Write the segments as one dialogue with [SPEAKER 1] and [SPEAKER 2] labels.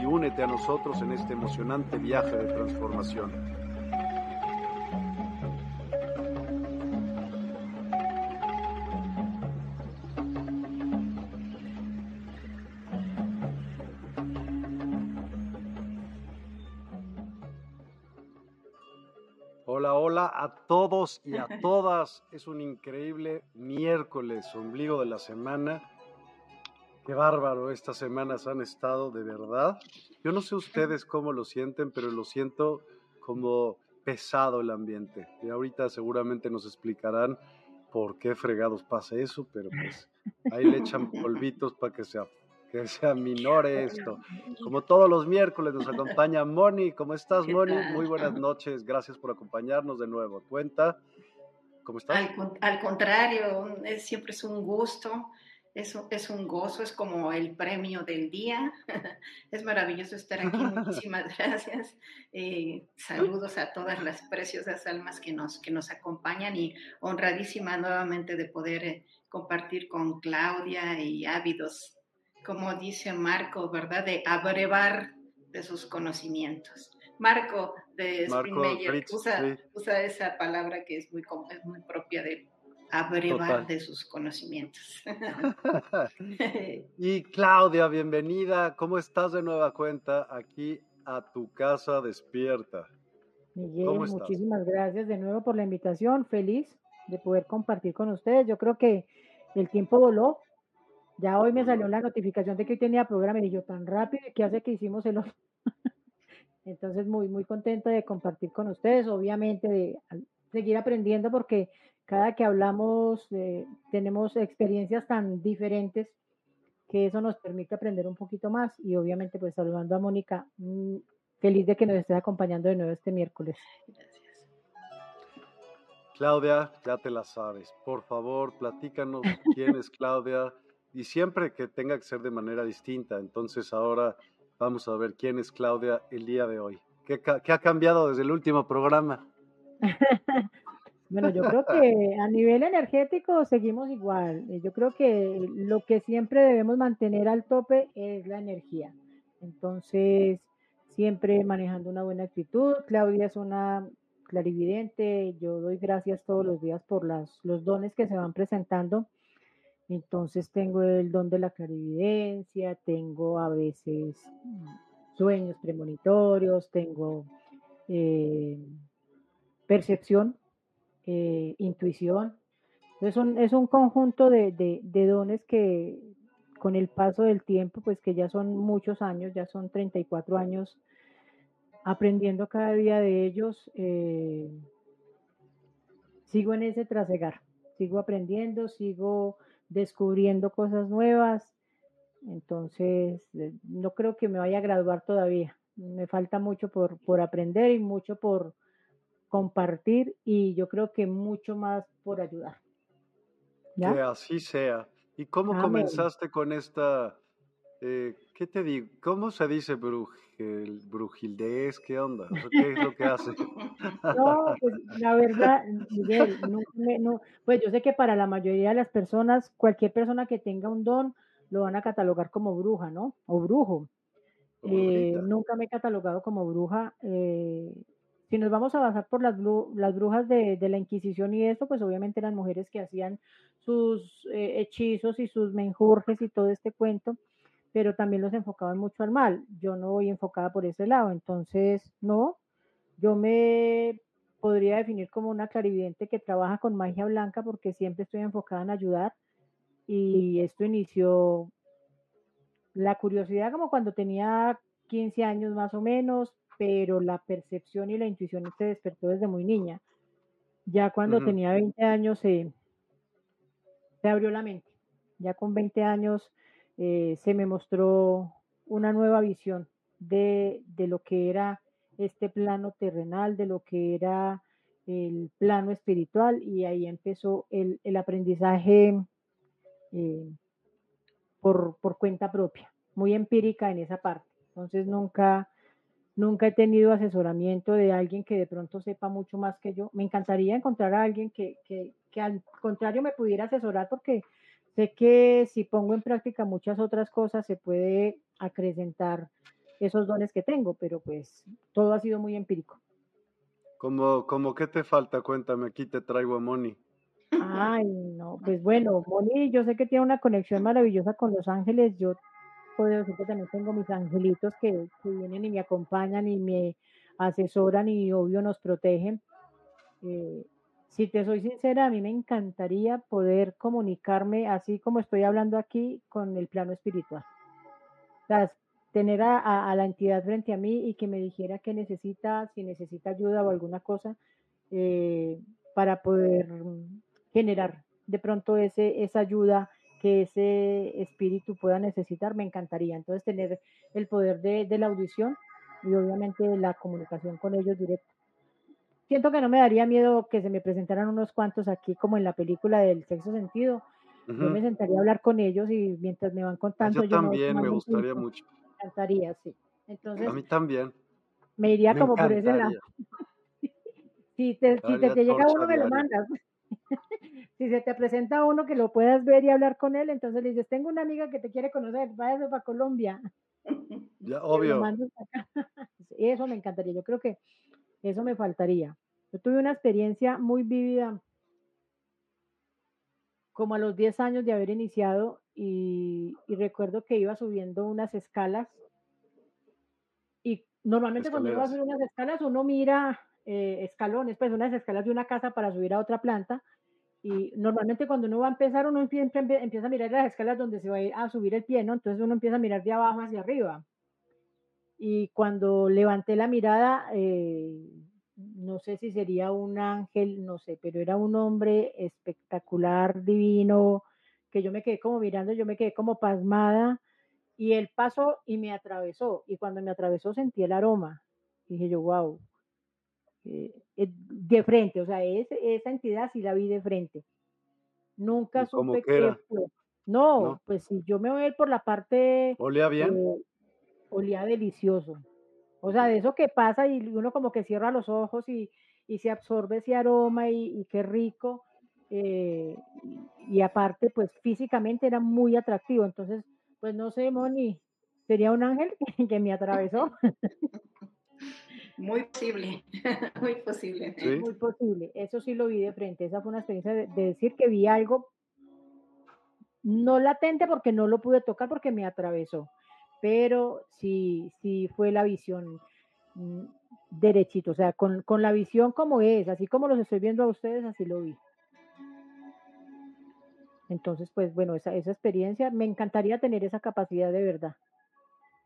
[SPEAKER 1] y únete a nosotros en este emocionante viaje de transformación. Hola, hola a todos y a todas. Es un increíble miércoles, ombligo de la semana. Qué bárbaro, estas semanas han estado de verdad. Yo no sé ustedes cómo lo sienten, pero lo siento como pesado el ambiente. Y ahorita seguramente nos explicarán por qué fregados pasa eso, pero pues ahí le echan polvitos para que sea que se minore esto. Como todos los miércoles nos acompaña Moni. ¿Cómo estás, Moni? Muy buenas noches. Gracias por acompañarnos de nuevo. Cuenta, ¿cómo estás?
[SPEAKER 2] Al, contrario, siempre es un gusto. Es, es, un gozo, es como el premio del día. Es maravilloso estar aquí. Muchísimas gracias. Eh, saludos a todas las preciosas almas que nos, que nos acompañan y honradísima nuevamente de poder eh, compartir con Claudia y ávidos como dice Marco, ¿verdad? De abrevar de sus conocimientos. Marco de Springmeyer usa, esa palabra que es muy, es muy propia de abrevar de sus conocimientos.
[SPEAKER 1] y Claudia, bienvenida. ¿Cómo estás de nueva cuenta aquí a tu casa despierta?
[SPEAKER 3] Miguel, muchísimas gracias de nuevo por la invitación. Feliz de poder compartir con ustedes. Yo creo que el tiempo voló ya hoy me salió la notificación de que hoy tenía programa y yo tan rápido, ¿qué hace que hicimos el otro? Entonces, muy, muy contenta de compartir con ustedes, obviamente de seguir aprendiendo porque cada que hablamos eh, tenemos experiencias tan diferentes que eso nos permite aprender un poquito más y obviamente pues saludando a Mónica, mm, feliz de que nos estés acompañando de nuevo este miércoles. Gracias.
[SPEAKER 1] Claudia, ya te la sabes. Por favor, platícanos quién es Claudia, y siempre que tenga que ser de manera distinta. Entonces ahora vamos a ver quién es Claudia el día de hoy. ¿Qué, ha cambiado desde el último programa?
[SPEAKER 3] bueno, yo creo que a nivel energético seguimos igual. Yo creo que lo que siempre debemos mantener al tope es la energía. Entonces, siempre manejando una buena actitud. Claudia es una clarividente. Yo doy gracias todos los días por las, los dones que se van presentando entonces tengo el don de la clarividencia, tengo a veces sueños premonitorios, tengo eh, percepción, eh, intuición. Entonces es un conjunto de, dones que con el paso del tiempo, pues que ya son muchos años, ya son 34 años aprendiendo cada día de ellos, eh, sigo en ese trasegar, sigo aprendiendo, sigo descubriendo cosas nuevas. Entonces, eh, no creo que me vaya a graduar todavía. Me falta mucho por, por aprender y mucho por compartir y yo creo que mucho más por ayudar.
[SPEAKER 1] Que así sea. ¿Y cómo comenzaste con esta, eh, qué te digo, cómo se dice brujil, brujildez? ¿Qué onda? ¿Qué es lo que hace?
[SPEAKER 3] No, pues la verdad, Miguel, no, pues yo sé que para la mayoría de las personas, cualquier persona que tenga un don, lo van a catalogar como bruja, ¿no? O brujo. Eh, nunca me he catalogado como bruja. Eh, si nos vamos a basar por las, las brujas de, la Inquisición y eso, pues obviamente eran mujeres que hacían sus eh, hechizos y sus menjurjes y todo este cuento, pero también los enfocaban mucho al mal. Yo no voy enfocada por ese lado, entonces no, yo me podría definir como una clarividente que trabaja con magia blanca porque siempre estoy enfocada en ayudar y esto inició la curiosidad como cuando tenía 15 años más o menos, pero la percepción y la intuición se despertó desde muy niña. Ya cuando tenía 20 años se, se abrió la mente. Ya con 20 años eh, se me mostró una nueva visión de, lo que era este plano terrenal, de lo que era el plano espiritual y ahí empezó el, aprendizaje eh, por, por, cuenta propia, muy empírica en esa parte. Entonces nunca, Nunca he tenido asesoramiento de alguien que de pronto sepa mucho más que yo. Me encantaría encontrar a alguien que, al contrario me pudiera asesorar porque sé que si pongo en práctica muchas otras cosas se puede acrecentar esos dones que tengo, pero pues todo ha sido muy empírico.
[SPEAKER 1] Como, como qué te falta, cuéntame, aquí te traigo a Moni.
[SPEAKER 3] Ay, no, pues bueno, Moni, yo sé que tiene una conexión maravillosa con Los Ángeles, yo decir que también tengo mis angelitos que, vienen y me acompañan y me asesoran y obvio nos protegen. Eh, si te soy sincera, a mí me encantaría poder comunicarme así como estoy hablando aquí con el plano espiritual. O tener a, la entidad frente a mí y que me dijera qué necesita, si necesita ayuda o alguna cosa, eh, para poder generar de pronto ese, esa ayuda que ese espíritu pueda necesitar, me encantaría. Entonces, tener el poder de, la audición y obviamente la comunicación con ellos directo. Siento que no me daría miedo que se me presentaran unos cuantos aquí, como en la película del sexo sentido. Yo me sentaría a hablar con ellos y mientras me van contando.
[SPEAKER 1] Yo, también, me gustaría mucho.
[SPEAKER 3] Me encantaría, sí. Entonces,
[SPEAKER 1] a mí también.
[SPEAKER 3] Me iría como por ese lado. si te, si te, te llega uno, me lo mandas si se te presenta uno que lo puedas ver y hablar con él, entonces le dices, tengo una amiga que te quiere conocer, váyase para Colombia.
[SPEAKER 1] Ya, obvio.
[SPEAKER 3] Eso me encantaría, yo creo que eso me faltaría. Yo tuve una experiencia muy vívida, como a los 10 años de haber iniciado, y, recuerdo que iba subiendo unas escalas, y normalmente cuando uno va a subir unas escalas, uno mira eh, escalones, pues unas escalas de una casa para subir a otra planta, y normalmente cuando uno va a empezar, uno empieza, empieza a mirar las escalas donde se va a, ir a subir el pie, ¿no? Entonces uno empieza a mirar de abajo hacia arriba. Y cuando levanté la mirada, eh, no sé si sería un ángel, no sé, pero era un hombre espectacular, divino, que yo me quedé como mirando, yo me quedé como pasmada. Y él pasó y me atravesó. Y cuando me atravesó sentí el aroma. dije yo, wow, de frente, o sea, esa entidad sí la vi de frente. Nunca supe qué fue. No, pues si yo me voy a ir por la parte...
[SPEAKER 1] ¿Olía bien?
[SPEAKER 3] Eh, olía delicioso. O sea, de eso que pasa y uno como que cierra los ojos y, se absorbe ese aroma y, qué rico. y aparte, pues físicamente era muy atractivo. Entonces, pues no sé, Moni, sería un ángel que me atravesó.
[SPEAKER 2] Muy posible, muy posible.
[SPEAKER 3] Muy posible, eso sí lo vi de frente, esa fue una experiencia de, decir que vi algo no latente porque no lo pude tocar porque me atravesó, pero sí, sí fue la visión mm, derechito, o sea, con, con la visión como es, así como los estoy viendo a ustedes, así lo vi. Entonces, pues bueno, esa, esa experiencia, me encantaría tener esa capacidad de verdad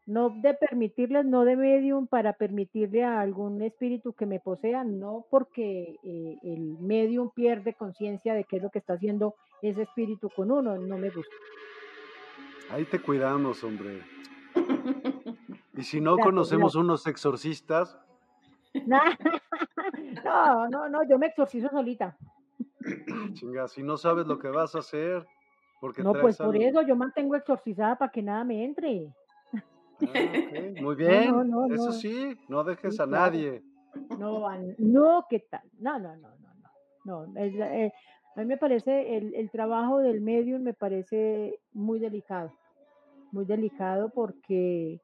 [SPEAKER 3] no de permitirles, no de medium para permitirle a algún espíritu que me posea, no porque eh, el medium pierde conciencia de qué es lo que está haciendo ese espíritu con uno, no me gusta.
[SPEAKER 1] Ahí te cuidamos, hombre. Y si no conocemos unos exorcistas.
[SPEAKER 3] No, no, no, yo me exorcizo solita.
[SPEAKER 1] Chinga, si no sabes lo que vas a hacer. Porque
[SPEAKER 3] no, pues por eso yo mantengo exorcizada para que nada me entre.
[SPEAKER 1] Ah, Muy bien, eso sí, no dejes a nadie.
[SPEAKER 3] No, no, ¿qué tal? No, no, no, no, no. no eh, a mí me parece, el, el trabajo del medium me parece muy delicado, muy delicado porque,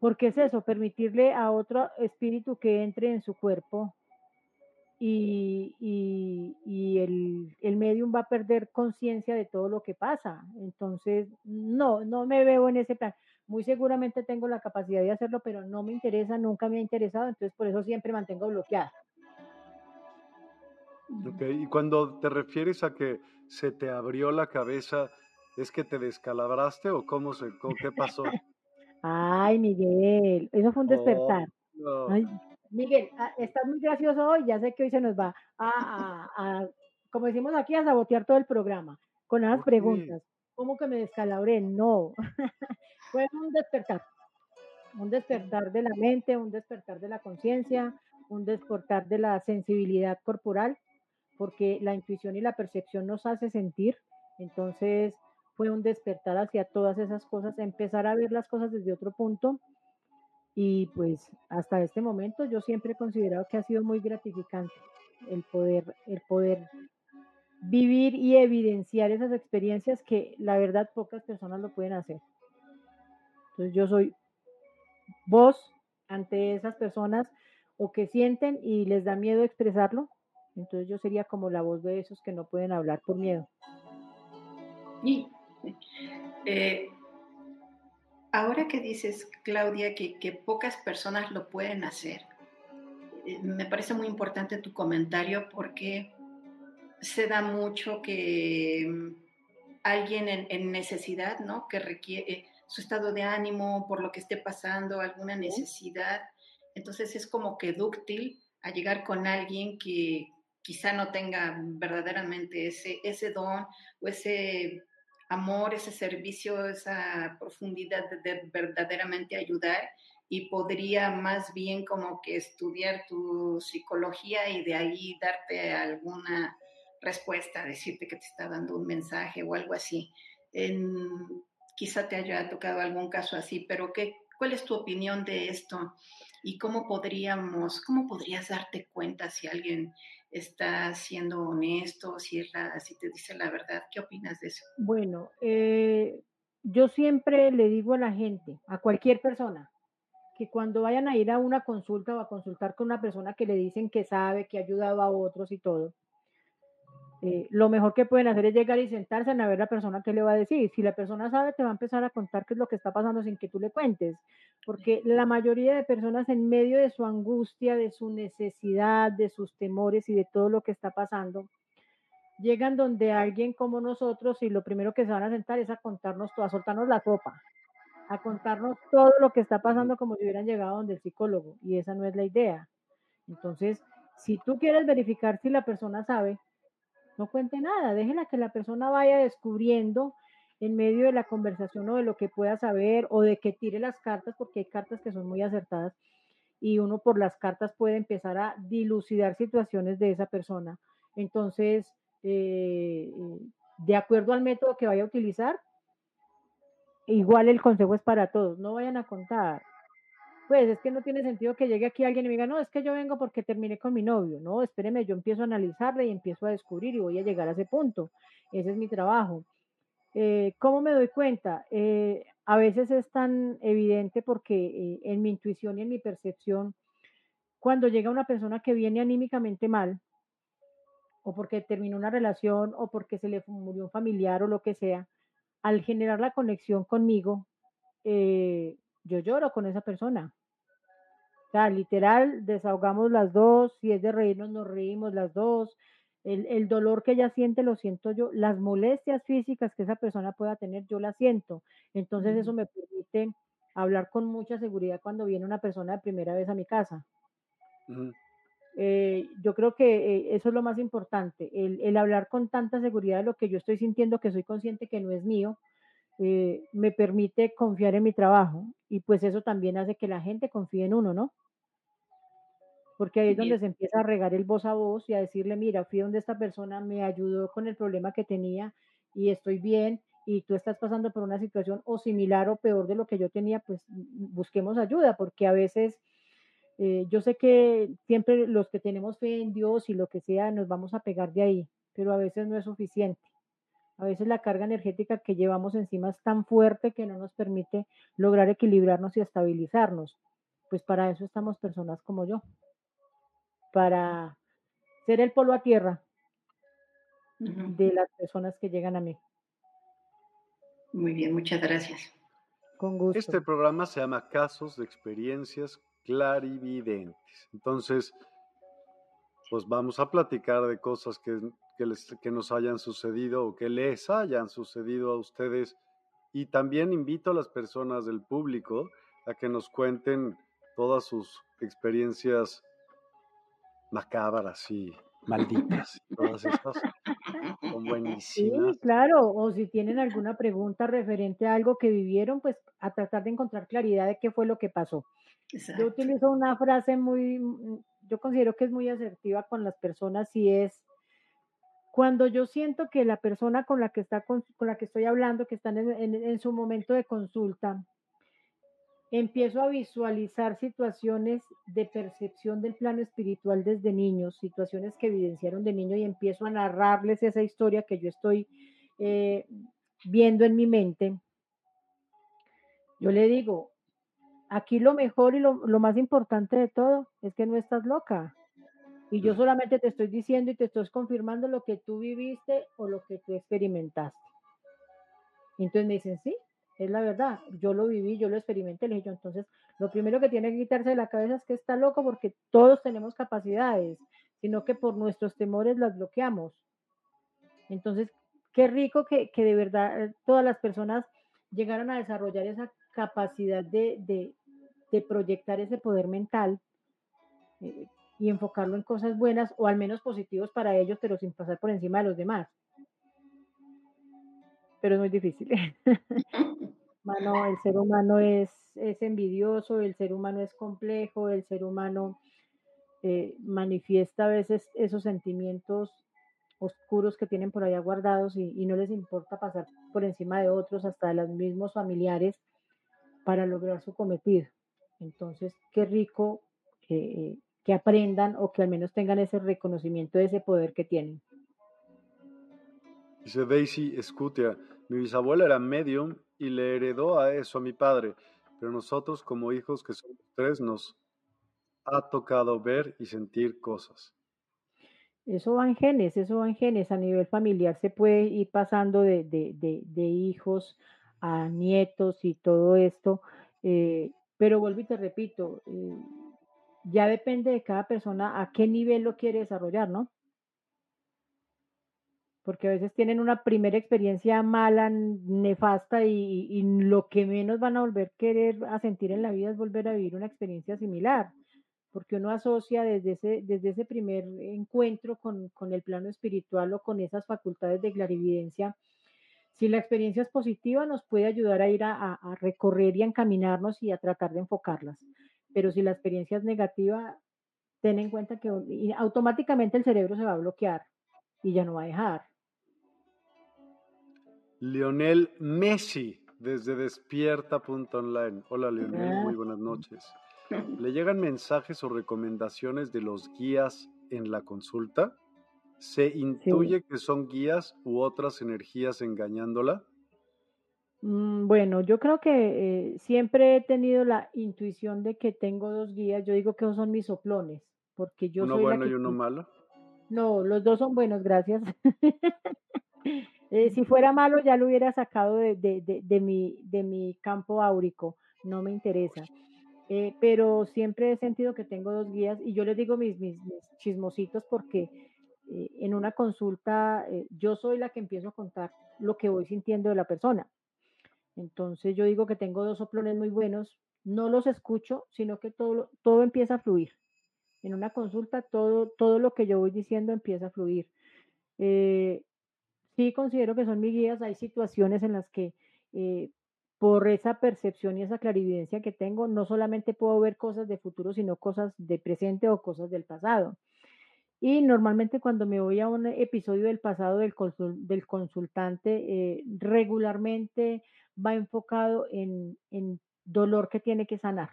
[SPEAKER 3] porque es eso, permitirle a otro espíritu que entre en su cuerpo y, y, y el, el, medium va a perder conciencia de todo lo que pasa. Entonces, no, no me veo en ese plan muy seguramente tengo la capacidad de hacerlo, pero no me interesa, nunca me ha interesado, entonces por eso siempre mantengo bloqueada.
[SPEAKER 1] Ok, y cuando te refieres a que se te abrió la cabeza, ¿es que te descalabraste o cómo se, qué pasó?
[SPEAKER 3] Ay, Miguel, eso fue un despertar. Miguel, ah, estás muy gracioso hoy, ya sé que hoy se nos va a, como decimos aquí, a sabotear todo el programa con las preguntas. ¿Cómo que me descalabré? No. Fue un despertar. Un despertar de la mente, un despertar de la conciencia, un despertar de la sensibilidad corporal, porque la intuición y la percepción nos hace sentir. Entonces fue un despertar hacia todas esas cosas, empezar a ver las cosas desde otro punto. Y pues hasta este momento yo siempre he considerado que ha sido muy gratificante el poder, el poder vivir y evidenciar esas experiencias que la verdad pocas personas lo pueden hacer. Entonces yo soy voz ante esas personas o que sienten y les da miedo expresarlo. Entonces yo sería como la voz de esos que no pueden hablar por miedo.
[SPEAKER 2] Y eh, ahora que dices, Claudia, que, pocas personas lo pueden hacer, eh, me parece muy importante tu comentario porque se da mucho que mm, alguien en, necesidad, ¿no? Que requiere su estado de ánimo, por lo que esté pasando, alguna necesidad. Entonces es como que dúctil a llegar con alguien que quizá no tenga verdaderamente ese, ese don o ese amor, ese servicio, esa profundidad de verdaderamente ayudar y podría más bien como que estudiar tu psicología y de ahí darte alguna respuesta, decirte que te está dando un mensaje o algo así. Quizá te haya tocado algún caso así, pero ¿qué, ¿cuál es tu opinión de esto? ¿Y cómo podríamos, cómo podrías darte cuenta si alguien está siendo honesto, si, es si te dice la verdad? ¿Qué opinas de eso?
[SPEAKER 3] Bueno, eh, yo siempre le digo a la gente, a cualquier persona, que cuando vayan a ir a una consulta o a consultar con una persona que le dicen que sabe, que ha ayudado a otros y todo, eh, lo mejor que pueden hacer es llegar y sentarse a ver la persona que le va a decir. Si la persona sabe, te va a empezar a contar qué es lo que está pasando sin que tú le cuentes. Porque la mayoría de personas en medio de su angustia, de su necesidad, de sus temores y de todo lo que está pasando, llegan donde alguien como nosotros y lo primero que se van a sentar es a contarnos todo, a soltarnos la copa, a contarnos todo lo que está pasando como si hubieran llegado donde el psicólogo. Y esa no es la idea. Entonces, si tú quieres verificar si la persona sabe, no cuente nada, déjela que la persona vaya descubriendo en medio de la conversación o de lo que pueda saber o de que tire las cartas, porque hay cartas que son muy acertadas y uno por las cartas puede empezar a dilucidar situaciones de esa persona. Entonces, eh, de acuerdo al método que vaya a utilizar, igual el consejo es para todos, no vayan a contar, pues es que no tiene sentido que llegue aquí alguien y me diga, no, es que yo vengo porque terminé con mi novio. No, espéreme, yo empiezo a analizarle y empiezo a descubrir y voy a llegar a ese punto. Ese es mi trabajo. Eh, ¿Cómo me doy cuenta? Eh, a veces es tan evidente porque eh, en mi intuición y en mi percepción, cuando llega una persona que viene anímicamente mal, o porque terminó una relación, o porque se le murió un familiar o lo que sea, al generar la conexión conmigo, yo lloro con esa persona. O sea, literal, desahogamos las dos, si es de reírnos, nos reímos las dos. El, dolor que ella siente lo siento yo, las molestias físicas que esa persona pueda tener, yo las siento. Entonces eso me permite hablar con mucha seguridad cuando viene una persona de primera vez a mi casa. Eh, yo creo que eh, eso es lo más importante, el, hablar con tanta seguridad de lo que yo estoy sintiendo, que soy consciente que no es mío, eh, me permite confiar en mi trabajo y pues eso también hace que la gente confíe en uno, ¿no? Porque ahí es donde se empieza a regar el voz a voz y a decirle, mira, fui donde esta persona me ayudó con el problema que tenía y estoy bien y tú estás pasando por una situación o similar o peor de lo que yo tenía, pues busquemos ayuda, porque a veces eh, yo sé que siempre los que tenemos fe en Dios y lo que sea, nos vamos a pegar de ahí, pero a veces no es suficiente. A veces la carga energética que llevamos encima es tan fuerte que no nos permite lograr equilibrarnos y estabilizarnos. Pues para eso estamos personas como yo, para ser el polo a tierra de las personas que llegan a mí.
[SPEAKER 2] Muy bien, muchas gracias.
[SPEAKER 1] Con gusto. Este programa se llama Casos de Experiencias Clarividentes. Entonces, pues vamos a platicar de cosas que, que nos hayan sucedido o que les hayan sucedido a ustedes. Y también invito a las personas del público a que nos cuenten todas sus experiencias macabras y malditas. Todas estas son buenísimas.
[SPEAKER 3] Sí, claro, o si tienen alguna pregunta referente a algo que vivieron, pues a tratar de encontrar claridad de qué fue lo que pasó. Yo utilizo una frase muy, mm, yo considero que es muy asertiva con las personas y es cuando yo siento que la persona con la que está con, la que estoy hablando, que está en su momento de consulta, empiezo a visualizar situaciones de percepción del plano espiritual desde niños, situaciones que evidenciaron de niño y empiezo a narrarles esa historia que yo estoy eh, viendo en mi mente. Yo le digo, aquí lo mejor y lo, más importante de todo es que no estás loca. Y yo solamente te estoy diciendo y te estoy confirmando lo que tú viviste o lo que tú experimentaste. Entonces me dicen, sí, es la verdad, yo lo viví, yo lo experimenté, le dije yo, entonces lo primero que tiene que quitarse de la cabeza es que está loco porque todos tenemos capacidades, sino que por nuestros temores las bloqueamos. Entonces, qué rico que, de verdad todas las personas llegaron a desarrollar esa capacidad de, proyectar ese poder mental eh, y enfocarlo en cosas buenas o al menos positivos para ellos, pero sin pasar por encima de los demás pero es muy difícil. el ser humano es, es envidioso, el ser humano es complejo, el ser humano eh, manifiesta a veces esos sentimientos oscuros que tienen por allá guardados y, no les importa pasar por encima de otros, hasta de los mismos familiares, para lograr su cometido. Entonces, qué rico que aprendan o que al menos tengan ese reconocimiento de ese poder que tienen.
[SPEAKER 1] Dice Daisy Scutia, mi bisabuela era medium y le heredó a eso a mi padre, pero nosotros como hijos que somos tres nos ha tocado ver y sentir cosas.
[SPEAKER 3] Eso va en genes, eso va en genes. A nivel familiar se puede ir pasando de, de, hijos a nietos y todo esto. Eh, pero vuelvo y te repito, eh, ya depende de cada persona a qué nivel lo quiere desarrollar, ¿no? porque a veces tienen una primera experiencia mala, nefasta y, lo que menos van a volver a querer a sentir en la vida es volver a vivir una experiencia similar, porque uno asocia desde ese, desde ese primer encuentro con, el plano espiritual o con esas facultades de clarividencia. Si la experiencia es positiva, nos puede ayudar a ir a, a recorrer y a encaminarnos y a tratar de enfocarlas. Pero si la experiencia es negativa, ten en cuenta que automáticamente el cerebro se va a bloquear y ya no va a dejar.
[SPEAKER 1] Lionel Messi desde despierta.online. Hola Lionel, muy buenas noches. ¿Le llegan mensajes o recomendaciones de los guías en la consulta? ¿Se intuye que son guías u otras energías engañándola?
[SPEAKER 3] Mm, bueno, yo creo que eh, siempre he tenido la intuición de que tengo dos guías. Yo digo que son mis soplones, porque yo
[SPEAKER 1] uno bueno y uno malo.
[SPEAKER 3] No, los dos son buenos, gracias. Eh, si fuera malo, ya lo hubiera sacado de, de, mi, de mi campo áurico. No me interesa. Eh, pero siempre he sentido que tengo dos guías y yo les digo mis, mis, chismositos porque en una consulta yo soy la que empiezo a contar lo que voy sintiendo de la persona. Entonces yo digo que tengo dos soplones muy buenos, no los escucho, sino que todo, todo empieza a fluir. En una consulta todo, todo lo que yo voy diciendo empieza a fluir. Eh, sí considero que son mis guías, hay situaciones en las que eh, por esa percepción y esa clarividencia que tengo, no solamente puedo ver cosas de futuro, sino cosas de presente o cosas del pasado. Y normalmente cuando me voy a un episodio del pasado del, del consultante, eh, regularmente va enfocado en, en dolor que tiene que sanar.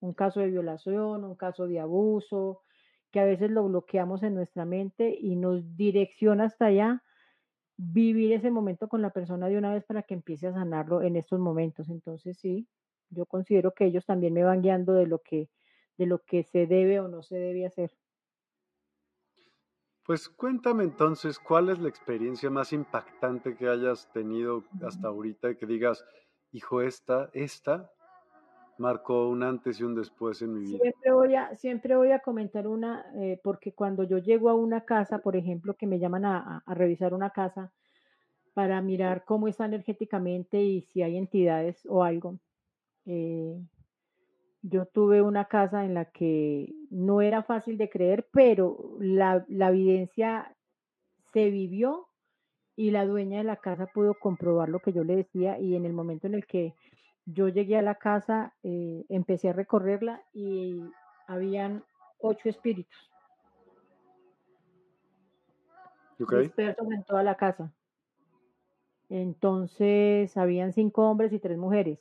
[SPEAKER 3] Un caso de violación, un caso de abuso, que a veces lo bloqueamos en nuestra mente y nos direcciona hasta allá vivir ese momento con la persona de una vez para que empiece a sanarlo en estos momentos. Entonces sí, yo considero que ellos también me van guiando de lo que de lo que se debe o no se debe hacer.
[SPEAKER 1] Pues cuéntame entonces, ¿cuál es la experiencia más impactante que hayas tenido hasta ahorita que digas, hijo, esta, esta marcó un antes y un después en mi vida?
[SPEAKER 3] Siempre voy a, siempre voy a comentar una, eh, porque cuando yo llego a una casa, por ejemplo, que me llaman a, revisar una casa para mirar cómo está energéticamente y si hay entidades o algo, eh, yo tuve una casa en la que no era fácil de creer, pero la, la evidencia se vivió y la dueña de la casa pudo comprobar lo que yo le decía y en el momento en el que yo llegué a la casa, eh, empecé a recorrerla y habían ocho espíritus dispersos en toda la casa. Entonces, habían cinco hombres y tres mujeres.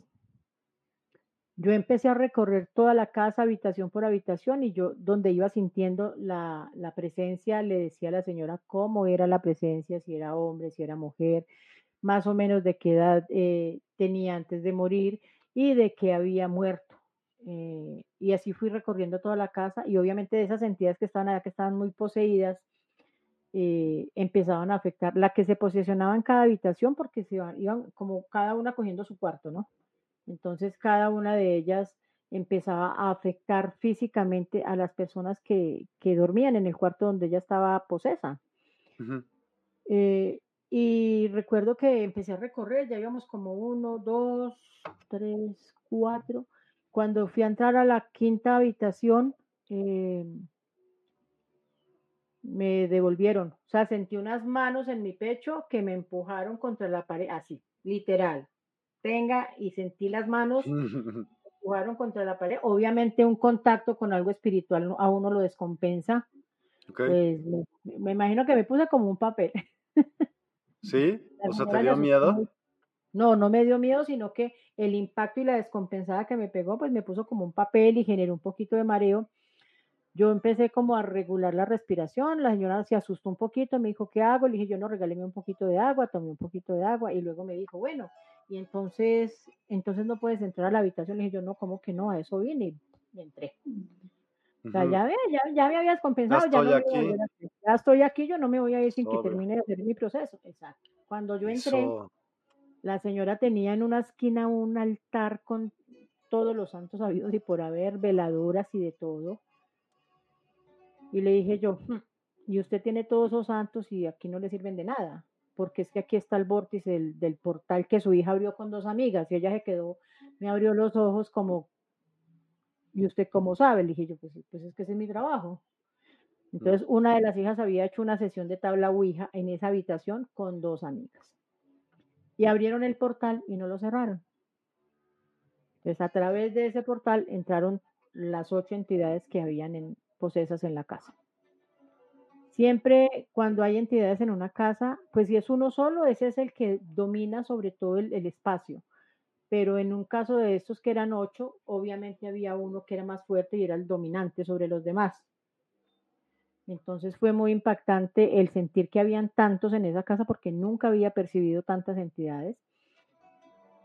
[SPEAKER 3] Yo empecé a recorrer toda la casa, habitación por habitación, y yo, donde iba sintiendo la, la presencia, le decía a la señora cómo era la presencia, si era hombre, si era mujer, más o menos de qué edad eh, tenía antes de morir y de que había muerto. Eh, y así fui recorriendo toda la casa y obviamente esas entidades que estaban allá, que estaban muy poseídas, eh, empezaban a afectar, la que se posicionaba en cada habitación porque se iban, iban como cada una cogiendo su cuarto, ¿no? Entonces cada una de ellas empezaba a afectar físicamente a las personas que, que dormían en el cuarto donde ella estaba posesa. Y recuerdo que empecé a recorrer, ya íbamos como uno, dos, tres, cuatro. Cuando fui a entrar a la quinta habitación, eh, me devolvieron. O sea, sentí unas manos en mi pecho que me empujaron contra la pared, así, literal. Tenga, y sentí las manos, empujaron contra la pared. Obviamente un contacto con algo espiritual a uno lo descompensa. Pues me, me imagino que me puse como un papel.
[SPEAKER 1] ¿Sí? O sea, ¿te dio miedo?
[SPEAKER 3] No, no me dio miedo, sino que el impacto y la descompensada que me pegó, pues me puso como un papel y generó un poquito de mareo. Yo empecé como a regular la respiración, la señora se asustó un poquito, me dijo, ¿qué hago? Le dije, yo no, regáleme un poquito de agua, tomé un poquito de agua y luego me dijo, bueno, y entonces, entonces no puedes entrar a la habitación. Le dije, yo no, ¿cómo que no? A eso vine y entré. O sea, ya, ya, me habías compensado, ya, estoy aquí. ya estoy aquí, yo no me voy a ir sin que termine de hacer mi proceso. Exacto. Cuando yo entré, la señora tenía en una esquina un altar con todos los santos habidos y por haber, veladuras y de todo. Y le dije yo, hmm, y usted tiene todos esos santos y aquí no le sirven de nada, porque es que aquí está el vórtice del, del portal que su hija abrió con dos amigas y ella se quedó, me abrió los ojos como ¿Y usted cómo sabe? Le dije yo, pues, pues es que ese es mi trabajo. Mm. Entonces, una de las hijas había hecho una sesión de tabla Ouija en esa habitación con dos amigas. Y abrieron el portal y no lo cerraron. Entonces, a través de ese portal entraron las ocho entidades que habían en, posesas en la casa. Siempre cuando hay entidades en una casa, pues si es uno solo, ese es el que domina sobre todo el espacio pero en un caso de estos que eran ocho, obviamente había uno que era más fuerte y era el dominante sobre los demás. Entonces fue muy impactante el sentir que habían tantos en esa casa porque nunca había percibido tantas entidades.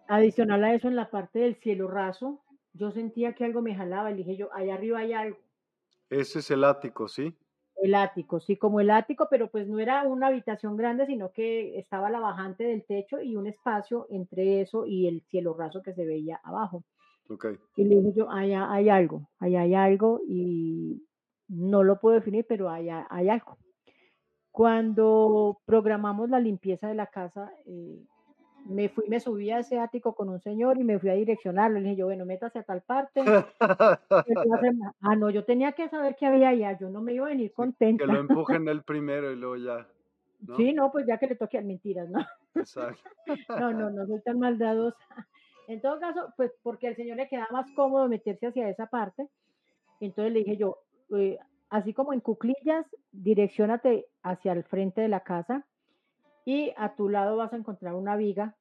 [SPEAKER 3] Adicional a eso, en la parte del cielo raso, yo sentía que algo me jalaba y dije yo, allá arriba hay algo.
[SPEAKER 1] Ese es el ático, ¿sí?
[SPEAKER 3] El ático, sí, como el ático, pero pues no era una habitación grande, sino que estaba la bajante del techo y un espacio entre eso y el cielo raso que se veía abajo.
[SPEAKER 1] Okay.
[SPEAKER 3] Y le dije yo, allá hay algo, allá hay algo y no lo puedo definir, pero allá hay algo. Cuando programamos la limpieza de la casa, eh, me fui, me subí a ese ático con un señor y me fui a direccionarlo. Le dije yo, bueno, métase a tal parte. ah, no, yo tenía que saber qué había allá. Yo no me iba a venir contenta.
[SPEAKER 1] Que lo empujen el primero y luego ya.
[SPEAKER 3] Sí, no, pues ya que le toque mentiras, ¿no? Exacto. no, no, no soy tan maldadosa. En todo caso, pues porque al señor le quedaba más cómodo meterse hacia esa parte. Entonces le dije yo, eh, así como en cuclillas, direccionate hacia el frente de la casa y a tu lado vas a encontrar una viga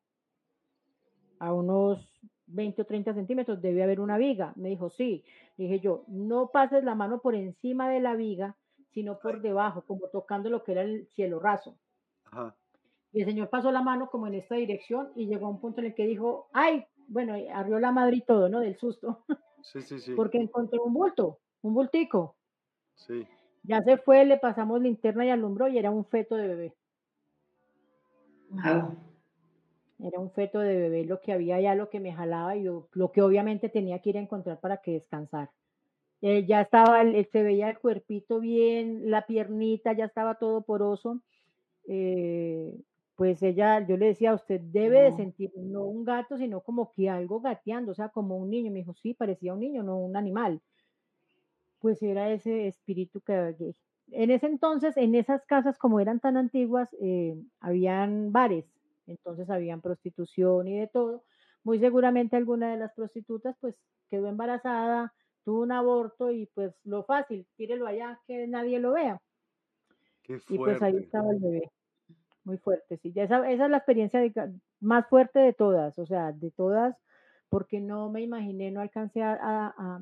[SPEAKER 3] a unos 20 o 30 centímetros, debe haber una viga. Me dijo, sí. dije yo, no pases la mano por encima de la viga, sino por debajo, como tocando lo que era el cielo raso. Y el señor pasó la mano como en esta dirección y llegó a un punto en el que dijo, ay, bueno, abrió la madre y todo, ¿no? Del susto.
[SPEAKER 1] Sí, sí, sí.
[SPEAKER 3] Porque encontró un bulto, un bultico.
[SPEAKER 1] Sí.
[SPEAKER 3] Ya se fue, le pasamos linterna y alumbró y era un feto de bebé. Era un feto de bebé lo que había ya, lo que me jalaba y lo que obviamente tenía que ir a encontrar para que descansar. Eh, ya estaba, el, se veía el cuerpito bien, la piernita, ya estaba todo poroso. Eh, pues ella, yo le decía, usted debe de sentir no un gato, sino como que algo gateando, o sea, como un niño. Me dijo, sí, parecía un niño, no un animal. Pues era ese espíritu que en ese entonces, en esas casas, como eran tan antiguas, eh, habían bares, entonces habían prostitución y de todo. Muy seguramente alguna de las prostitutas pues quedó embarazada, tuvo un aborto y pues lo fácil, tírelo allá, que nadie lo vea. y pues ahí estaba el bebé. Muy fuerte, sí. Esa, esa es la experiencia más fuerte de todas, o sea, de todas, porque no me imaginé, no alcancé a a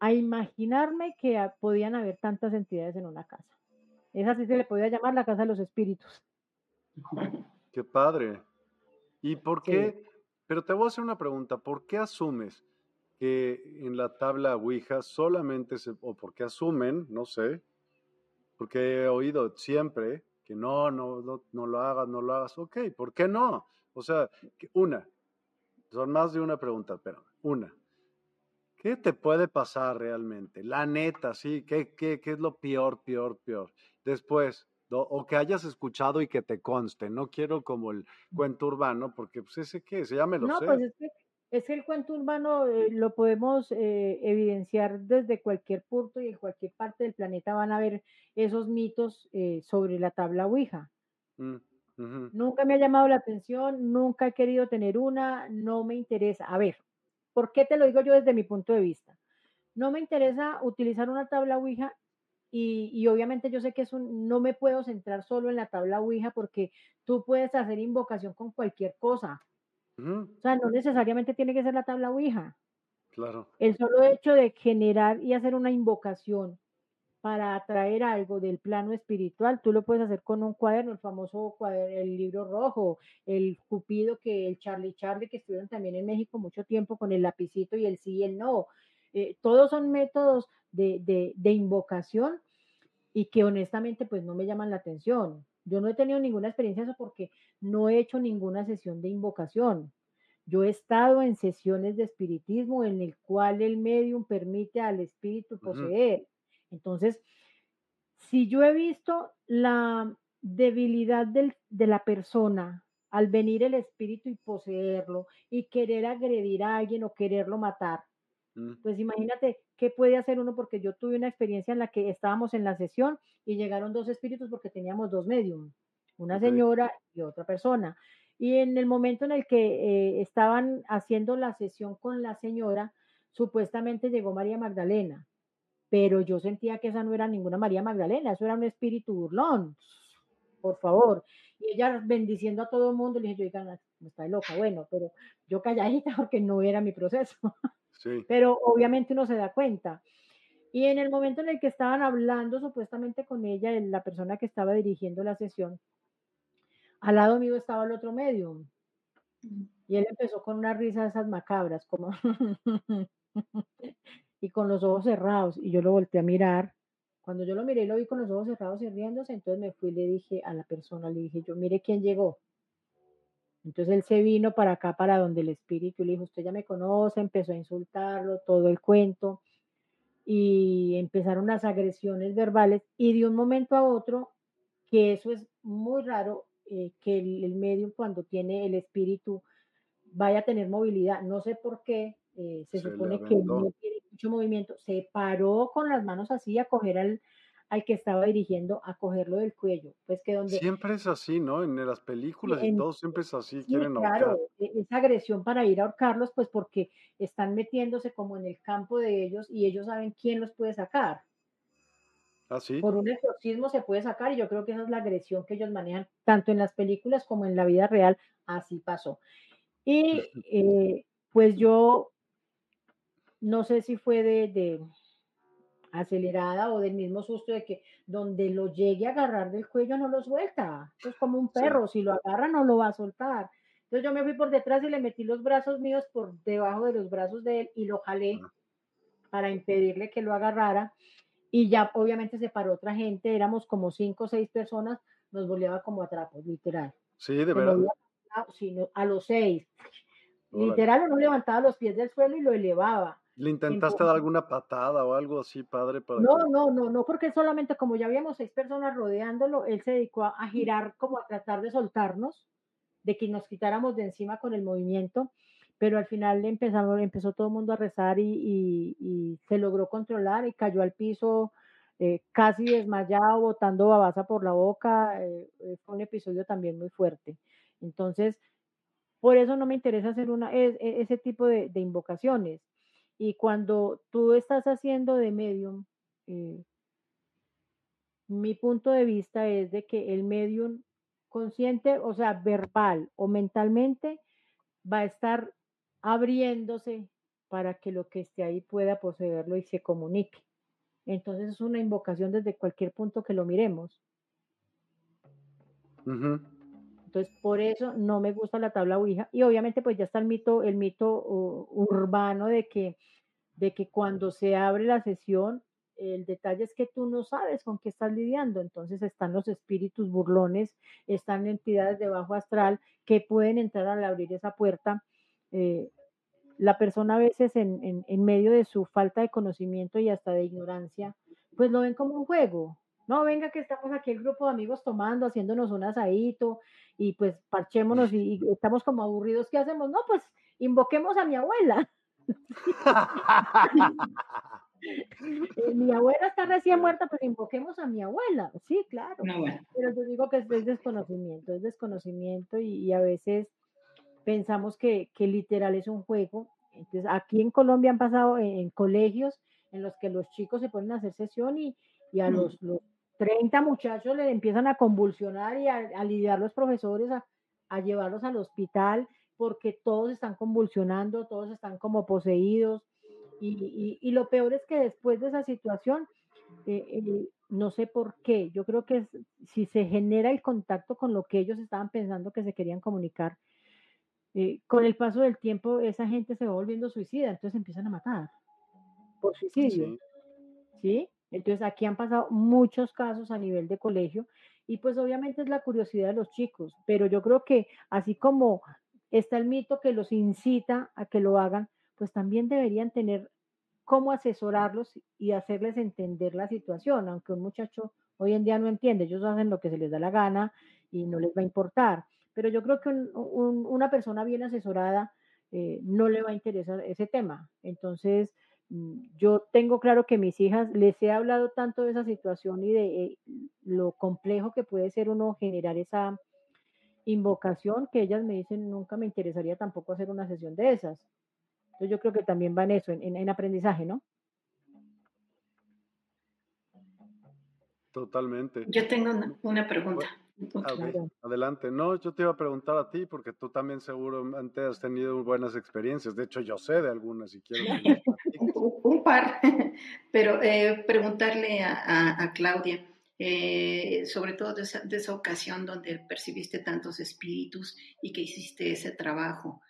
[SPEAKER 3] imaginarme que podían haber tantas entidades en una casa. Esa sí se le podía llamar la casa de los espíritus.
[SPEAKER 1] Qué padre. ¿Y por qué? Pero te voy a hacer una pregunta. ¿Por qué asumes que en la tabla Ouija solamente se, o por qué asumen, no sé, porque he oído siempre que no, no, no, no lo hagas, no lo hagas. Ok, ¿por qué no? O sea, una, son más de una pregunta, pero una. ¿Qué te puede pasar realmente? La neta, sí, ¿qué, qué, qué es lo peor, peor, peor? Después, o que hayas escuchado y que te conste, no quiero como el cuento urbano, porque pues ese qué es, ya me lo
[SPEAKER 3] no,
[SPEAKER 1] sé.
[SPEAKER 3] Pues es que, es el cuento urbano eh, lo podemos eh, evidenciar desde cualquier punto y en cualquier parte del planeta van a ver esos mitos eh, sobre la tabla Ouija. Mm, nunca me ha llamado la atención, nunca he querido tener una, no me interesa. A ver, ¿Por qué te lo digo yo desde mi punto de vista? No me interesa utilizar una tabla Ouija y, obviamente yo sé que eso no me puedo centrar solo en la tabla Ouija porque tú puedes hacer invocación con cualquier cosa. O sea, no necesariamente tiene que ser la tabla Ouija.
[SPEAKER 1] Claro.
[SPEAKER 3] El solo hecho de generar y hacer una invocación para atraer algo del plano espiritual, tú lo puedes hacer con un cuaderno, el famoso cuaderno, el libro rojo, el cupido que el Charlie Charlie que estuvieron también en México mucho tiempo con el lapicito y el sí y el no. Eh, todos son métodos de, de, invocación y que honestamente pues no me llaman la atención. Yo no he tenido ninguna experiencia eso porque no he hecho ninguna sesión de invocación. Yo he estado en sesiones de espiritismo en el cual el medium permite al espíritu poseer. Entonces, si yo he visto la debilidad de la persona al venir el espíritu y poseerlo y querer agredir a alguien o quererlo matar, mm. pues imagínate qué puede hacer uno porque yo tuve una experiencia en la que estábamos en la sesión y llegaron dos espíritus porque teníamos dos mediums, una señora y otra persona. Y en el momento en el que eh, estaban haciendo la sesión con la señora, supuestamente llegó María Magdalena pero yo sentía que esa no era ninguna María Magdalena, eso era un espíritu burlón, por favor. Y ella bendiciendo a todo el mundo, le dije, yo, diga, no está loca, bueno, pero yo calladita porque no era mi proceso. Sí. Pero obviamente uno se da cuenta. Y en el momento en el que estaban hablando supuestamente con ella, la persona que estaba dirigiendo la sesión, al lado mío estaba el otro medium. Mm. Y él empezó con una risa de esas macabras, como y con los ojos cerrados. Y yo lo volteé a mirar. Cuando yo lo miré lo vi con los ojos cerrados y riéndose, entonces me fui y le dije a la persona, le dije yo, mire quién llegó. Entonces él se vino para acá, para donde el espíritu, le dijo, usted ya me conoce, empezó a insultarlo, todo el cuento, y empezaron las agresiones verbales, y de un momento a otro, que eso es muy raro, eh, que el, el medium cuando tiene el espíritu vaya a tener movilidad. No sé por qué, eh, se, supone que no tiene mucho movimiento. Se paró con las manos así a coger al, al que estaba dirigiendo, a cogerlo del cuello. Pues que donde...
[SPEAKER 1] Siempre es así, ¿no? En las películas y todo siempre es así, quieren
[SPEAKER 3] Claro, e, esa agresión para ir a ahorcarlos, pues porque están metiéndose como en el campo de ellos y ellos saben quién los puede sacar.
[SPEAKER 1] ¿Ah,
[SPEAKER 3] Por un exorcismo se puede sacar y yo creo que esa es la agresión que ellos manejan tanto en las películas como en la vida real. Así pasó. Y eh, pues yo no sé si fue de, acelerada o del mismo susto de que donde lo llegue a agarrar del cuello no lo suelta. Es como un perro, si lo agarra no lo va a soltar. Entonces yo me fui por detrás y le metí los brazos míos por debajo de los brazos de él y lo jalé para impedirle que lo agarrara. Y ya obviamente se paró otra gente, éramos como cinco o seis personas, nos volvía como a trapos, literal.
[SPEAKER 1] Sí, de verdad.
[SPEAKER 3] A, los seis. Literal, uno levantaba los pies del suelo y lo elevaba.
[SPEAKER 1] ¿Le intentaste dar alguna patada o algo así, padre?
[SPEAKER 3] Para no, no, no, no, porque solamente como ya habíamos seis personas rodeándolo, él se dedicó a, girar como a tratar de soltarnos, de que nos quitáramos de encima con el movimiento, pero al final empezamos, empezó todo el mundo a rezar y, se logró controlar y cayó al piso eh, casi desmayado, botando babasa por la boca. Eh, eh, fue un episodio también muy fuerte. Entonces, por eso no me interesa hacer una, e, ese tipo de invocaciones y cuando tú estás haciendo de medium, eh, mi punto de vista es de que el medium consciente, o sea, verbal o mentalmente, va a estar abriéndose para que lo que esté ahí pueda poseerlo y se comunique. Entonces es una invocación desde cualquier punto que lo miremos. Entonces, por eso no me gusta la tabla Ouija. Y obviamente, pues ya está el mito, el mito urbano de que, de que cuando se abre la sesión, el detalle es que tú no sabes con qué estás lidiando. Entonces están los espíritus burlones, están entidades de bajo astral que pueden entrar al abrir esa puerta. Eh, la persona a veces en, medio de su falta de conocimiento y hasta de ignorancia, pues lo ven como un juego. No, venga que estamos aquí el grupo de amigos tomando, haciéndonos un asadito y pues parchémonos y, estamos como aburridos. ¿Qué hacemos? No, pues invoquemos a mi abuela. Mi abuela está recién muerta, pues invoquemos a mi abuela. Sí, claro. Pero yo digo que es, desconocimiento, es desconocimiento y, a veces pensamos que, literal es un juego. Entonces, aquí en Colombia han pasado en, colegios en los que los chicos se ponen a hacer sesión y, a mm. los 30 muchachos le empiezan a convulsionar y a, lidiar los profesores a, llevarlos al hospital porque todos están convulsionando, todos están como poseídos. Y, lo peor es que después de esa situación, eh, eh, no sé por qué, yo creo que si se genera el contacto con lo que ellos estaban pensando que se querían comunicar, eh, con el paso del tiempo esa gente se va volviendo suicida, entonces empiezan a matar por suicidio. ¿Sí? Entonces aquí han pasado muchos casos a nivel de colegio y pues obviamente es la curiosidad de los chicos, pero yo creo que así como está el mito que los incita a que lo hagan, pues también deberían tener cómo asesorarlos y hacerles entender la situación, aunque un muchacho hoy en día no entiende, ellos hacen lo que se les da la gana y no les va a importar, pero yo creo que una persona bien asesorada eh, no le va a interesar ese tema. Entonces, yo tengo claro que mis hijas les he hablado tanto de esa situación y de eh, lo complejo que puede ser uno generar esa invocación que ellas me dicen nunca me interesaría tampoco hacer una sesión de esas. Entonces yo creo que también va en eso, en aprendizaje, ¿no?
[SPEAKER 1] Totalmente.
[SPEAKER 2] Yo tengo una, pregunta.
[SPEAKER 1] Adelante. No, yo te iba a preguntar a ti porque tú también seguramente has tenido buenas experiencias. De hecho, yo sé de algunas si quieres.
[SPEAKER 2] Un par, pero eh, preguntarle a, Claudia, eh, sobre todo de esa, de esa, ocasión donde percibiste tantos espíritus y que hiciste ese trabajo,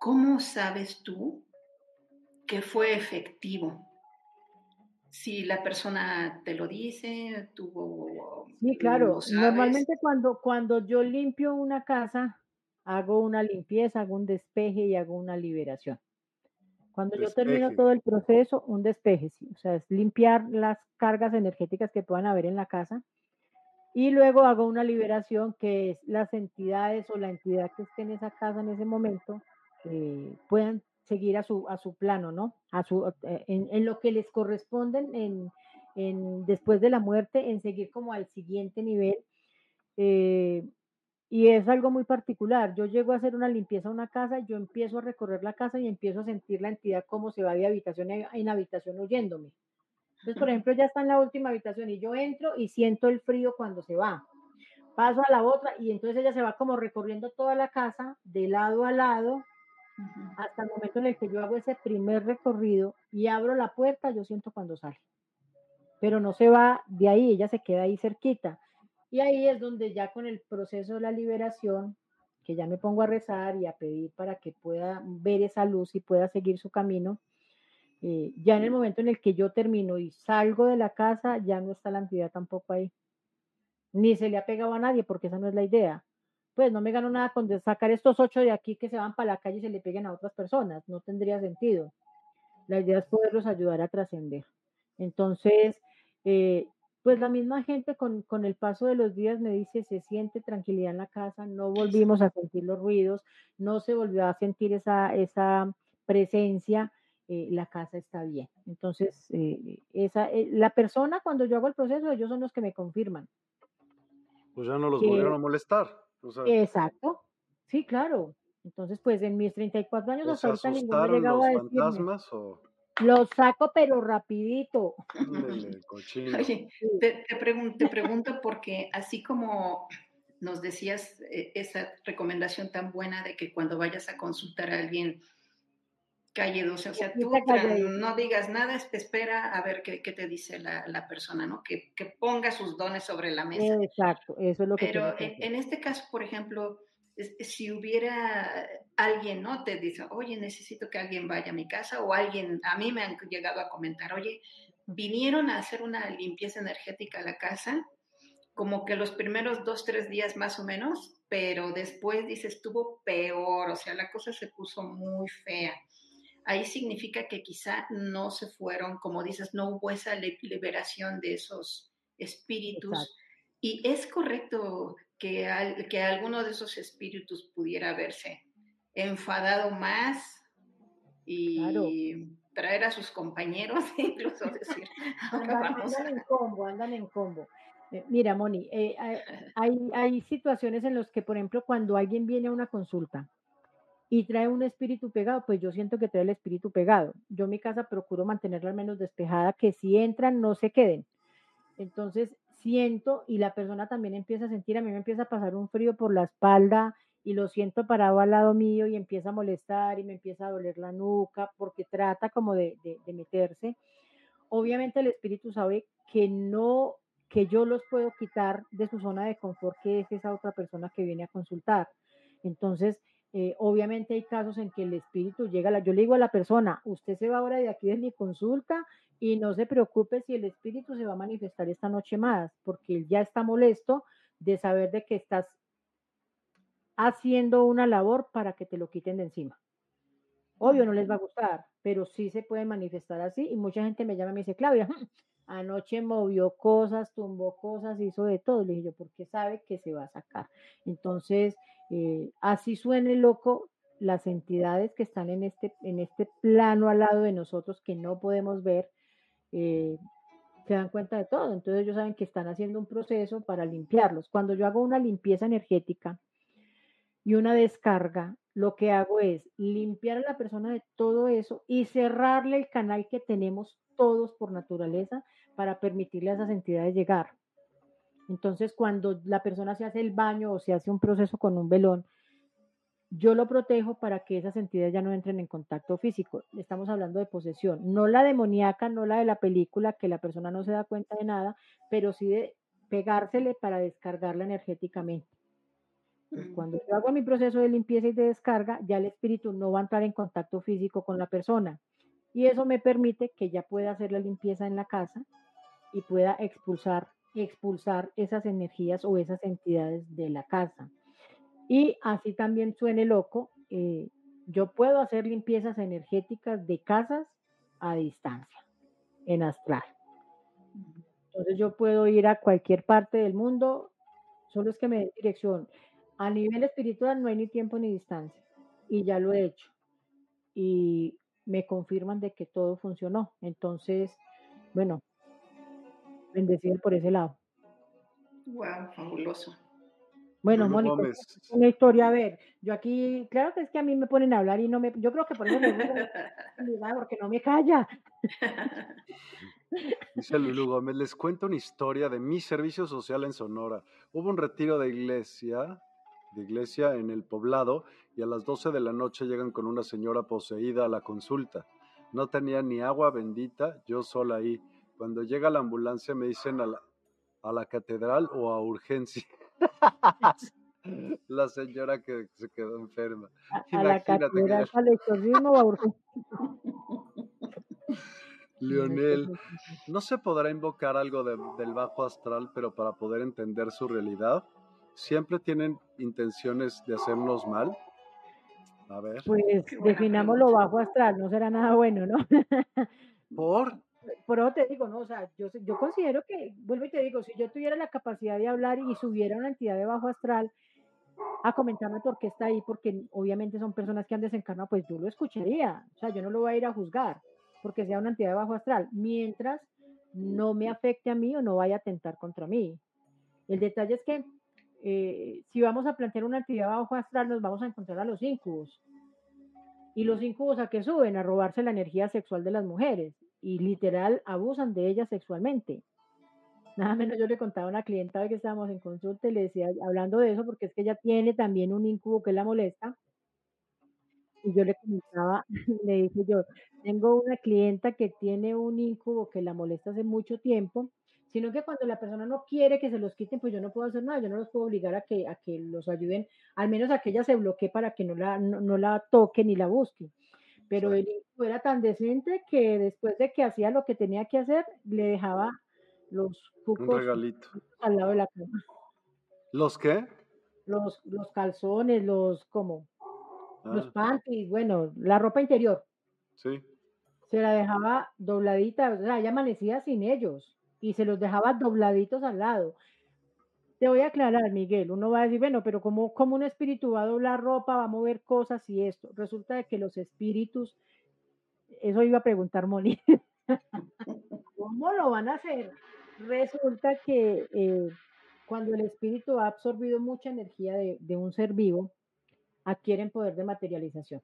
[SPEAKER 2] ¿cómo sabes tú que fue efectivo? Si la persona te lo dice, tuvo...
[SPEAKER 3] Sí, claro. Normalmente cuando, cuando yo limpio una casa, hago una limpieza, hago un despeje y hago una liberación. Cuando yo termino todo el proceso, un despeje, sí. O sea, es limpiar las cargas energéticas que puedan haber en la casa Y luego hago una liberación que es las entidades o la entidad que esté en esa casa en ese momento eh, puedan seguir a su, a su plano, ¿no? A su, eh, en, lo que les corresponden en, en, después de la muerte, en seguir como al siguiente nivel. Eh, y es algo muy particular. Yo llego a hacer una limpieza a una casa, yo empiezo a recorrer la casa y empiezo a sentir la entidad cómo se va de habitación en habitación oyéndome. Entonces, por ejemplo, ya está en la última habitación y yo entro y siento el frío cuando se va. Paso a la otra y entonces ella se va como recorriendo toda la casa de lado a lado hasta el momento en el que yo hago ese primer recorrido y abro la puerta, yo siento cuando sale. Pero no se va de ahí, ella se queda ahí cerquita. Y ahí es donde ya con el proceso de la liberación, que ya me pongo a rezar y a pedir para que pueda ver esa luz y pueda seguir su camino, eh, ya en el momento en el que yo termino y salgo de la casa, ya no está la entidad tampoco ahí. Ni se le ha pegado a nadie, porque esa no es la idea. Pues no me gano nada con sacar estos ocho de aquí que se van para la calle y se le peguen a otras personas. No tendría sentido. La idea es poderlos ayudar a trascender. Entonces, eh, pues la misma gente con, con, el paso de los días me dice, se siente tranquilidad en la casa, no volvimos a sentir los ruidos, no se volvió a sentir esa, esa presencia, eh, la casa está bien. Entonces, eh, esa, eh, la persona cuando yo hago el proceso, ellos son los que me confirman.
[SPEAKER 1] Pues ya no los volvieron a molestar.
[SPEAKER 3] Exacto, sí, claro. Entonces, pues en mis 34 años hasta ahorita ninguno ha llegado a decirme. Fantasmas, o... Los saco, pero rapidito.
[SPEAKER 2] Oye, te, te, pregunto, pregunto porque así como nos decías eh, esa recomendación tan buena de que cuando vayas a consultar a alguien, calle 12, o sea, tú no digas nada, espera a ver qué, qué te dice la, la, persona, ¿no? Que, que, ponga sus dones sobre la mesa.
[SPEAKER 3] Exacto, eso es lo que...
[SPEAKER 2] Pero en, en, este caso, por ejemplo, si hubiera alguien, ¿no? Te dice, oye, necesito que alguien vaya a mi casa, o alguien, a mí me han llegado a comentar, oye, vinieron a hacer una limpieza energética a la casa, como que los primeros dos, tres días más o menos, pero después dice, estuvo peor, o sea, la cosa se puso muy fea. Ahí significa que quizá no se fueron, como dices, no hubo esa liberación de esos espíritus. Y es correcto que, que alguno de esos espíritus pudiera haberse enfadado más y traer a sus compañeros, incluso decir,
[SPEAKER 3] andan, en combo, andan en combo. Eh, mira, Moni, eh, hay, hay situaciones en las que, por ejemplo, cuando alguien viene a una consulta y trae un espíritu pegado, pues yo siento que trae el espíritu pegado. Yo mi casa procuro mantenerla al menos despejada, que si entran no se queden. Entonces, siento y la persona también empieza a sentir, a mí me empieza a pasar un frío por la espalda y lo siento parado al lado mío y empieza a molestar y me empieza a doler la nuca porque trata como de, de, meterse. Obviamente el espíritu sabe que no, que yo los puedo quitar de su zona de confort, que es esa otra persona que viene a consultar. Entonces, eh, obviamente hay casos en que el espíritu llega, la, yo le digo a la persona, usted se va ahora de aquí de mi consulta y no se preocupe si el espíritu se va a manifestar esta noche más, porque él ya está molesto de saber de que estás haciendo una labor para que te lo quiten de encima. Obvio no les va a gustar, pero sí se puede manifestar así y mucha gente me llama y me dice, Claudia, anoche movió cosas, tumbó cosas, hizo de todo. Le dije yo, porque sabe que se va a sacar. Entonces, eh, así suene loco, las entidades que están en este, en este plano al lado de nosotros que no podemos ver, eh, se dan cuenta de todo. Entonces ellos saben que están haciendo un proceso para limpiarlos. Cuando yo hago una limpieza energética y una descarga, lo que hago es limpiar a la persona de todo eso y cerrarle el canal que tenemos todos por naturaleza para permitirle a esas entidades llegar. Entonces, cuando la persona se hace el baño o se hace un proceso con un velón, yo lo protejo para que esas entidades ya no entren en contacto físico. Estamos hablando de posesión, no la demoníaca, no la de la película, que la persona no se da cuenta de nada, pero sí de pegársele para descargarla energéticamente. Mm. cuando yo hago mi proceso de limpieza y de descarga, ya el espíritu no va a entrar en contacto físico con la persona. Y eso me permite que ya pueda hacer la limpieza en la casa y pueda expulsar, expulsar esas energías o esas entidades de la casa. Y así también suene loco, eh, yo puedo hacer limpiezas energéticas de casas a distancia, en astral. Entonces yo puedo ir a cualquier parte del mundo, solo es que me dé dirección. A nivel espiritual no hay ni tiempo ni distancia y ya lo he hecho. Y me confirman de que todo funcionó. Entonces, bueno, bendecido por ese lado.
[SPEAKER 2] Wow, fabuloso.
[SPEAKER 3] Bueno, Mónica, una historia, a ver, yo aquí, claro que es que a mí me ponen a hablar y no me, yo creo que por eso me porque no me calla.
[SPEAKER 1] Dice Lulu Gómez, les cuento una historia de mi servicio social en Sonora. Hubo un retiro de iglesia, de iglesia en el poblado y a las 12 de la noche llegan con una señora poseída a la consulta. No tenía ni agua bendita, yo sola ahí. Cuando llega la ambulancia me dicen a la, a la catedral o a urgencia. la señora que se quedó enferma.
[SPEAKER 3] A, la catedral al exorcismo o a urgencia.
[SPEAKER 1] Leonel, ¿no se podrá invocar algo del bajo astral, pero para poder entender su realidad? ¿Siempre tienen intenciones de hacernos mal? A ver.
[SPEAKER 3] Pues definamos lo bajo astral, no será nada bueno, ¿no?
[SPEAKER 1] ¿Por?
[SPEAKER 3] Por eso te digo, no, o sea, yo, yo considero que, vuelvo y te digo, si yo tuviera la capacidad de hablar y subiera una entidad de bajo astral a comentarme por qué está ahí, porque obviamente son personas que han desencarnado, pues yo lo escucharía, o sea, yo no lo voy a ir a juzgar porque sea una entidad de bajo astral, mientras no me afecte a mí o no vaya a atentar contra mí. El detalle es que eh, si vamos a plantear una entidad bajo astral, nos vamos a encontrar a los incubos. ¿Y los incubos a qué suben? A robarse la energía sexual de las mujeres y literal abusan de ellas sexualmente. Nada menos yo le contaba a una clienta que estábamos en consulta y le decía, hablando de eso, porque es que ella tiene también un incubo que la molesta, y yo le comentaba, le dije yo, tengo una clienta que tiene un incubo que la molesta hace mucho tiempo, sino que cuando la persona no quiere que se los quiten, pues yo no puedo hacer nada, yo no los puedo obligar a que, a que los ayuden, al menos a que ella se bloquee para que no la, no, la toque ni la busque. Pero el incubo era tan decente que después de que hacía lo que tenía que hacer, le dejaba los
[SPEAKER 1] cucos
[SPEAKER 3] al lado de la cama.
[SPEAKER 1] ¿Los qué?
[SPEAKER 3] Los, los calzones, los como los ah. panties, bueno, la ropa interior.
[SPEAKER 1] Sí.
[SPEAKER 3] Se la dejaba dobladita, o sea, ella amanecía sin ellos y se los dejaba dobladitos al lado. Te voy a aclarar, Miguel, uno va a decir, bueno, pero ¿cómo, cómo un espíritu va a doblar ropa, va a mover cosas y esto? Resulta de que los espíritus, eso iba a preguntar Molly, ¿cómo lo van a hacer? Resulta que eh, cuando el espíritu ha absorbido mucha energía de, de un ser vivo, adquieren poder de materialización.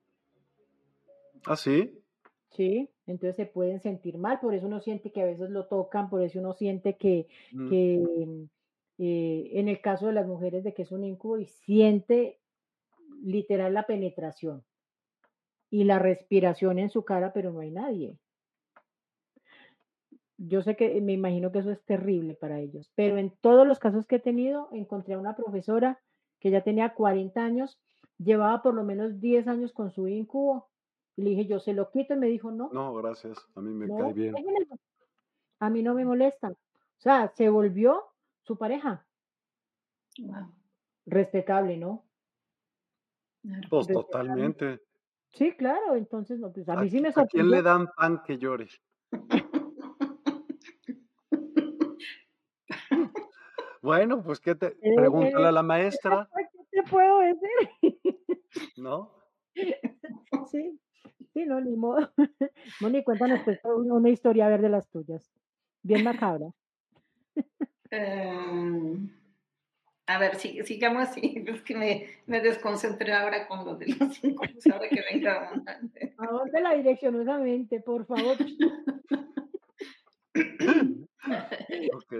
[SPEAKER 1] ¿Ah, sí?
[SPEAKER 3] Sí, entonces se pueden sentir mal, por eso uno siente que a veces lo tocan, por eso uno siente que, mm. Eh, en el caso de las mujeres de que es un incubo y siente literal la penetración y la respiración en su cara, pero no hay nadie. Yo sé que me imagino que eso es terrible para ellos, pero en todos los casos que he tenido, encontré a una profesora que ya tenía 40 años llevaba por lo menos 10 años con su incubo. Y le dije, yo se lo quito y me dijo, no.
[SPEAKER 1] No, gracias, a mí me cae bien.
[SPEAKER 3] A mí no me molesta. O sea, se volvió su pareja. Respetable, ¿no?
[SPEAKER 1] Pues totalmente.
[SPEAKER 3] Sí, claro, entonces no, pues a mí sí me
[SPEAKER 1] sorprendió. ¿A quién le dan pan que llore? bueno, pues qué te eh, pregúntale a la maestra.
[SPEAKER 3] ¿Qué te puedo decir?
[SPEAKER 1] ¿No?
[SPEAKER 3] Sí, sí, no, ni modo. Moni, cuéntanos pues, una historia a ver de las tuyas. Bien macabra.
[SPEAKER 2] Em, a ver, sí, sigamos así. Es que me, me, desconcentré ahora con lo de los cinco, pues, ahora que venga abundante.
[SPEAKER 3] ¿A dónde la dirección nuevamente, por favor?
[SPEAKER 1] ok.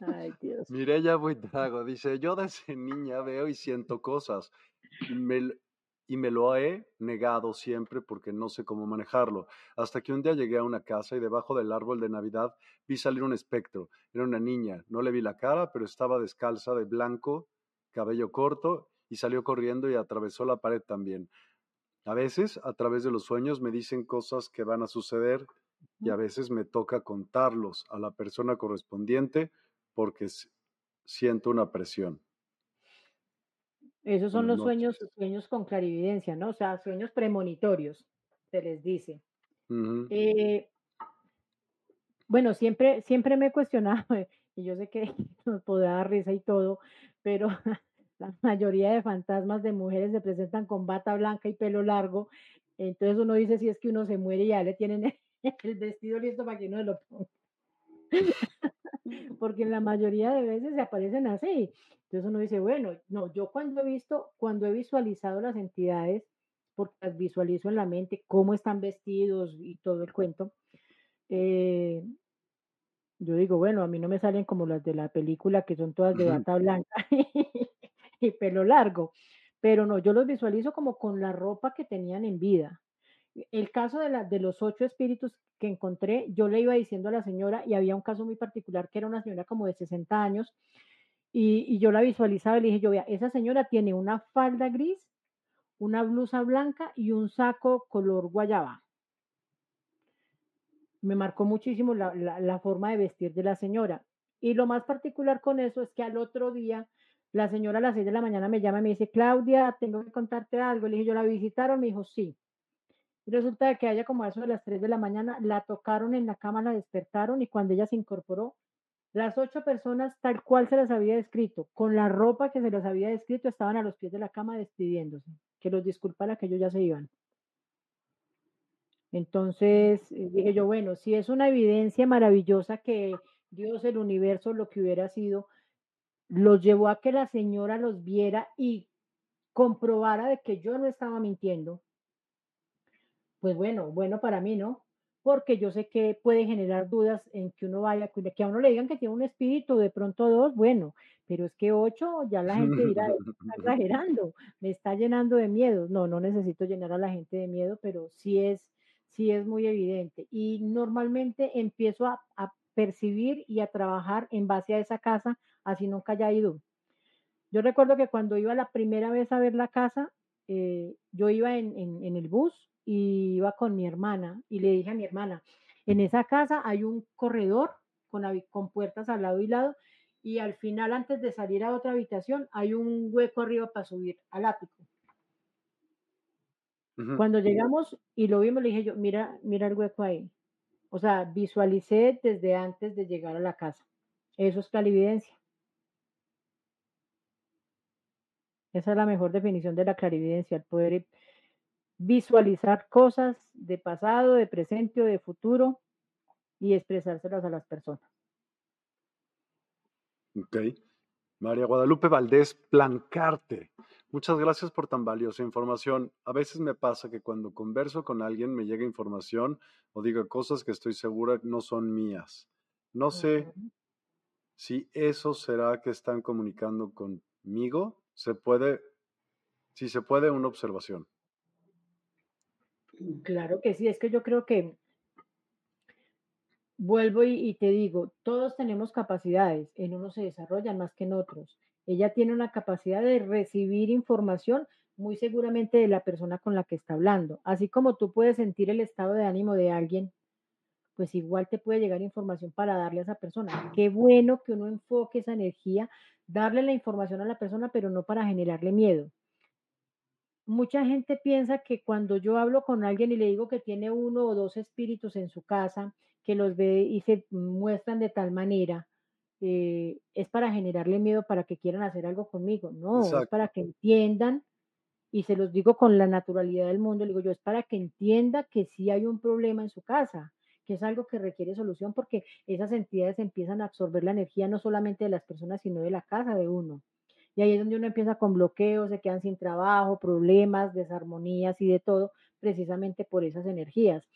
[SPEAKER 1] Ay, Dios. Mireya Buitrago dice, yo desde niña veo y siento cosas me, y me lo he negado siempre porque no sé cómo manejarlo. Hasta que un día llegué a una casa y debajo del árbol de Navidad vi salir un espectro. Era una niña, no le vi la cara, pero estaba descalza de blanco, cabello corto y salió corriendo y atravesó la pared también. A veces, a través de los sueños, me dicen cosas que van a suceder y a veces me toca contarlos a la persona correspondiente porque siento una presión.
[SPEAKER 3] Esos son los sueños, sueños con clarividencia, ¿no? O sea, sueños premonitorios, se les dice. Eh, Bueno, siempre, siempre me he cuestionado, y yo sé que nos podrá dar risa y todo, pero la mayoría de fantasmas de mujeres se presentan con bata blanca y pelo largo. Entonces uno dice si es que uno se muere y ya le tienen el vestido listo para que uno lo ponga. Porque la mayoría de veces se aparecen así. Entonces uno dice, bueno, no, yo cuando he visto, cuando he visualizado las entidades, porque las visualizo en la mente, cómo están vestidos y todo el cuento, eh, yo digo, bueno, a mí no me salen como las de la película, que son todas de bata blanca y pelo largo, pero no, yo los visualizo como con la ropa que tenían en vida. El caso de, de los ocho espíritus que encontré, yo le iba diciendo a la señora, y había un caso muy particular que era una señora como de 60 años, y, yo la visualizaba y le dije, yo, vea, esa señora tiene una falda gris, una blusa blanca y un saco color guayaba. Me marcó muchísimo la, la forma de vestir de la señora. Y lo más particular con eso es que al otro día la señora a las 6 de la mañana me llama y me dice, Claudia, tengo que contarte algo. Le dije, ¿yo la visitaron? Me dijo, sí. Y resulta que ella como a eso de las 3 de la mañana la tocaron en la cama, la despertaron y cuando ella se incorporó, las ocho personas tal cual se las había descrito, con la ropa que se les había descrito, estaban a los pies de la cama despidiéndose, que los disculpara que ellos ya se iban. Entonces eh, dije yo, bueno, si es una evidencia maravillosa que Dios, el universo, lo que hubiera sido, los llevó a que la señora los viera y comprobara de que yo no estaba mintiendo, pues bueno, bueno para mí, ¿no? Porque yo sé que puede generar dudas en que uno vaya, que a uno le digan que tiene un espíritu, de pronto dos, bueno, pero es que ocho, ya la gente dirá, está exagerando, me está llenando de miedo. No, no necesito llenar a la gente de miedo, pero sí es, sí es muy evidente. Y normalmente empiezo a, a percibir y a trabajar en base a esa casa así nunca haya ido. Yo recuerdo que cuando iba la primera vez a ver la casa, eh, yo iba en, el bus y iba con mi hermana y le dije a mi hermana, en esa casa hay un corredor con, con puertas al lado y lado y al final antes de salir a otra habitación hay un hueco arriba para subir al ático. Cuando llegamos y lo vimos, le dije yo, mira, mira el hueco ahí. O sea, visualicé desde antes de llegar a la casa. Eso es clarividencia. Esa es la mejor definición de la clarividencia, el poder visualizar cosas de pasado, de presente o de futuro y expresárselas a las personas.
[SPEAKER 1] Ok. María Guadalupe Valdés Plancarte. Muchas gracias por tan valiosa información. A veces me pasa que cuando converso con alguien me llega información o diga cosas que estoy segura no son mías. No sé si eso será que están comunicando conmigo se puede, si se puede, una observación.
[SPEAKER 3] Claro que sí, es que yo creo que vuelvo y, te digo, todos tenemos capacidades, en unos se desarrollan más que en otros. Ella tiene una capacidad de recibir información muy seguramente de la persona con la que está hablando. Así como tú puedes sentir el estado de ánimo de alguien, pues igual te puede llegar información para darle a esa persona. Qué bueno que uno enfoque esa energía darle la información a la persona, pero no para generarle miedo. Mucha gente piensa que cuando yo hablo con alguien y le digo que tiene uno o dos espíritus en su casa, que los ve y se muestran de tal manera, eh, es para generarle miedo para que quieran hacer algo conmigo. No, es para que entiendan, y se los digo con la naturalidad del mundo, le digo yo, es para que entienda que sí hay un problema en su casa, que es algo que requiere solución porque esas entidades empiezan a absorber la energía no solamente de las personas, sino de la casa de uno. Y ahí es donde uno empieza con bloqueos, se quedan sin trabajo, problemas, desarmonías y de todo, precisamente por esas energías.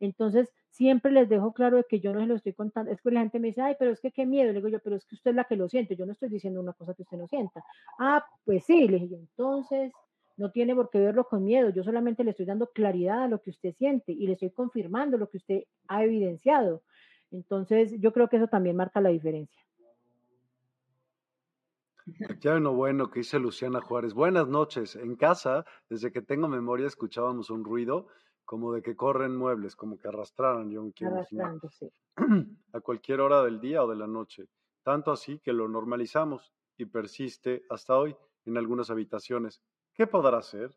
[SPEAKER 3] Entonces, siempre les dejo claro de que yo no se lo estoy contando. Es que la gente me dice, ay, pero es que qué miedo. Le digo yo, pero es que usted es la que lo siente. Yo no estoy diciendo una cosa que usted no sienta. Ah, pues sí, le dije entonces no tiene por qué verlo con miedo, yo solamente le estoy dando claridad a lo que usted siente y le estoy confirmando lo que usted ha evidenciado. Entonces, yo creo que eso también marca la diferencia.
[SPEAKER 1] Aquí hay uno bueno que dice Luciana Juárez. Buenas noches. En casa, desde que tengo memoria, escuchábamos un ruido como de que corren muebles, como que arrastraran, yo me quiero a cualquier hora del día o de la noche. Tanto así que lo normalizamos y persiste hasta hoy en algunas habitaciones. ¿Qué podrá ser?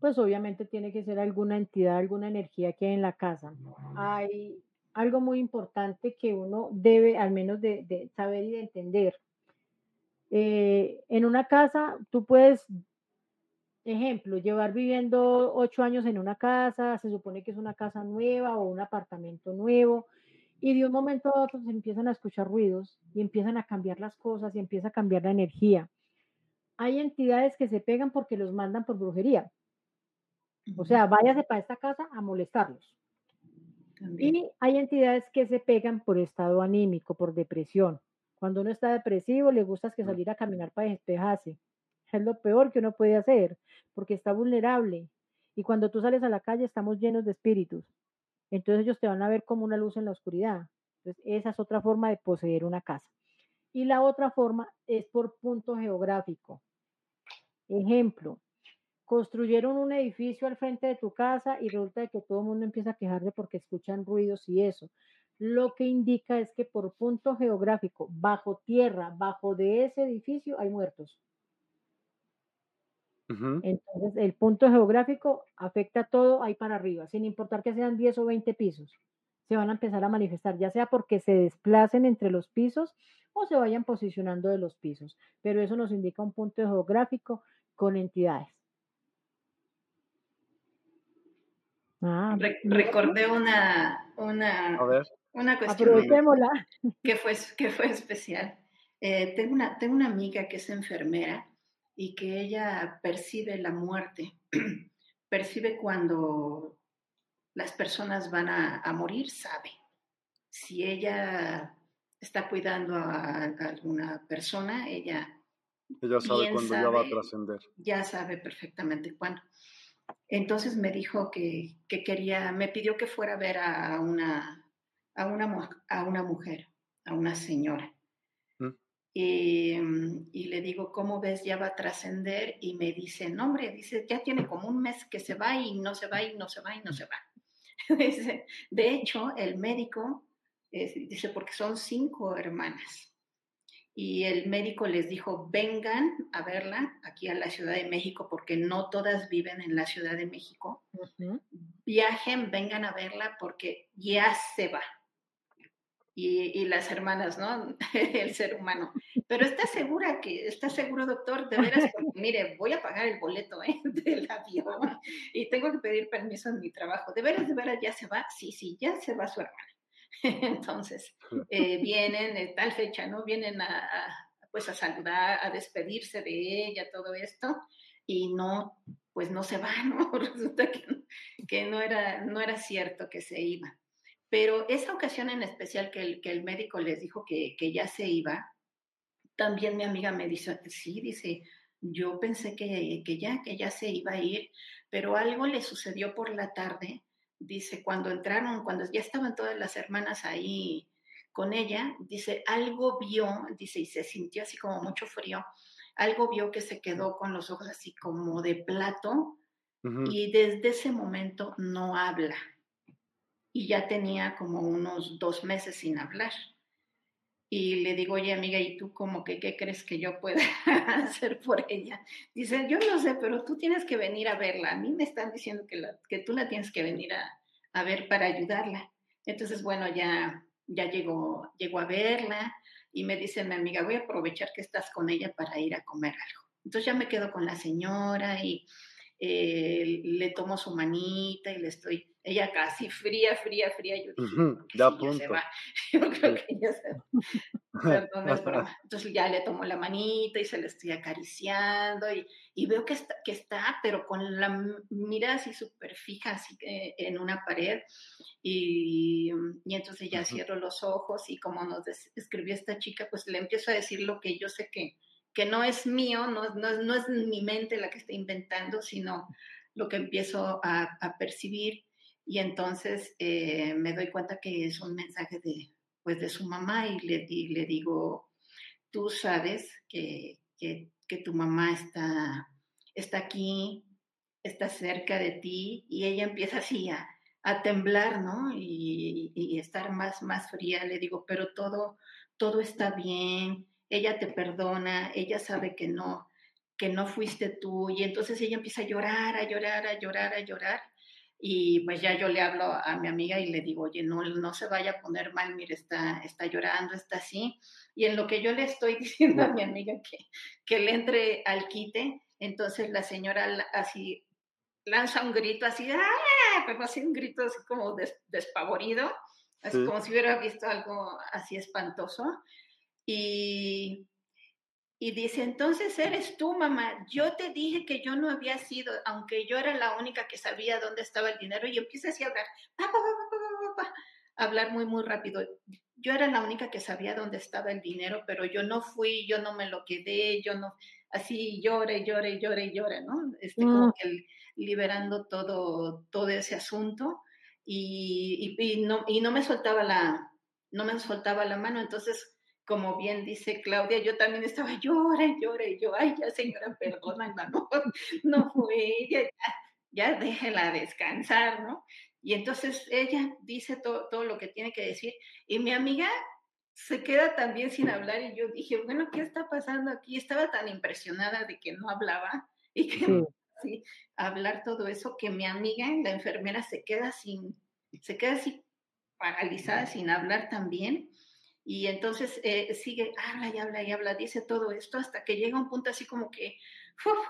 [SPEAKER 3] Pues obviamente tiene que ser alguna entidad, alguna energía que hay en la casa. Hay, algo muy importante que uno debe al menos de, saber y de entender. Eh, en una casa, tú puedes, ejemplo, llevar viviendo ocho años en una casa, se supone que es una casa nueva o un apartamento nuevo, y de un momento a otro se empiezan a escuchar ruidos y empiezan a cambiar las cosas y empieza a cambiar la energía. Hay entidades que se pegan porque los mandan por brujería. O sea, váyase para esta casa a molestarlos. Y hay entidades que se pegan por estado anímico, por depresión. Cuando uno está depresivo, le gusta que salir a caminar para despejarse. Es lo peor que uno puede hacer, porque está vulnerable. Y cuando tú sales a la calle, estamos llenos de espíritus. Entonces ellos te van a ver como una luz en la oscuridad. Entonces esa es otra forma de poseer una casa. Y la otra forma es por punto geográfico. Ejemplo, construyeron un edificio al frente de tu casa y resulta que todo el mundo empieza a quejarse porque escuchan ruidos y eso. Lo que indica es que por punto geográfico, bajo tierra, bajo de ese edificio, hay muertos. Entonces, el punto geográfico afecta todo ahí para arriba, sin importar que sean 10 o 20 pisos. Se van a empezar a manifestar, ya sea porque se desplacen entre los pisos o se vayan posicionando de los pisos. Pero eso nos indica un punto geográfico con entidades.
[SPEAKER 2] Ah, recordé una, una, una cuestión que fue, que fue especial. Eh, tengo, una, tengo una amiga que es enfermera y que ella percibe la muerte, percibe cuando las personas van a, morir, sabe. Si ella está cuidando a, alguna persona, ella...
[SPEAKER 1] Ella sabe cuándo ya va a trascender.
[SPEAKER 2] Ya sabe perfectamente cuándo. Entonces me dijo que, que, quería, me pidió que fuera a ver a una, a una, a una mujer, a una señora. Mm, y, le digo, ¿cómo ves? Ya va a trascender. Y me dice, no, hombre, dice, ya tiene como un mes que se va y no se va y no se va y no se va. de hecho, el médico dice, porque son cinco hermanas. Y el médico les dijo, vengan a verla aquí a la Ciudad de México, porque no todas viven en la Ciudad de México. Viajen, vengan a verla porque ya se va y, las hermanas, ¿no? el ser humano. Pero está segura que, está seguro, doctor, de veras, porque mire, voy a pagar el boleto ¿eh? del avión y tengo que pedir permiso en mi trabajo. ¿De veras, de veras ya se va? Sí, sí, ya se va su hermana. Entonces, eh, vienen de tal fecha, ¿no? Vienen a, pues a saludar, a despedirse de ella, todo esto, y no, pues no se va, ¿no? Resulta que, que no, era, no era cierto que se iba. Pero esa ocasión en especial que el, que el médico les dijo que, que ya se iba, también mi amiga me dice, sí, dice, yo pensé que, que, ya, que ya se iba a ir, pero algo le sucedió por la tarde, dice, cuando entraron, cuando ya estaban todas las hermanas ahí con ella, dice, algo vio, dice, y se sintió así como mucho frío, algo vio que se quedó con los ojos así como de plato y desde ese momento no habla y ya tenía como unos dos meses sin hablar. Y le digo, oye amiga, ¿y tú como que qué crees que yo pueda hacer por ella? Dice, yo no sé, pero tú tienes que venir a verla. A mí me están diciendo que, que tú la tienes que venir a, a, ver para ayudarla. Entonces, bueno, ya, ya llegó, llegó a verla y me dice mi amiga, voy a aprovechar que estás con ella para ir a comer algo. Entonces ya me quedo con la señora y eh, le tomo su manita y le estoy ella casi fría, fría, fría. Yo dije, ya, se va. Yo creo que ya se va. Entonces ya le tomo la manita y se le estoy acariciando y, y veo que está, que está, pero con la mirada así súper fija, así en una pared. Y, y entonces ya cierro los ojos y como nos escribió esta chica, pues le empiezo a decir lo que yo sé que, que no es mío, no, no, no es mi mente la que está inventando, sino lo que empiezo a, a percibir y entonces eh, me doy cuenta que es un mensaje de, pues, de su mamá y le, le digo, tú sabes que, que, tu mamá está, está aquí, está cerca de ti y ella empieza así a, a temblar, ¿no? Y, y, estar más, más fría. Le digo, pero todo, todo está bien, ella te perdona, ella sabe que no, que no fuiste tú. Y entonces ella empieza a llorar, a llorar, a llorar, a llorar Y pues ya yo le hablo a mi amiga y le digo, oye, no, no se vaya a poner mal, mire, está, está llorando, está así. Y en lo que yo le estoy diciendo a mi amiga que, que le entre al quite, entonces la señora así lanza un grito así, ¡ah! Pero así un grito así como despavorido, así como si hubiera visto algo así espantoso. Y y dice, entonces eres tú, mamá. Yo te dije que yo no había sido, aunque yo era la única que sabía dónde estaba el dinero. Y empieza así a hablar, hablar muy, muy rápido. Yo era la única que sabía dónde estaba el dinero, pero yo no fui, yo no me lo quedé, yo no, así llore, llore, llore, llore, ¿no? Este, como mm. que liberando todo, todo ese asunto. Y, y, y, no, y no me soltaba la, no me soltaba la mano. Entonces, como bien dice Claudia, yo también estaba llore, llore, yo, ay, ya señora, perdónala, no, no fue ella, ya, déjela descansar, ¿no? Y entonces ella dice todo, todo lo que tiene que decir y mi amiga se queda también sin hablar y yo dije, bueno, ¿qué está pasando aquí? Estaba tan impresionada de que no hablaba y que sí. hablar todo eso que mi amiga, la enfermera, se queda sin, se queda así paralizada, sin hablar también. Y entonces eh, sigue, habla y habla y habla, dice todo esto hasta que llega un punto así como que,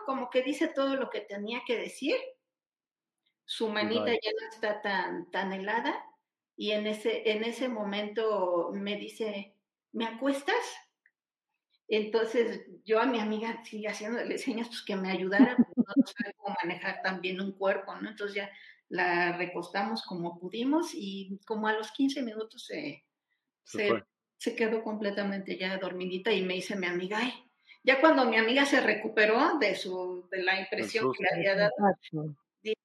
[SPEAKER 2] como que dice todo lo que tenía que decir. Su manita ya no está tan, tan helada y en ese, en ese momento me dice, ¿me acuestas? Entonces yo a mi amiga sigue haciéndole señas pues, que me ayudara, porque no sabe cómo manejar también un cuerpo, ¿no? Entonces ya la recostamos como pudimos y como a los 15 minutos se, se, se quedó completamente ya dormidita y me dice mi amiga, ay, ya cuando mi amiga se recuperó de, su, de la impresión que le había dado,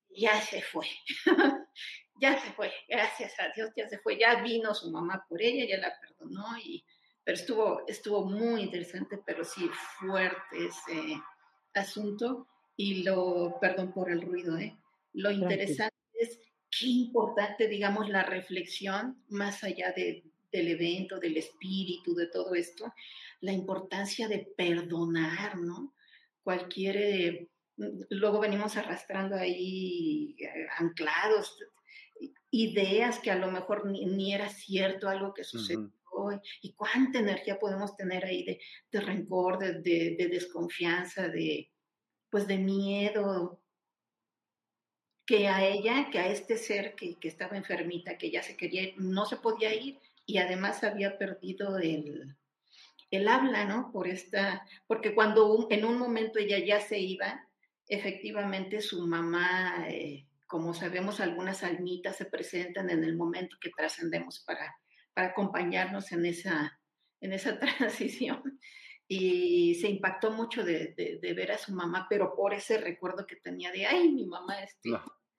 [SPEAKER 2] ya se fue, ya se fue, gracias a Dios, ya se fue, ya vino su mamá por ella, ya la perdonó, y, pero estuvo, estuvo muy interesante, pero sí fuerte ese asunto, y lo, perdón por el ruido, ¿eh? lo interesante es qué importante, digamos, la reflexión más allá de, del evento, del espíritu, de todo esto, la importancia de perdonar, ¿no? Cualquier, eh, luego venimos arrastrando ahí eh, anclados, ideas que a lo mejor ni, era cierto algo que sucedió. Y cuánta energía podemos tener ahí de, de rencor, de, de, desconfianza, de, pues de miedo, que a ella, que a este ser que, que, estaba enfermita, que ya se quería, no se podía ir, y además había perdido el, el habla, ¿no? Por esta, porque cuando en un momento ella ya se iba, efectivamente su mamá, eh, como sabemos, algunas almitas se presentan en el momento que trascendemos para, para acompañarnos en esa, en esa transición. Y se impactó mucho de, de, ver a su mamá, pero por ese recuerdo que tenía de, ay, mi mamá, este,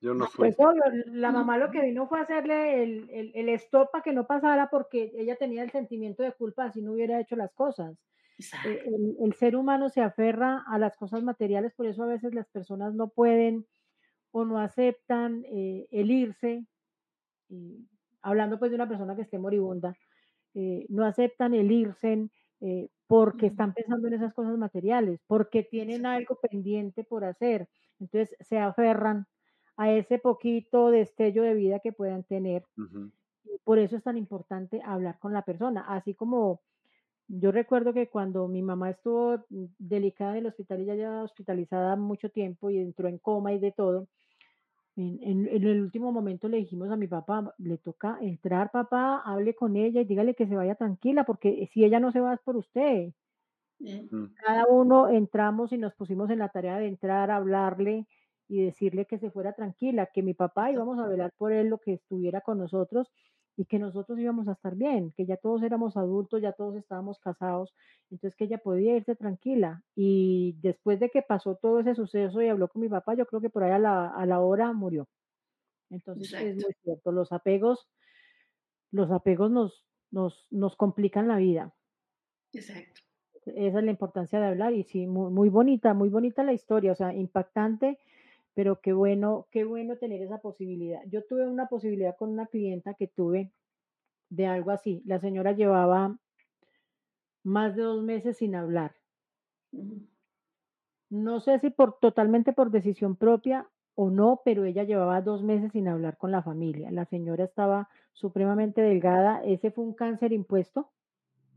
[SPEAKER 1] yo no fui.
[SPEAKER 3] Pues la mamá lo que vino fue hacerle el, el, el stop para que no pasara porque ella tenía el sentimiento de culpa si no hubiera hecho las cosas. Eh, el, el, ser humano se aferra a las cosas materiales, por eso a veces las personas no pueden o no aceptan eh, el irse, hablando pues de una persona que esté moribunda, eh, no aceptan el irse porque están pensando en esas cosas materiales, porque tienen algo pendiente por hacer, entonces se aferran a ese poquito destello de vida que puedan tener. por eso es tan importante hablar con la persona, así como yo recuerdo que cuando mi mamá estuvo delicada en el hospital, ella ya hospitalizada mucho tiempo y entró en coma y de todo, en, el último momento le dijimos a mi papá, le toca entrar, papá, hable con ella y dígale que se vaya tranquila, porque si ella no se va es por usted. Cada uno entramos y nos pusimos en la tarea de entrar, a hablarle, y decirle que se fuera tranquila, que mi papá íbamos a velar por él lo que estuviera con nosotros y que nosotros íbamos a estar bien, que ya todos éramos adultos, ya todos estábamos casados, entonces que ella podía irse tranquila. Y después de que pasó todo ese suceso y habló con mi papá, yo creo que por ahí a la, a la hora murió. Entonces es muy cierto, los apegos, los apegos nos, nos, nos complican la vida.
[SPEAKER 2] Exacto.
[SPEAKER 3] Esa es la importancia de hablar y sí, muy, muy bonita, muy bonita la historia, o sea, impactante pero qué bueno, qué bueno tener esa posibilidad. Yo tuve una posibilidad con una clienta que tuve de algo así. La señora llevaba más de dos meses sin hablar. No sé si por totalmente por decisión propia o no, pero ella llevaba dos meses sin hablar con la familia. La señora estaba supremamente delgada. Ese fue un cáncer impuesto,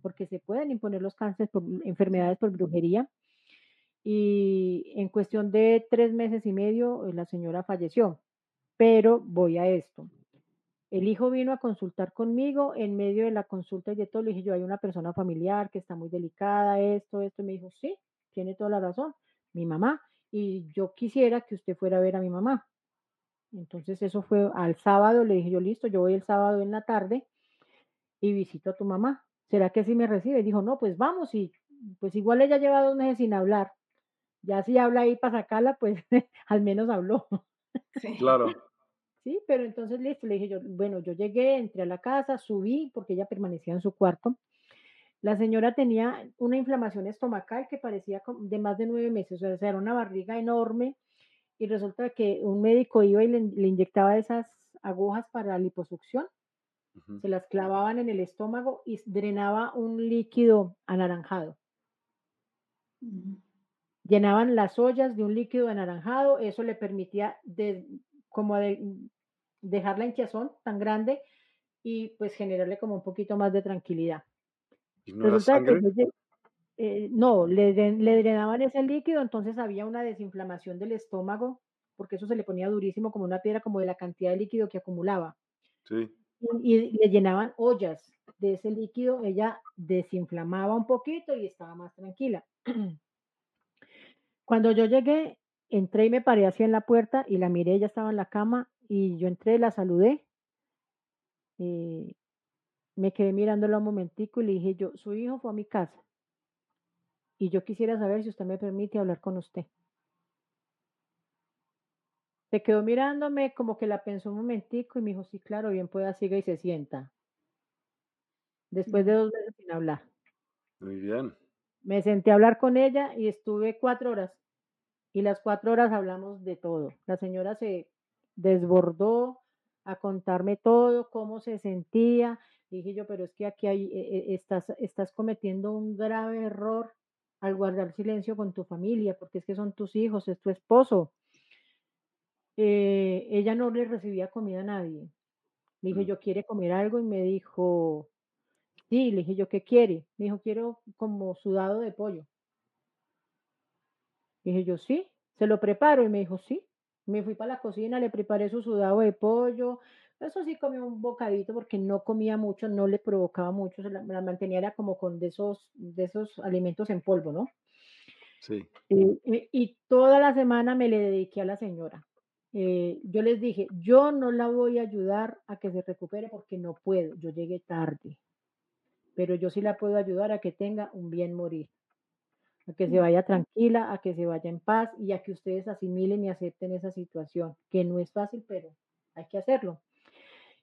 [SPEAKER 3] porque se pueden imponer los cánceres por enfermedades por brujería. Y en cuestión de tres meses y medio, la señora falleció. Pero voy a esto. El hijo vino a consultar conmigo en medio de la consulta y de todo. Le dije, yo hay una persona familiar que está muy delicada, esto, esto. Y me dijo, sí, tiene toda la razón, mi mamá y yo quisiera que usted fuera a ver a mi mamá. Entonces eso fue al sábado, le dije yo, listo, yo voy el sábado en la tarde y visito a tu mamá. ¿Será que sí me recibe? Dijo, no, pues vamos y pues igual ella lleva dos meses sin hablar. Ya si habla ahí para sacarla, pues al menos habló.
[SPEAKER 1] Sí. Claro.
[SPEAKER 3] Sí, pero entonces listo, le dije yo, bueno, yo llegué, entré a la casa, subí porque ella permanecía en su cuarto la señora tenía una inflamación estomacal que parecía de más de nueve meses, o sea, era una barriga enorme y resulta que un médico iba y le, inyectaba esas agujas para la liposucción, se las clavaban en el estómago y drenaba un líquido anaranjado. Llenaban las ollas de un líquido anaranjado, eso le permitía como dejar la hinchazón tan grande y pues generarle como un poquito más de tranquilidad no, le, drenaban ese líquido, entonces había una desinflamación del estómago, porque eso se le ponía durísimo como una piedra, como de la cantidad de líquido que acumulaba.
[SPEAKER 1] Sí.
[SPEAKER 3] Y, le llenaban ollas de ese líquido, ella desinflamaba un poquito y estaba más tranquila. Cuando yo llegué, entré y me paré así en la puerta y la miré, ella estaba en la cama y yo entré, la saludé. Eh, me quedé mirándola un momentico y le dije yo, su hijo fue a mi casa y yo quisiera saber si usted me permite hablar con usted. Se quedó mirándome como que la pensó un momentico y me dijo, sí, claro, bien pueda, siga y se sienta. Después de dos meses sin hablar.
[SPEAKER 1] Muy bien.
[SPEAKER 3] Me senté a hablar con ella y estuve cuatro horas. Y las cuatro horas hablamos de todo. La señora se desbordó a contarme todo, cómo se sentía, Dije yo, pero es que aquí hay, eh, eh, estás, estás cometiendo un grave error al guardar silencio con tu familia, porque es que son tus hijos, es tu esposo. Eh, ella no le recibía comida a nadie. Le dije, mm. yo quiere comer algo y me dijo, sí, le dije yo, ¿qué quiere? Me dijo, quiero como sudado de pollo. Dije yo, sí, se lo preparo y me dijo, sí. Me fui para la cocina, le preparé su sudado de pollo, eso sí comía un bocadito porque no comía mucho, no le provocaba mucho, la, mantenía era como con de esos, de esos alimentos en polvo, ¿no?
[SPEAKER 1] Sí.
[SPEAKER 3] Y, toda la semana me le dediqué a la señora. Eh, yo les dije, yo no la voy a ayudar a que se recupere porque no puedo, yo llegué tarde, pero yo sí la puedo ayudar a que tenga un bien morir, a que se vaya tranquila, a que se vaya en paz y a que ustedes asimilen y acepten esa situación, que no es fácil, pero hay que hacerlo.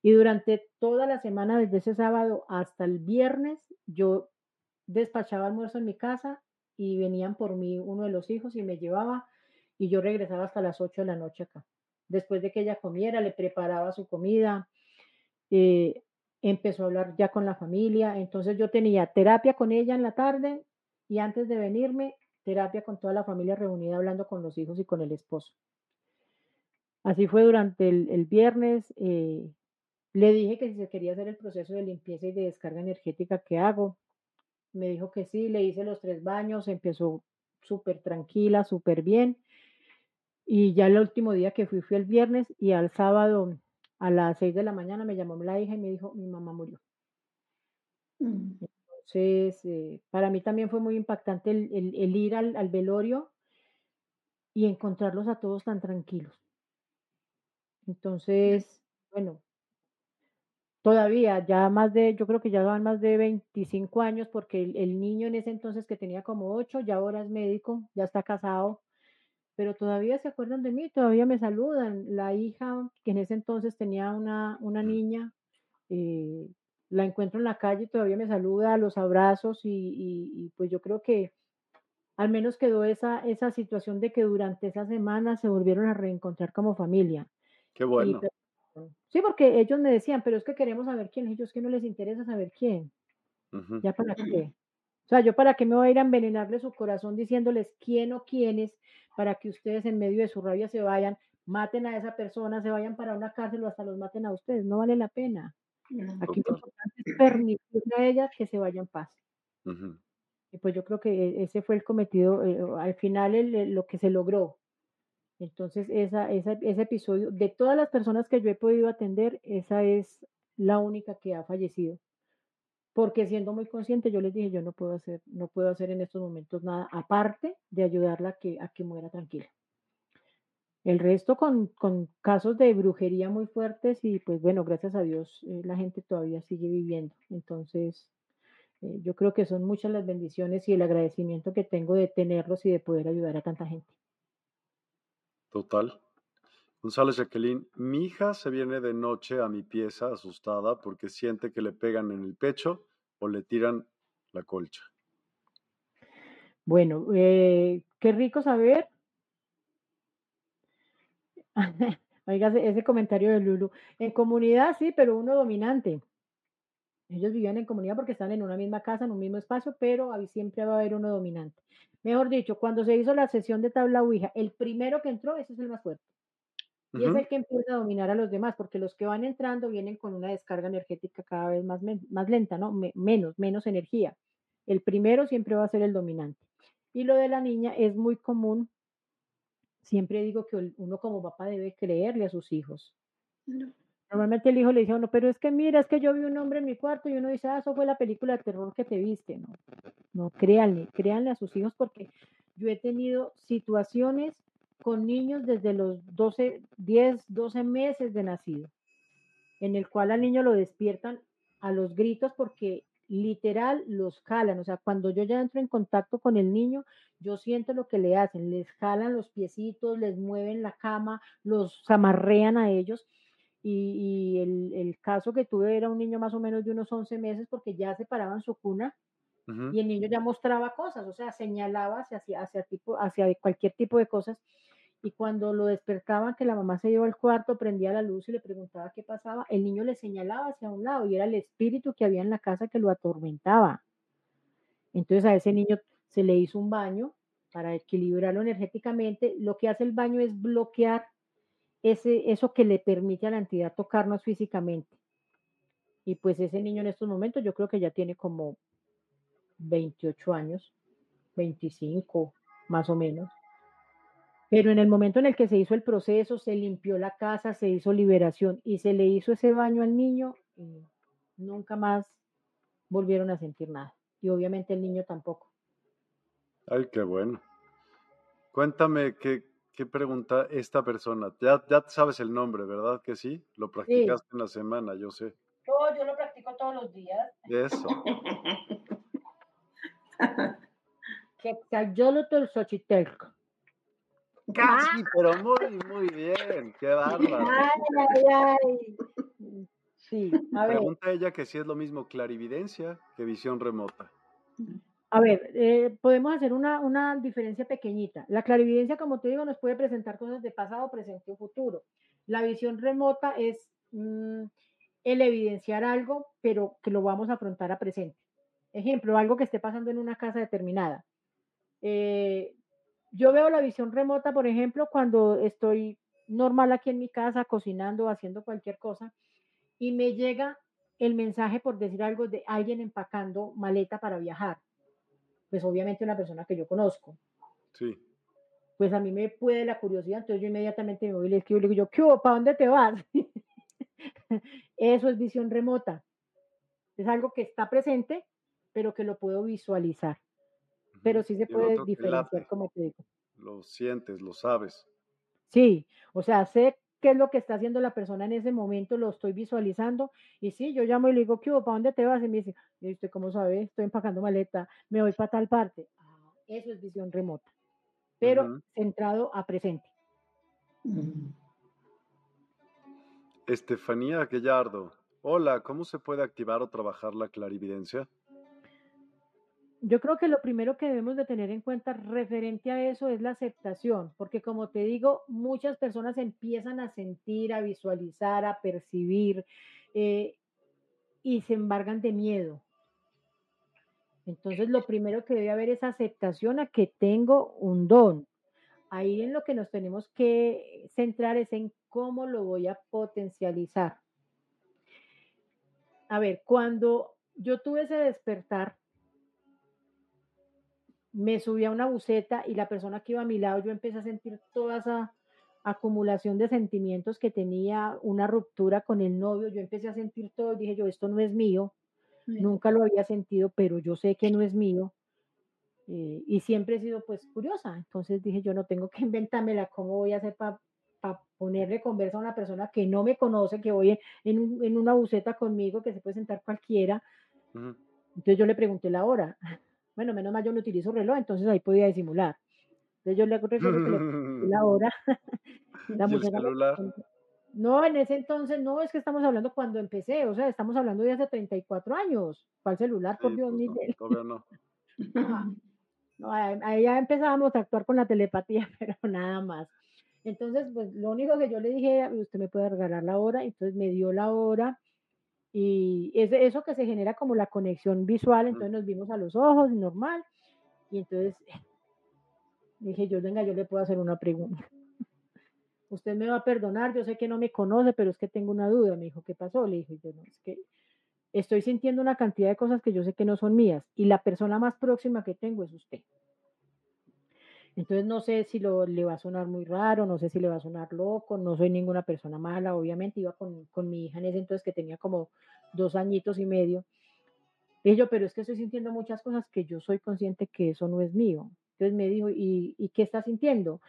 [SPEAKER 3] Y durante toda la semana, desde ese sábado hasta el viernes, yo despachaba almuerzo en mi casa y venían por mí uno de los hijos y me llevaba y yo regresaba hasta las 8 de la noche acá. Después de que ella comiera, le preparaba su comida, eh, empezó a hablar ya con la familia, entonces yo tenía terapia con ella en la tarde y antes de venirme, terapia con toda la familia reunida hablando con los hijos y con el esposo. Así fue durante el, viernes. Eh, le dije que si se quería hacer el proceso de limpieza y de descarga energética que hago. Me dijo que sí, le hice los tres baños, empezó súper tranquila, súper bien. Y ya el último día que fui fue el viernes y al sábado a las seis de la mañana me llamó la hija y me dijo, mi mamá murió. Mm. Entonces, eh, para mí también fue muy impactante el, ir al, al, velorio y encontrarlos a todos tan tranquilos. Entonces, bueno, Todavía, ya más de, yo creo que ya van más de 25 años, porque el, niño en ese entonces que tenía como 8, ya ahora es médico, ya está casado, pero todavía se acuerdan de mí, todavía me saludan. La hija, que en ese entonces tenía una, una niña, eh, la encuentro en la calle y todavía me saluda, los abrazos y, pues yo creo que al menos quedó esa, esa situación de que durante esa semana se volvieron a reencontrar como familia.
[SPEAKER 1] Qué bueno.
[SPEAKER 3] Sí, porque ellos me decían, pero es que queremos saber quién, ellos que no les interesa saber quién. ¿Ya para qué? O sea, yo para qué me voy a ir a envenenarle su corazón diciéndoles quién o quiénes para que ustedes en medio de su rabia se vayan. maten a esa persona, se vayan para una cárcel o hasta los maten a ustedes, no vale la pena. Aquí lo importante es permitirle a ellas que se vayan en paz. Y pues yo creo que ese fue el cometido, eh, al final lo que se logró. Entonces, esa, ese episodio, de todas las personas que yo he podido atender, esa es la única que ha fallecido. Porque siendo muy consciente, yo les dije, yo no puedo hacer, no puedo hacer en estos momentos nada, aparte de ayudarla a que, a que muera tranquila. El resto con, casos de brujería muy fuertes y pues bueno, gracias a Dios eh, la gente todavía sigue viviendo. Entonces, eh, yo creo que son muchas las bendiciones y el agradecimiento que tengo de tenerlos y de poder ayudar a tanta gente.
[SPEAKER 1] Total. González Jacqueline, mi hija se viene de noche a mi pieza asustada porque siente que le pegan en el pecho o le tiran la colcha.
[SPEAKER 3] Bueno, eh, qué rico saber. Oiga, ese comentario de Lulu. En comunidad sí, pero uno dominante. Ellos vivían en comunidad porque están en una misma casa, en un mismo espacio, pero siempre va a haber uno dominante. Mejor dicho, cuando se hizo la sesión de tabla Ouija, el primero que entró, ese es el más fuerte. Y es el que empieza a dominar a los demás, porque los que van entrando vienen con una descarga energética cada vez más, más lenta, ¿no? menos, menos energía. El primero siempre va a ser el dominante. Y lo de la niña es muy común. Siempre digo que uno como papá debe creerle a sus hijos. Normalmente el hijo le dice no, pero es que mira, es que yo vi un hombre en mi cuarto y uno dice, ah, eso fue la película de terror que te viste. No, no, créanle, créanle a sus hijos porque yo he tenido situaciones con niños desde los 12, 10, 12 meses de nacido, en el cual al niño lo despiertan a los gritos porque literal los jalan, o sea, cuando yo ya entro en contacto con el niño, yo siento lo que le hacen, les jalan los piecitos, les mueven la cama, los amarrean a ellos y, el, caso que tuve era un niño más o menos de unos 11 meses porque ya se paraban su cuna y el niño ya mostraba cosas, o sea, señalaba hacia, hacia, tipo, hacia cualquier tipo de cosas. Y cuando lo despertaban, que la mamá se llevó al cuarto, prendía la luz y le preguntaba qué pasaba, el niño le señalaba hacia un lado y era el espíritu que había en la casa que lo atormentaba. Entonces a ese niño se le hizo un baño para equilibrarlo energéticamente. Lo que hace el baño es bloquear ese, eso que le permite a la entidad tocarnos físicamente. Y pues ese niño en estos momentos yo creo que ya tiene como 28 años, 25 más o menos. Pero en el momento en el que se hizo el proceso, se limpió la casa, se hizo liberación y se le hizo ese baño al niño, y nunca más volvieron a sentir nada. Y obviamente el niño tampoco.
[SPEAKER 1] Ay, qué bueno. Cuéntame qué, ¿Qué pregunta esta persona? Ya, ya sabes el nombre, ¿verdad que sí? Lo practicaste en la semana, yo sé.
[SPEAKER 3] Yo, yo lo practico todos los días.
[SPEAKER 1] Eso.
[SPEAKER 3] el Xochitelco.
[SPEAKER 1] Casi, pero muy, muy bien. Qué bárbaro. Ay, ay, ay. Sí, a ver. Pregunta ella que si es lo mismo clarividencia que visión remota.
[SPEAKER 3] A ver, eh, podemos hacer una, diferencia pequeñita. La clarividencia, como te digo, nos puede presentar cosas de pasado, presente o futuro. La visión remota es mm, el evidenciar algo, pero que lo vamos a afrontar a presente. Ejemplo, algo que esté pasando en una casa determinada. Eh, yo veo la visión remota, por ejemplo, cuando estoy normal aquí en mi casa, cocinando, haciendo cualquier cosa, y me llega el mensaje, por decir algo, de alguien empacando maleta para viajar pues obviamente una persona que yo conozco.
[SPEAKER 1] Sí.
[SPEAKER 3] Pues a mí me puede la curiosidad, entonces yo inmediatamente me voy y le escribo y le digo yo, ¿qué hubo? ¿Para dónde te vas? Eso es visión remota. Es algo que está presente, pero que lo puedo visualizar. Pero sí se puede diferenciar, como te digo.
[SPEAKER 1] Lo sientes, lo sabes.
[SPEAKER 3] Sí, o sea, sé qué es lo que está haciendo la persona en ese momento, lo estoy visualizando. Y sí, yo llamo y le digo, ¿qué hubo? ¿Para dónde te vas? Y me dice, ¿y usted cómo sabe? Estoy empacando maleta, me voy para tal parte. Ah, eso es visión remota, pero centrado a presente.
[SPEAKER 1] Estefanía Aquellardo, hola, ¿cómo se puede activar o trabajar la clarividencia?
[SPEAKER 3] Yo creo que lo primero que debemos de tener en cuenta referente a eso es la aceptación, porque como te digo, muchas personas empiezan a sentir, a visualizar, a percibir eh, y se embargan de miedo. Entonces, lo primero que debe haber es aceptación a que tengo un don. ahí en lo que nos tenemos que centrar es en cómo lo voy a potencializar. A ver, cuando yo tuve ese despertar, me subí a una buceta y la persona que iba a mi lado, yo empecé a sentir toda esa acumulación de sentimientos que tenía, una ruptura con el novio, yo empecé a sentir todo y dije yo, esto no es mío, nunca lo había sentido, pero yo sé que no es mío. Eh, y siempre he sido pues curiosa, entonces dije yo no tengo que inventármela, ¿cómo voy a hacer para ponerle conversa a una persona que no me conoce, que voy en, en, una buceta conmigo, que se puede sentar cualquiera? Entonces yo le pregunté la hora. Bueno, menos mal yo no utilizo reloj, entonces ahí podía disimular. Entonces yo le recuerdo la hora.
[SPEAKER 1] la ¿Y el celular?
[SPEAKER 3] No, en ese entonces, no, es que estamos hablando cuando empecé, o sea, estamos hablando de hace 34 años. ¿Cuál celular? Por Dios,
[SPEAKER 1] pues. No, no.
[SPEAKER 3] no, ahí ya empezábamos a actuar con la telepatía, pero nada más. Entonces, pues lo único que yo le dije, usted me puede regalar la hora, entonces me dio la hora y es eso que se genera como la conexión visual, entonces nos vimos a los ojos, normal, y entonces dije yo, venga, yo le puedo hacer una pregunta. Usted me va a perdonar, yo sé que no me conoce, pero es que tengo una duda. Me dijo, ¿qué pasó? Le dije, yo no, es que estoy sintiendo una cantidad de cosas que yo sé que no son mías y la persona más próxima que tengo es usted. Entonces no sé si lo, le va a sonar muy raro, no sé si le va a sonar loco, no soy ninguna persona mala, obviamente iba con, con mi hija en ese entonces que tenía como dos añitos y medio. Dije yo, pero es que estoy sintiendo muchas cosas que yo soy consciente que eso no es mío. Entonces me dijo, ¿y, y qué estás sintiendo?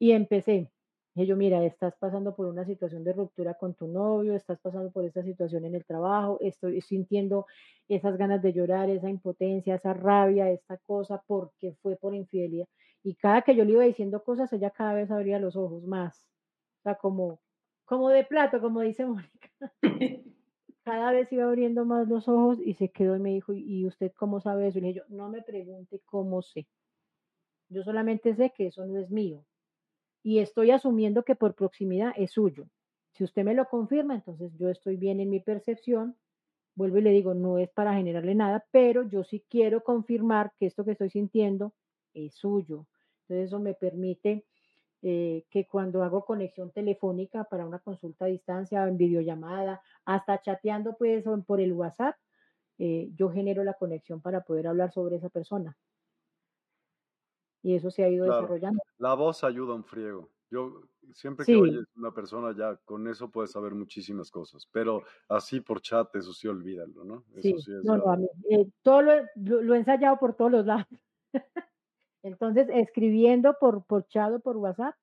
[SPEAKER 3] Y empecé. Dije yo, mira, estás pasando por una situación de ruptura con tu novio, estás pasando por esta situación en el trabajo, estoy sintiendo esas ganas de llorar, esa impotencia, esa rabia, esta cosa, porque fue por infidelidad. Y cada que yo le iba diciendo cosas, ella cada vez abría los ojos más. O sea, como, como de plato, como dice Mónica. cada vez iba abriendo más los ojos y se quedó y me dijo, ¿y usted cómo sabe eso? Y le dije yo, no me pregunte cómo sé. Yo solamente sé que eso no es mío. Y estoy asumiendo que por proximidad es suyo. Si usted me lo confirma, entonces yo estoy bien en mi percepción. Vuelvo y le digo, no es para generarle nada, pero yo sí quiero confirmar que esto que estoy sintiendo es suyo. Entonces eso me permite eh, que cuando hago conexión telefónica para una consulta a distancia, en videollamada, hasta chateando pues por el WhatsApp, eh, yo genero la conexión para poder hablar sobre esa persona. Y eso se ha ido desarrollando.
[SPEAKER 1] La voz ayuda un friego. Yo siempre que oyes una persona ya con eso puedes saber muchísimas cosas, pero así por chat eso sí olvídalo, ¿no?
[SPEAKER 3] sí, no, no, eh, todo lo, lo, he ensayado por todos los lados. Entonces, escribiendo por, por chat o por WhatsApp,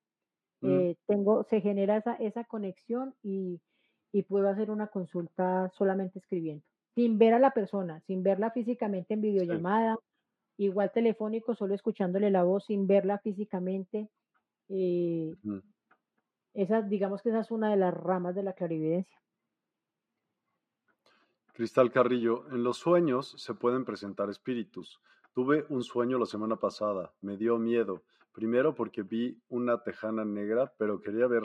[SPEAKER 3] mm. eh, tengo, se genera esa, esa conexión y, puedo hacer una consulta solamente escribiendo, sin ver a la persona, sin verla físicamente en videollamada, igual telefónico, solo escuchándole la voz, sin verla físicamente. Eh, esa, digamos que esa es una de las ramas de la clarividencia.
[SPEAKER 1] Cristal Carrillo, en los sueños se pueden presentar espíritus. Tuve un sueño la semana pasada, me dio miedo. Primero porque vi una tejana negra, pero quería ver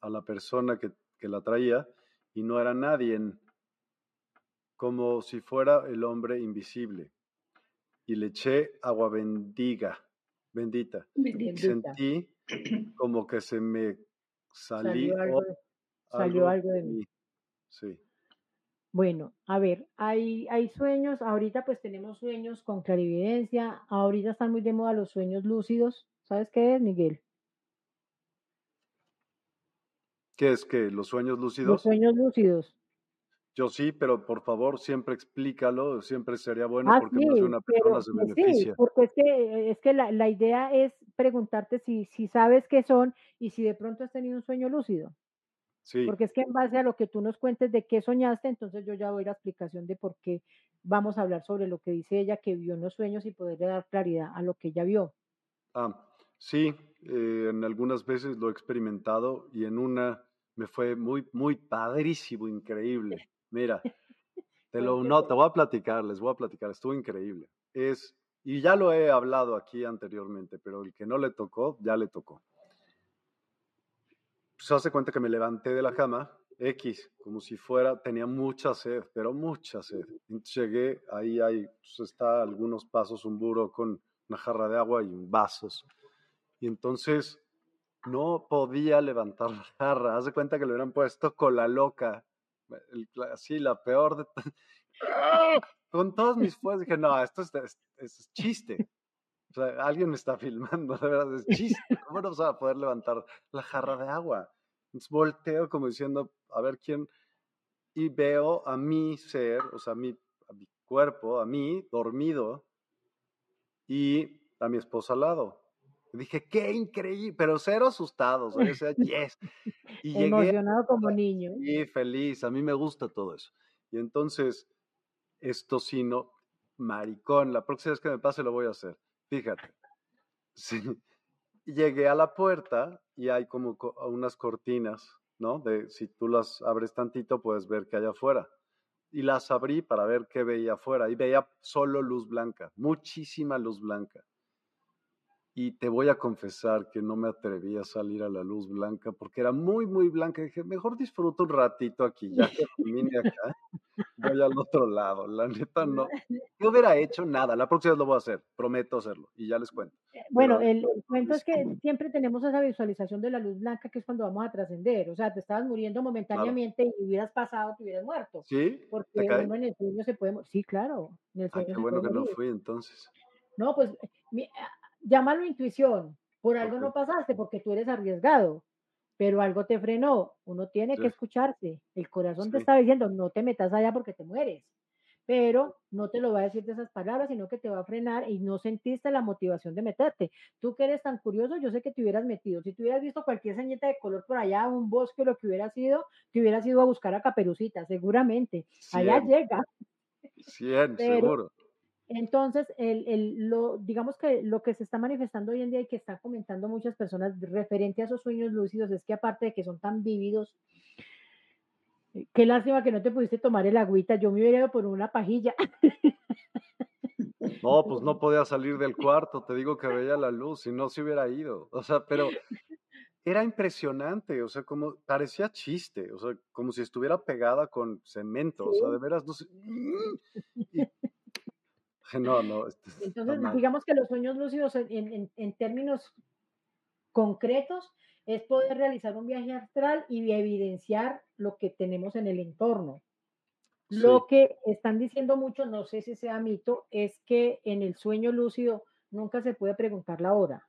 [SPEAKER 1] a la persona que, la traía y no era nadie, como si fuera el hombre invisible. Y le eché agua bendiga, bendita. Sentí como que se me
[SPEAKER 3] salió salió algo de mí.
[SPEAKER 1] Sí.
[SPEAKER 3] Bueno, a ver, hay, hay sueños, ahorita pues tenemos sueños con clarividencia, ahorita están muy de moda los sueños lúcidos. ¿Sabes qué es, Miguel?
[SPEAKER 1] ¿Qué es que los sueños lúcidos?
[SPEAKER 3] Los sueños lúcidos.
[SPEAKER 1] Yo sí, pero por favor siempre explícalo, siempre sería bueno ah, porque sí, una persona se pues beneficia.
[SPEAKER 3] Sí, porque es que, es que la, la, idea es preguntarte si, si sabes qué son y si de pronto has tenido un sueño lúcido. Porque es que en base a lo que tú nos cuentes de qué soñaste, entonces yo ya doy la explicación de por qué vamos a hablar sobre lo que dice ella que vio en los sueños y poderle dar claridad a lo que ella vio.
[SPEAKER 1] Ah, sí, eh, en algunas veces lo he experimentado y en una me fue muy, muy padrísimo, increíble. Mira, te lo, no, te voy a platicar, les voy a platicar, estuvo increíble. Es, y ya lo he hablado aquí anteriormente, pero el que no le tocó, ya le tocó se hace cuenta que me levanté de la cama, X, como si fuera, tenía mucha sed, pero mucha sed. Entonces llegué, ahí hay, pues está algunos pasos, un burro con una jarra de agua y vasos. Y entonces no podía levantar la jarra. Haz de cuenta que le hubieran puesto cola loca. así, la peor de. Con todos mis fuerzas dije, no, esto es, chiste. O sea, alguien me está filmando, de verdad, es chiste. ¿Cómo no vas a poder levantar la jarra de agua? Entonces volteo como diciendo, a ver quién. Y veo a mi ser, o sea, a mi, a mi cuerpo, a mí, dormido, y a mi esposa al lado. dije, qué increíble, pero cero asustados, o sea, yes.
[SPEAKER 3] Y Emocionado como niño.
[SPEAKER 1] Y feliz, a mí me gusta todo eso. Y entonces, esto sí, no, maricón, la próxima vez que me pase lo voy a hacer. Fíjate. Llegué a la puerta y hay como unas cortinas, ¿no? De si tú las abres tantito, puedes ver que hay afuera y las abrí para ver qué veía afuera y veía solo luz blanca, muchísima luz blanca. Y te voy a confesar que no me atreví a salir a la luz blanca porque era muy, muy blanca. dije, mejor disfruto un ratito aquí, ya que vine acá, voy al otro lado. La neta no. No hubiera hecho nada. La próxima vez lo voy a hacer, prometo hacerlo y ya les cuento.
[SPEAKER 3] Eh, bueno, el, cuento es que siempre tenemos esa visualización de la luz blanca que es cuando vamos a trascender. O sea, te estabas muriendo momentáneamente y hubieras pasado, te hubieras muerto.
[SPEAKER 1] Sí.
[SPEAKER 3] Porque uno en el sueño se puede. Sí, claro.
[SPEAKER 1] En el sueño qué bueno que no fui entonces.
[SPEAKER 3] No, pues llámalo intuición. Por algo no pasaste, porque tú eres arriesgado, pero algo te frenó. Uno tiene que escucharse. El corazón te está diciendo, no te metas allá porque te mueres. Pero no te lo va a decir de esas palabras, sino que te va a frenar y no sentiste la motivación de meterte. Tú que eres tan curioso, yo sé que te hubieras metido. Si tú hubieras visto cualquier señeta de color por allá, un bosque, lo que hubiera sido, te hubieras ido a buscar a Caperucita, seguramente. Allá llega.
[SPEAKER 1] Sí, seguro.
[SPEAKER 3] Entonces, el, lo, digamos que lo que se está manifestando hoy en día y que están comentando muchas personas referente a esos sueños lúcidos es que aparte de que son tan vívidos, eh, qué lástima que no te pudiste tomar el agüita, yo me hubiera ido por una pajilla.
[SPEAKER 1] No, pues no podía salir del cuarto, te digo que veía la luz, si no se hubiera ido. O sea, pero era impresionante, o sea, como parecía chiste, o sea, como si estuviera pegada con cemento, o sea, de veras, no sé. No, no.
[SPEAKER 3] Entonces, digamos que los sueños lúcidos en, términos concretos es poder realizar un viaje astral y evidenciar lo que tenemos en el entorno. Lo que están diciendo mucho, no sé si sea mito, es que en el sueño lúcido nunca se puede preguntar la hora.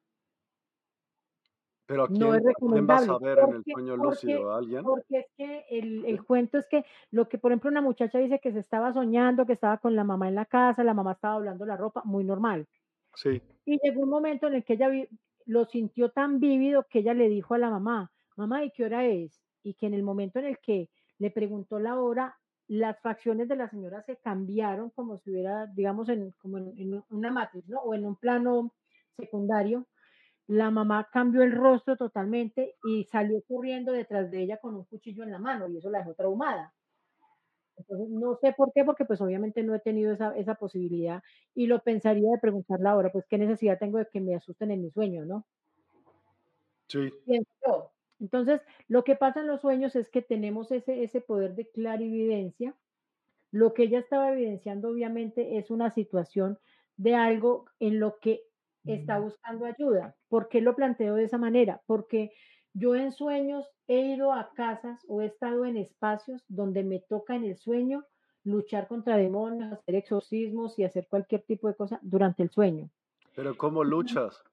[SPEAKER 1] Pero no es recomendable. vas a ver en el sueño lúcido? alguien?
[SPEAKER 3] Porque es que el, el, cuento es que lo que, por ejemplo, una muchacha dice que se estaba soñando, que estaba con la mamá en la casa, la mamá estaba hablando la ropa, muy normal.
[SPEAKER 1] Sí.
[SPEAKER 3] Y llegó un momento en el que ella lo sintió tan vívido que ella le dijo a la mamá, mamá, ¿y qué hora es? Y que en el momento en el que le preguntó la hora, las facciones de la señora se cambiaron como si hubiera, digamos, en, como en, en una matriz, ¿no? O en un plano secundario la mamá cambió el rostro totalmente y salió corriendo detrás de ella con un cuchillo en la mano y eso la dejó traumada. Entonces, no sé por qué, porque pues obviamente no he tenido esa, esa posibilidad y lo pensaría de preguntarle ahora, pues qué necesidad tengo de que me asusten en mi sueño, ¿no?
[SPEAKER 1] Sí.
[SPEAKER 3] Entonces, lo que pasa en los sueños es que tenemos ese, ese poder de clarividencia. Lo que ella estaba evidenciando obviamente es una situación de algo en lo que está buscando ayuda. ¿Por qué lo planteo de esa manera? Porque yo en sueños he ido a casas o he estado en espacios donde me toca en el sueño luchar contra demonios, hacer exorcismos y hacer cualquier tipo de cosa durante el sueño.
[SPEAKER 1] Pero ¿cómo luchas?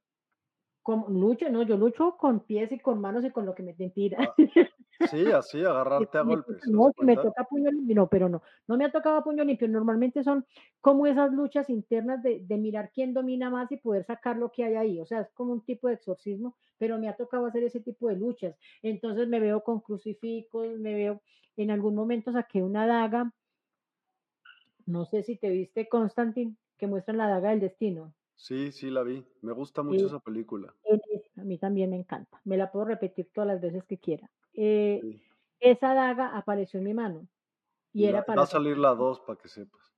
[SPEAKER 3] Como lucho, no, yo lucho con pies y con manos y con lo que me tira. Ah,
[SPEAKER 1] sí, así, agarrarte a golpes.
[SPEAKER 3] No, me toca puño limpio, no, pero no, no me ha tocado puño limpio. Normalmente son como esas luchas internas de, de, mirar quién domina más y poder sacar lo que hay ahí. O sea, es como un tipo de exorcismo, pero me ha tocado hacer ese tipo de luchas. Entonces me veo con crucifijos, me veo, en algún momento saqué una daga. No sé si te viste, Constantin, que muestran la daga del destino.
[SPEAKER 1] Sí, sí, la vi. Me gusta mucho esa película.
[SPEAKER 3] a mí también me encanta. Me la puedo repetir todas las veces que quiera. Eh, esa daga apareció en mi mano. Y, era para...
[SPEAKER 1] Va a salir la dos para que sepas.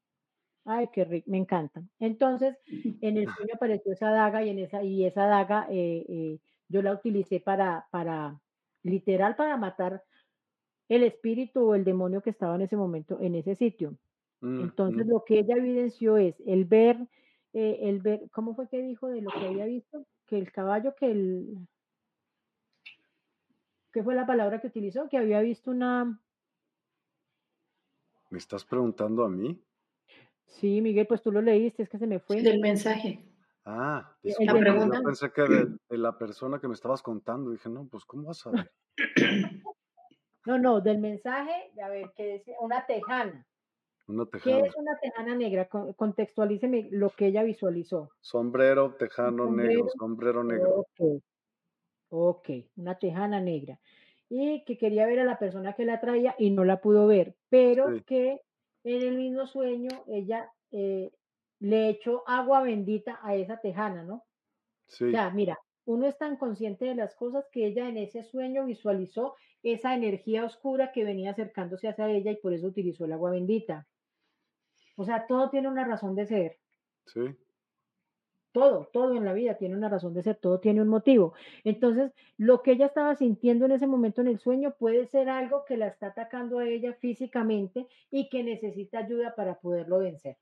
[SPEAKER 3] Ay, qué rico, me encanta. Entonces, en el sueño apareció esa daga y en esa, y esa daga eh, eh, yo la utilicé para, para, literal, para matar el espíritu o el demonio que estaba en ese momento en ese sitio. Mm, Entonces, mm. lo que ella evidenció es el ver eh, el ver, ¿cómo fue que dijo de lo que había visto? Que el caballo, que el, ¿qué fue la palabra que utilizó? Que había visto una...
[SPEAKER 1] ¿Me estás preguntando a mí?
[SPEAKER 3] Sí, Miguel, pues tú lo leíste, es que se me fue.
[SPEAKER 2] Del mensaje.
[SPEAKER 1] Ah, disculpa,
[SPEAKER 3] del
[SPEAKER 1] yo pensé que de, de la persona que me estabas contando. Dije, no, pues, ¿cómo vas a ver?
[SPEAKER 3] No, no, del mensaje, a ver, que decía una tejana.
[SPEAKER 1] Una
[SPEAKER 3] ¿Qué
[SPEAKER 1] tejana.
[SPEAKER 3] es una tejana negra? Con- Contextualíceme lo que ella visualizó.
[SPEAKER 1] Sombrero, tejano negro,
[SPEAKER 3] sombrero.
[SPEAKER 1] negro.
[SPEAKER 3] Ok, ok, una tejana negra. Y que quería ver a la persona que la traía y no la pudo ver, pero
[SPEAKER 1] Sí.
[SPEAKER 3] que en el mismo sueño ella eh, le echó agua bendita a esa tejana, ¿no?
[SPEAKER 1] Sí,
[SPEAKER 3] O sea, mira, uno es tan consciente de las cosas que ella en ese sueño visualizó esa energía oscura que venía acercándose hacia ella y por eso utilizó el agua bendita. O sea, todo tiene una razón de ser.
[SPEAKER 1] sí.
[SPEAKER 3] Todo, todo en la vida tiene una razón de ser, todo tiene un motivo. Entonces, lo que ella estaba sintiendo en ese momento en el sueño puede ser algo que la está atacando a ella físicamente y que necesita ayuda para poderlo vencer.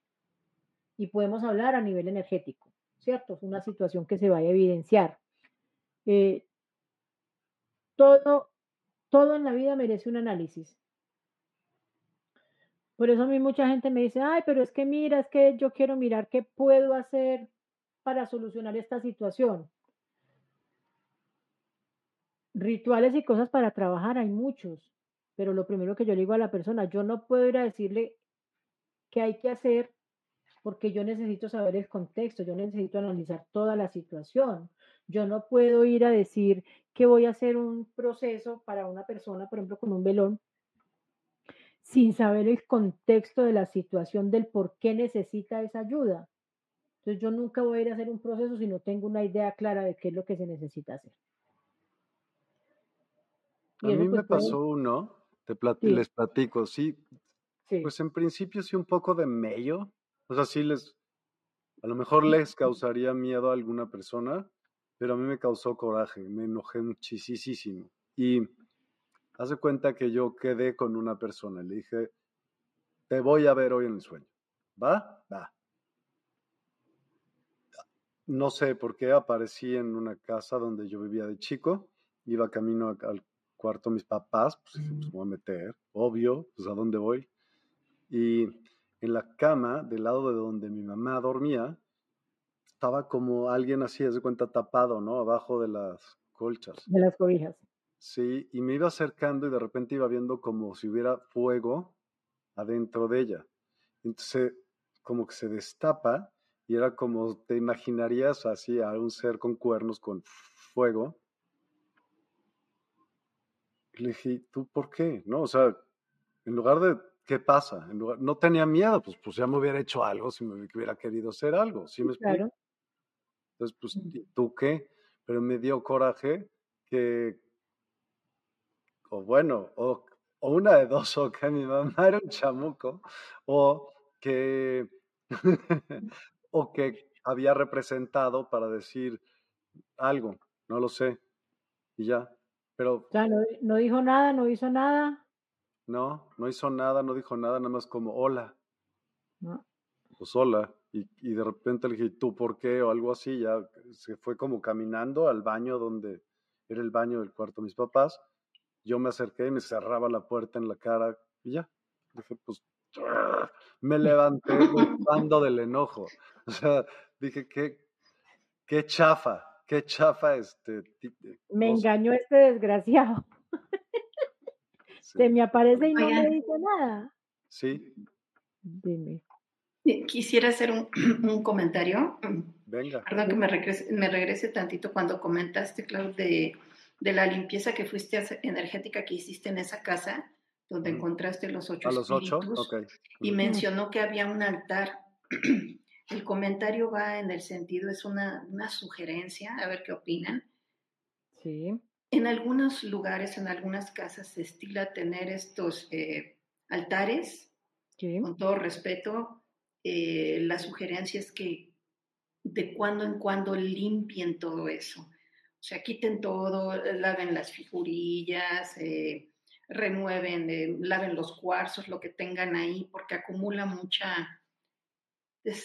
[SPEAKER 3] Y podemos hablar a nivel energético, ¿cierto? Es una situación que se va a evidenciar. Todo, todo en la vida merece un análisis. Por eso a mí mucha gente me dice, ay, pero es que mira, es que yo quiero mirar qué puedo hacer para solucionar esta situación. Rituales y cosas para trabajar hay muchos, pero lo primero que yo le digo a la persona, yo no puedo ir a decirle qué hay que hacer porque yo necesito saber el contexto, yo necesito analizar toda la situación. Yo no puedo ir a decir que voy a hacer un proceso para una persona, por ejemplo, con un velón, sin saber el contexto de la situación, del por qué necesita esa ayuda. Entonces yo nunca voy a ir a hacer un proceso si no tengo una idea clara de qué es lo que se necesita hacer.
[SPEAKER 1] A
[SPEAKER 3] Y
[SPEAKER 1] mí me
[SPEAKER 3] pues puede,
[SPEAKER 1] pasó uno, te plat-
[SPEAKER 3] sí,
[SPEAKER 1] les platico, sí,
[SPEAKER 3] sí,
[SPEAKER 1] pues en principio sí un poco de mello, o sea, sí les, a lo mejor les causaría miedo a alguna persona, pero a mí me causó coraje, me enojé muchísimo. Y hace cuenta que yo quedé con una persona, le dije, te voy a ver hoy en el sueño, ¿va? Va. No sé por qué aparecí en una casa donde yo vivía de chico, iba camino al cuarto de mis papás, pues pues me voy a meter, obvio, pues a dónde voy. Y en la cama, del lado de donde mi mamá dormía, estaba como alguien así, de cuenta, tapado, ¿no? Abajo de las colchas.
[SPEAKER 3] de las cobijas.
[SPEAKER 1] Sí, y me iba acercando y de repente iba viendo como si hubiera fuego adentro de ella. Entonces, como que se destapa y era como te imaginarías así a un ser con cuernos con fuego. Y le dije, ¿tú por qué? No, o sea, en lugar de, ¿qué pasa? En lugar, no tenía miedo, pues, pues ya me hubiera hecho algo si me hubiera querido hacer algo, ¿sí me explico?
[SPEAKER 3] Claro.
[SPEAKER 1] Entonces, pues,
[SPEAKER 3] Ujú.
[SPEAKER 1] ¿y tú qué? Pero me dio coraje que, o bueno, o, o una de dos, o que mi mamá era un chamuco, o que, o que había representado para decir algo, no lo sé, y ya. Pero
[SPEAKER 3] O sea, no, no dijo nada, no hizo nada.
[SPEAKER 1] no, no hizo nada, no dijo nada, nada más como hola,
[SPEAKER 3] ¿no?
[SPEAKER 1] pues hola. Y, y de repente le dije, ¿tú por qué? O algo así, ya se fue como caminando al baño donde era el baño del cuarto de mis papás. Yo me acerqué y me cerraba la puerta en la cara y ya. Dije, pues, me levanté bufando del enojo. O sea, dije, qué, qué chafa, qué chafa este ti-
[SPEAKER 3] Me
[SPEAKER 1] cosa.
[SPEAKER 3] engañó este desgraciado. Se me aparece y no me dice nada.
[SPEAKER 1] sí,
[SPEAKER 3] Dime.
[SPEAKER 2] Eh, quisiera hacer un, un comentario.
[SPEAKER 1] venga.
[SPEAKER 2] Perdón que me regrese, me regrese tantito cuando comentaste, Clau, de, de la limpieza que fuiste a energética que hiciste en esa casa, donde
[SPEAKER 1] Ujú.
[SPEAKER 2] encontraste los ocho
[SPEAKER 1] ¿A los ocho?
[SPEAKER 2] espíritus,
[SPEAKER 1] Ok.
[SPEAKER 2] y mencionó que había un altar. El comentario va en el sentido, es una, una sugerencia, a ver qué opinan.
[SPEAKER 3] Sí,
[SPEAKER 2] En algunos lugares, en algunas casas, se estila tener estos eh, altares,
[SPEAKER 3] sí,
[SPEAKER 2] con todo respeto. Eh, la sugerencia es que de cuando en cuando limpien todo eso. O sea, quiten todo, laven las figurillas, eh, renueven, eh, laven los cuarzos, lo que tengan ahí, porque acumula mucha,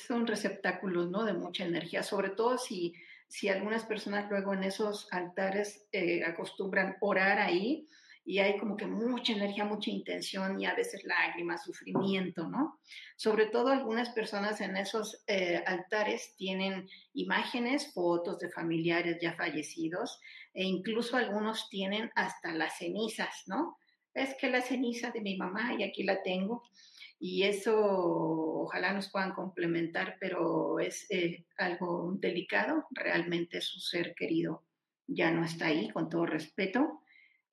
[SPEAKER 2] son receptáculos, ¿no? De mucha energía, sobre todo si, si algunas personas luego en esos altares eh, acostumbran orar ahí y hay como que mucha energía, mucha intención y a veces lágrimas, sufrimiento, ¿no? Sobre todo algunas personas en esos eh, altares tienen imágenes, fotos de familiares ya fallecidos e incluso algunos tienen hasta las cenizas, ¿no? Es que la ceniza de mi mamá y aquí la tengo y eso ojalá nos puedan complementar, pero es eh, algo delicado, realmente su ser querido ya no está ahí, con todo respeto,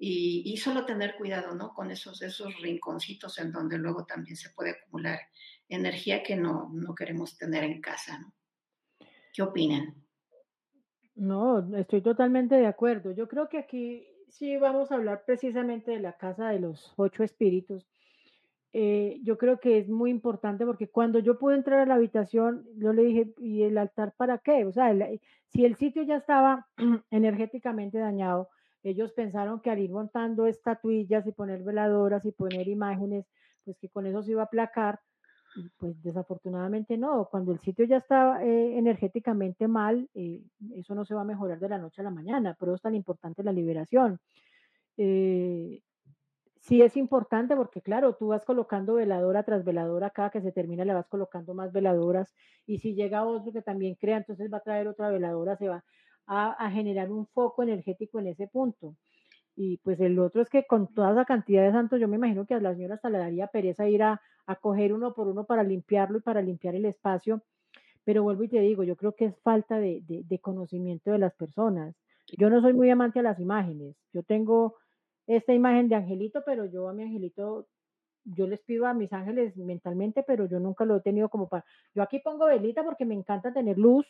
[SPEAKER 2] y, solo tener cuidado, ¿no? Con esos, esos rinconcitos en donde luego también se puede acumular energía que no, no queremos tener en casa, ¿no? ¿Qué opinan?
[SPEAKER 3] No, estoy totalmente de acuerdo. Yo creo que aquí sí vamos a hablar precisamente de la casa de los ocho espíritus. Eh, yo creo que es muy importante porque cuando yo pude entrar a la habitación, yo le dije, ¿y el altar para qué? O sea, si el sitio ya estaba energéticamente dañado, ellos pensaron que al ir montando estatuillas y poner veladoras y poner imágenes, pues que con eso se iba a aplacar. Pues desafortunadamente no, cuando el sitio ya está eh, energéticamente mal, eh, eso no se va a mejorar de la noche a la mañana, pero es tan importante la liberación. Eh, sí es importante porque, claro, tú vas colocando veladora tras veladora, cada que se termina le vas colocando más veladoras y si llega otro que también crea, entonces va a traer otra veladora, se va a, generar un foco energético en ese punto. Y pues el otro es que con toda esa cantidad de santos, yo me imagino que a la señora hasta le daría pereza ir a, coger uno por uno para limpiarlo y para limpiar el espacio. Pero vuelvo y te digo, yo creo que es falta de, de conocimiento de las personas. Yo no soy muy amante a las imágenes. Yo tengo esta imagen de angelito, pero yo a mi angelito, yo les pido a mis ángeles mentalmente, pero yo nunca lo he tenido como para... Yo aquí pongo velita porque me encanta tener luz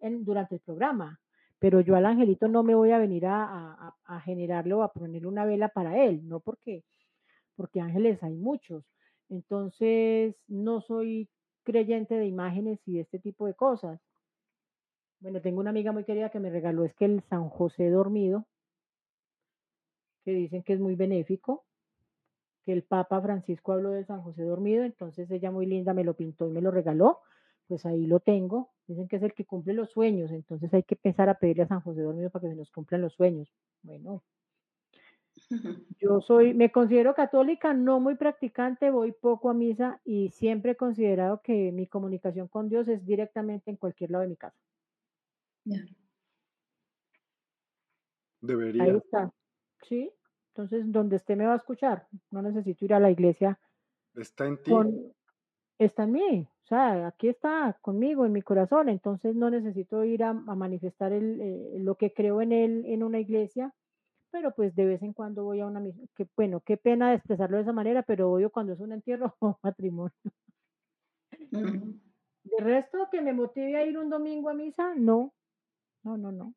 [SPEAKER 3] durante el programa, pero yo al angelito no me voy a venir a, a, generarle o a ponerle una vela para él, no porque, porque ángeles hay muchos. Entonces, no soy creyente de imágenes y de este tipo de cosas. Bueno, tengo una amiga muy querida que me regaló es que el San José dormido, que dicen que es muy benéfico, que el Papa Francisco habló de San José dormido, entonces ella muy linda me lo pintó y me lo regaló pues ahí lo tengo. Dicen que es el que cumple los sueños, entonces hay que empezar a pedirle a San José Dormido para que se nos cumplan los sueños. Bueno, yo soy, me considero católica, no muy practicante, voy poco a misa y siempre he considerado que mi comunicación con Dios es directamente en cualquier lado de mi casa.
[SPEAKER 1] Debería.
[SPEAKER 3] Ahí está. Sí, entonces donde esté me va a escuchar. No necesito ir a la iglesia.
[SPEAKER 1] Está en ti.
[SPEAKER 3] Está en mí. O sea, aquí está conmigo, en mi corazón, entonces no necesito ir a, manifestar el, eh, lo que creo en él en una iglesia, pero pues de vez en cuando voy a una misa. Que, bueno, qué pena expresarlo de esa manera, pero voy cuando es un entierro o matrimonio. De resto, que me motive a ir un domingo a misa, no, no, no, no.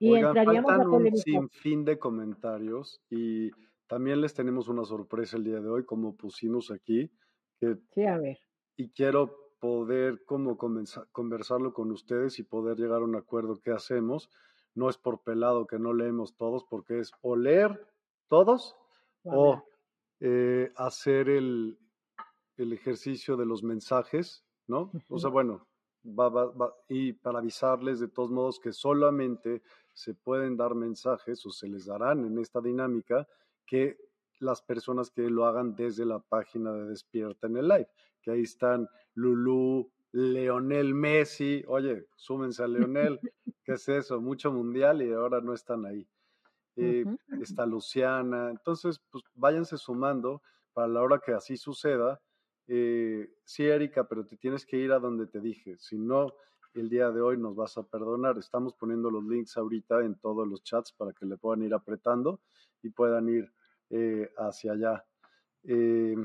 [SPEAKER 1] Y entraríamos a un sinfín de comentarios y también les tenemos una sorpresa el día de hoy, como pusimos aquí
[SPEAKER 3] sí, a ver.
[SPEAKER 1] Y quiero poder como conversarlo con ustedes y poder llegar a un acuerdo qué hacemos. No es por pelado que no leemos todos, porque es o leer todos o eh, hacer el, el, ejercicio de los mensajes, ¿no? O sea, bueno, va, va, y para avisarles de todos modos que solamente se pueden dar mensajes o se les darán en esta dinámica que las personas que lo hagan desde la página de Despierta en el live, que ahí están Lulú, Leonel Messi, oye, súmense a Leonel, ¿qué es eso? Mucho mundial y ahora no están ahí. Eh, está Luciana, entonces, pues váyanse sumando para la hora que así suceda. Eh, sí, Erika, pero te tienes que ir a donde te dije, si no, el día de hoy nos vas a perdonar. Estamos poniendo los links ahorita en todos los chats para que le puedan ir apretando y puedan ir eh, hacia allá. Eh,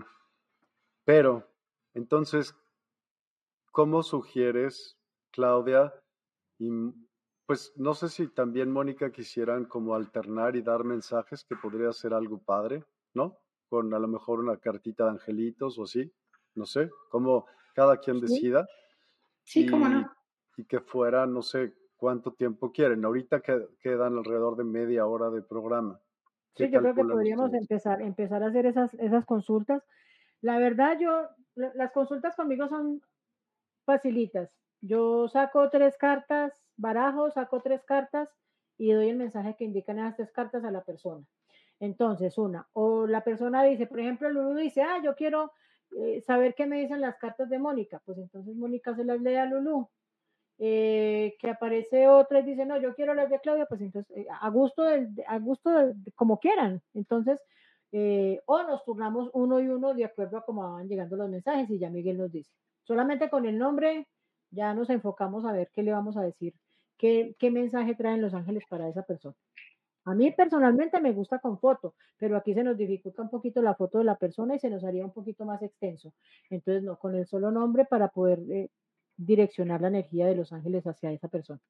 [SPEAKER 1] pero, entonces, ¿cómo sugieres, Claudia? Y pues no sé si también Mónica quisieran como alternar y dar mensajes, que podría ser algo padre, ¿no? Con a lo mejor una cartita de angelitos o así, no sé, como cada quien decida.
[SPEAKER 2] Sí, cómo no.
[SPEAKER 1] Y que fuera, no sé cuánto tiempo quieren. Ahorita quedan alrededor de media hora de programa.
[SPEAKER 3] Sí, yo creo que podríamos empezar, empezar a hacer esas, esas consultas. La verdad, yo las consultas conmigo son facilitas. Yo saco tres cartas, barajo, saco tres cartas y doy el mensaje que indican esas tres cartas a la persona. Entonces, una, o la persona dice, por ejemplo, Lulu dice, ah, yo quiero eh, saber qué me dicen las cartas de Mónica. Pues entonces Mónica se las lee a Lulu. Eh, que aparece otra y dice, no, yo quiero las de Claudia, pues entonces, eh, a gusto, a gusto como quieran. Entonces, o nos turnamos uno y uno de acuerdo a cómo van llegando los mensajes y ya Miguel nos dice. Solamente con el nombre ya nos enfocamos a ver qué le vamos a decir, qué, qué mensaje traen los ángeles para esa persona. A mí personalmente me gusta con foto, pero aquí se nos dificulta un poquito la foto de la persona y se nos haría un poquito más extenso. Entonces, no, con el solo nombre para poder eh, direccionar la energía de los ángeles hacia esa persona.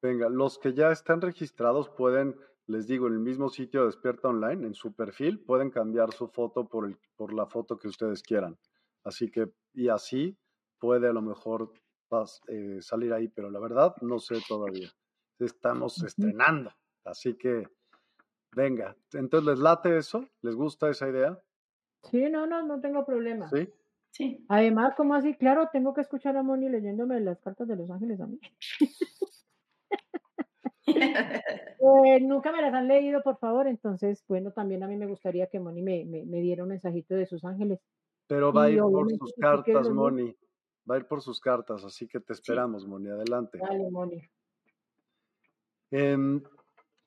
[SPEAKER 1] Venga, los que ya están registrados pueden, les digo, en el mismo sitio Despierta Online, en su perfil, pueden cambiar su foto por, el, por la foto que ustedes quieran. Así que, y así puede a lo mejor eh, salir ahí, pero la verdad no sé todavía. Estamos estrenando. Así que, venga, entonces les late eso, les gusta esa idea.
[SPEAKER 3] Sí, no, no, no tengo problema.
[SPEAKER 1] Sí.
[SPEAKER 2] Sí.
[SPEAKER 3] Además, como así, claro, tengo que escuchar a Moni leyéndome las cartas de los ángeles a mí. Eh, nunca me las han leído, por favor, entonces, bueno, también a mí me gustaría que Moni me, me, diera un mensajito de sus ángeles.
[SPEAKER 1] Pero va a ir por sus cartas, Moni. Va a ir por sus cartas, así que te esperamos, Moni. Adelante.
[SPEAKER 3] Dale, Moni.
[SPEAKER 1] Em,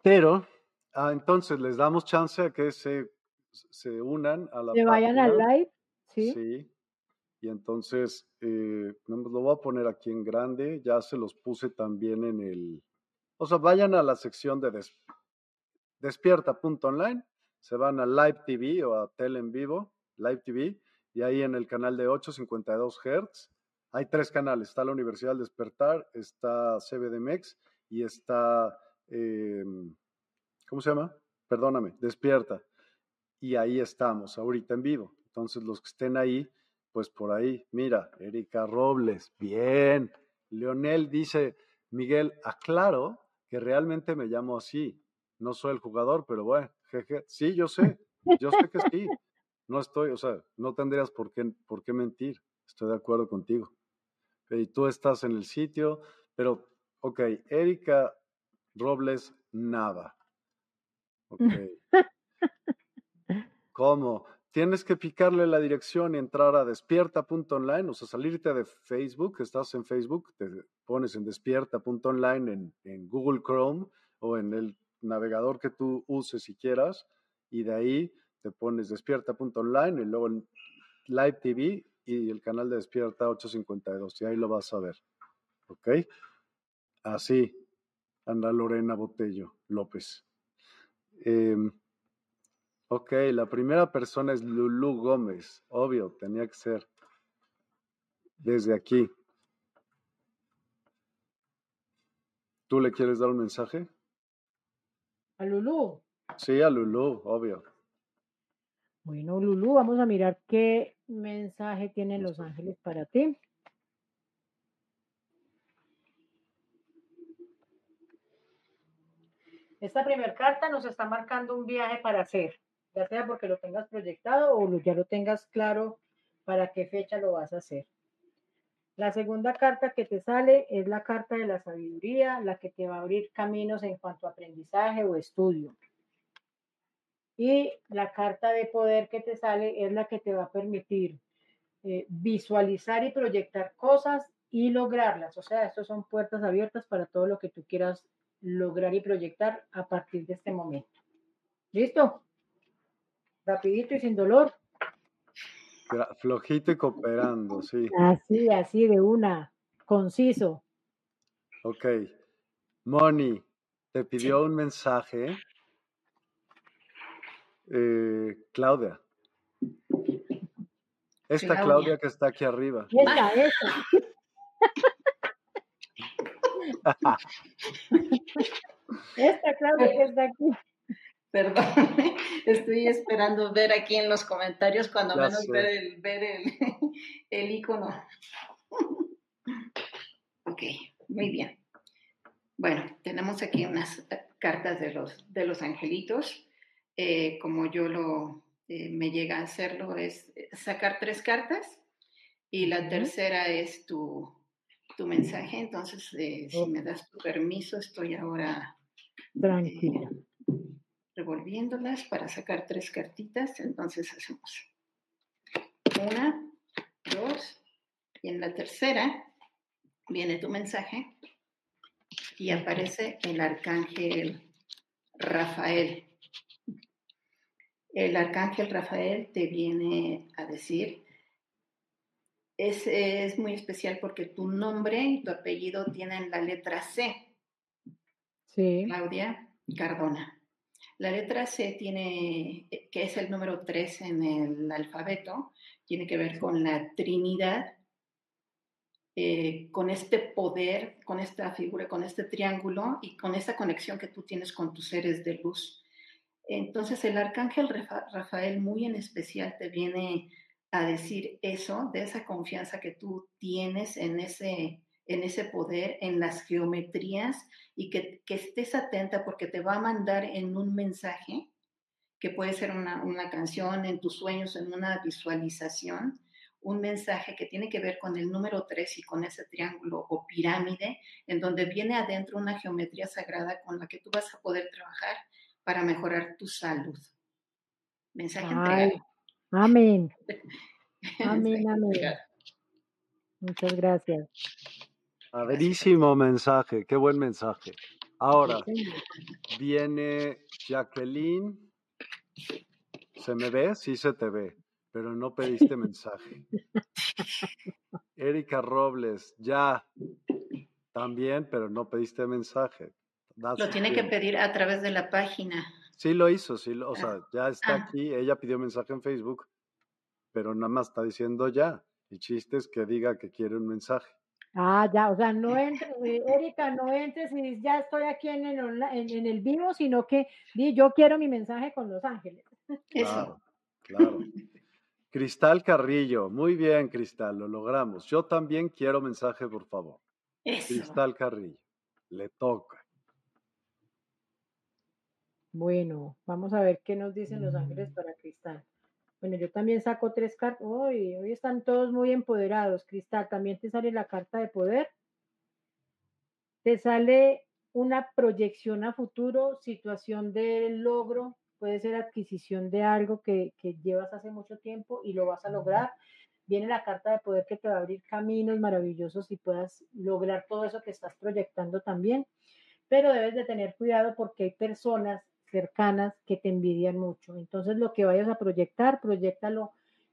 [SPEAKER 1] pero, ah, entonces les damos chance a que se, se unan a la.
[SPEAKER 3] Que vayan al live,
[SPEAKER 1] sí. Sí. Y entonces, eh, lo voy a poner aquí en grande, ya se los puse también en el. O sea, vayan a la sección de des, despierta.online, se van a Live TV o a Tele en Vivo, Live TV, y ahí en el canal de 852 Hz hay tres canales. Está la Universidad del Despertar, está CBDMX y está, em, ¿cómo se llama? Perdóname, despierta. Y ahí estamos, ahorita en vivo. Entonces, los que estén ahí, pues por ahí, mira, Erika Robles, bien. Leonel dice, Miguel, aclaro que realmente me llamo así. No soy el jugador, pero bueno, jeje. Sí, yo sé, yo sé que sí. No estoy, o sea, no tendrías por qué, por qué mentir. Estoy de acuerdo contigo. Y tú estás en el sitio, pero Ok, Erika Robles nada. Ok. ¿Cómo? Tienes que picarle la dirección y entrar a despierta.online, o sea, salirte de Facebook, estás en Facebook, te pones en despierta.online en, Google Chrome o en el navegador que tú uses si quieras, y de ahí te pones despierta.online y luego en Live TV y el canal de Despierta 852, y ahí lo vas a ver. ¿Ok? Así, Ana Lorena Botello López. Em, ok, la primera persona es Lulu Gómez. Obvio, tenía que ser desde aquí. ¿Tú le quieres dar un mensaje?
[SPEAKER 3] A Lulu.
[SPEAKER 1] Sí, a Lulu, obvio.
[SPEAKER 3] Bueno, Lulu, vamos a mirar qué mensaje tienen los ángeles para ti. Esta primera carta nos está marcando un viaje para hacer, ya sea porque lo tengas proyectado o ya lo tengas claro para qué fecha lo vas a hacer. La segunda carta que te sale es la carta de la sabiduría, la que te va a abrir caminos en cuanto a aprendizaje o estudio. Y la carta de poder que te sale es la que te va a permitir eh, visualizar y proyectar cosas y lograrlas. O sea, estas son puertas abiertas para todo lo que tú quieras lograr y proyectar a partir de este momento. ¿Listo? Rapidito y sin dolor.
[SPEAKER 1] Flojito y cooperando, sí.
[SPEAKER 3] Así, así de una, conciso.
[SPEAKER 1] Ok. Moni, te pidió un mensaje. Eh, Claudia. Esta Claudia. que está aquí arriba.
[SPEAKER 3] Esta, esta. Esta Claudia que está aquí.
[SPEAKER 2] Perdón, estoy esperando ver aquí en los comentarios cuando menos ver el, ver el, el icono. Ok, muy bien. Bueno, tenemos aquí unas cartas de los, de los angelitos. Eh, como yo lo eh, me llega a hacerlo, es sacar tres cartas Y la tercera es tu, tu mensaje. Entonces, eh, si me das tu permiso, estoy ahora
[SPEAKER 3] Tranquila.
[SPEAKER 2] Revolviéndolas para sacar tres cartitas. Entonces hacemos una, dos, y en la tercera viene tu mensaje y aparece el arcángel Rafael. El arcángel Rafael te viene a decir, es, es muy especial porque tu nombre y tu apellido tienen la letra C,
[SPEAKER 3] Sí,
[SPEAKER 2] Claudia Cardona. La letra C tiene, eh, que es el número 3 en el alfabeto, tiene que ver con la Trinidad, eh, con este poder, con esta figura, con este triángulo y con esta conexión que tú tienes con tus seres de luz. Entonces el arcángel Rafa- Rafael muy en especial te viene a decir eso, de esa confianza que tú tienes en ese, en ese poder, en las geometrías y que, que estés atenta porque te va a mandar en un mensaje que puede ser una, una canción, en tus sueños, en una visualización, un mensaje que tiene que ver con el número 3 y con ese triángulo o pirámide, en donde viene adentro una geometría sagrada con la que tú vas a poder trabajar para mejorar tu salud. Mensaje entregado.
[SPEAKER 3] amén. Amén, amén. Muchas gracias.
[SPEAKER 1] Padrísimo mensaje, qué buen mensaje. Ahora viene Jacqueline. ¿Se me ve? Sí se te ve, pero no pediste mensaje. Erika Robles, ya. También, pero no pediste mensaje.
[SPEAKER 2] Lo tiene que pedir a través de la página.
[SPEAKER 1] Sí lo hizo, sí, lo- o sea, ya está
[SPEAKER 2] Ah.
[SPEAKER 1] aquí. Ella pidió mensaje en Facebook, pero nada más está diciendo ya. El chiste es que diga que quiere un mensaje.
[SPEAKER 3] Ah, ya, o sea, no entres, eh, Erika, no entres y dices, ya estoy aquí en el, onla- en, en el vivo, sino que di, yo quiero mi mensaje con Los Ángeles.
[SPEAKER 1] Claro, claro. Cristal Carrillo, muy bien, Cristal, lo logramos. Yo también quiero mensaje, por favor.
[SPEAKER 2] Eso.
[SPEAKER 1] Cristal Carrillo, le toca.
[SPEAKER 3] Bueno, vamos a ver qué nos dicen Los Ángeles para Cristal. Bueno, yo también saco tres cartas. Hoy, hoy están todos muy empoderados. Cristal, también te sale la carta de poder. Te sale una proyección a futuro, situación de logro, puede ser adquisición de algo que, que llevas hace mucho tiempo y lo vas a lograr. Viene la carta de poder que te va a abrir caminos maravillosos y puedas lograr todo eso que estás proyectando también. Pero debes de tener cuidado porque hay personas cercanas que te envidian mucho. Entonces lo que vayas a proyectar, proyectalo,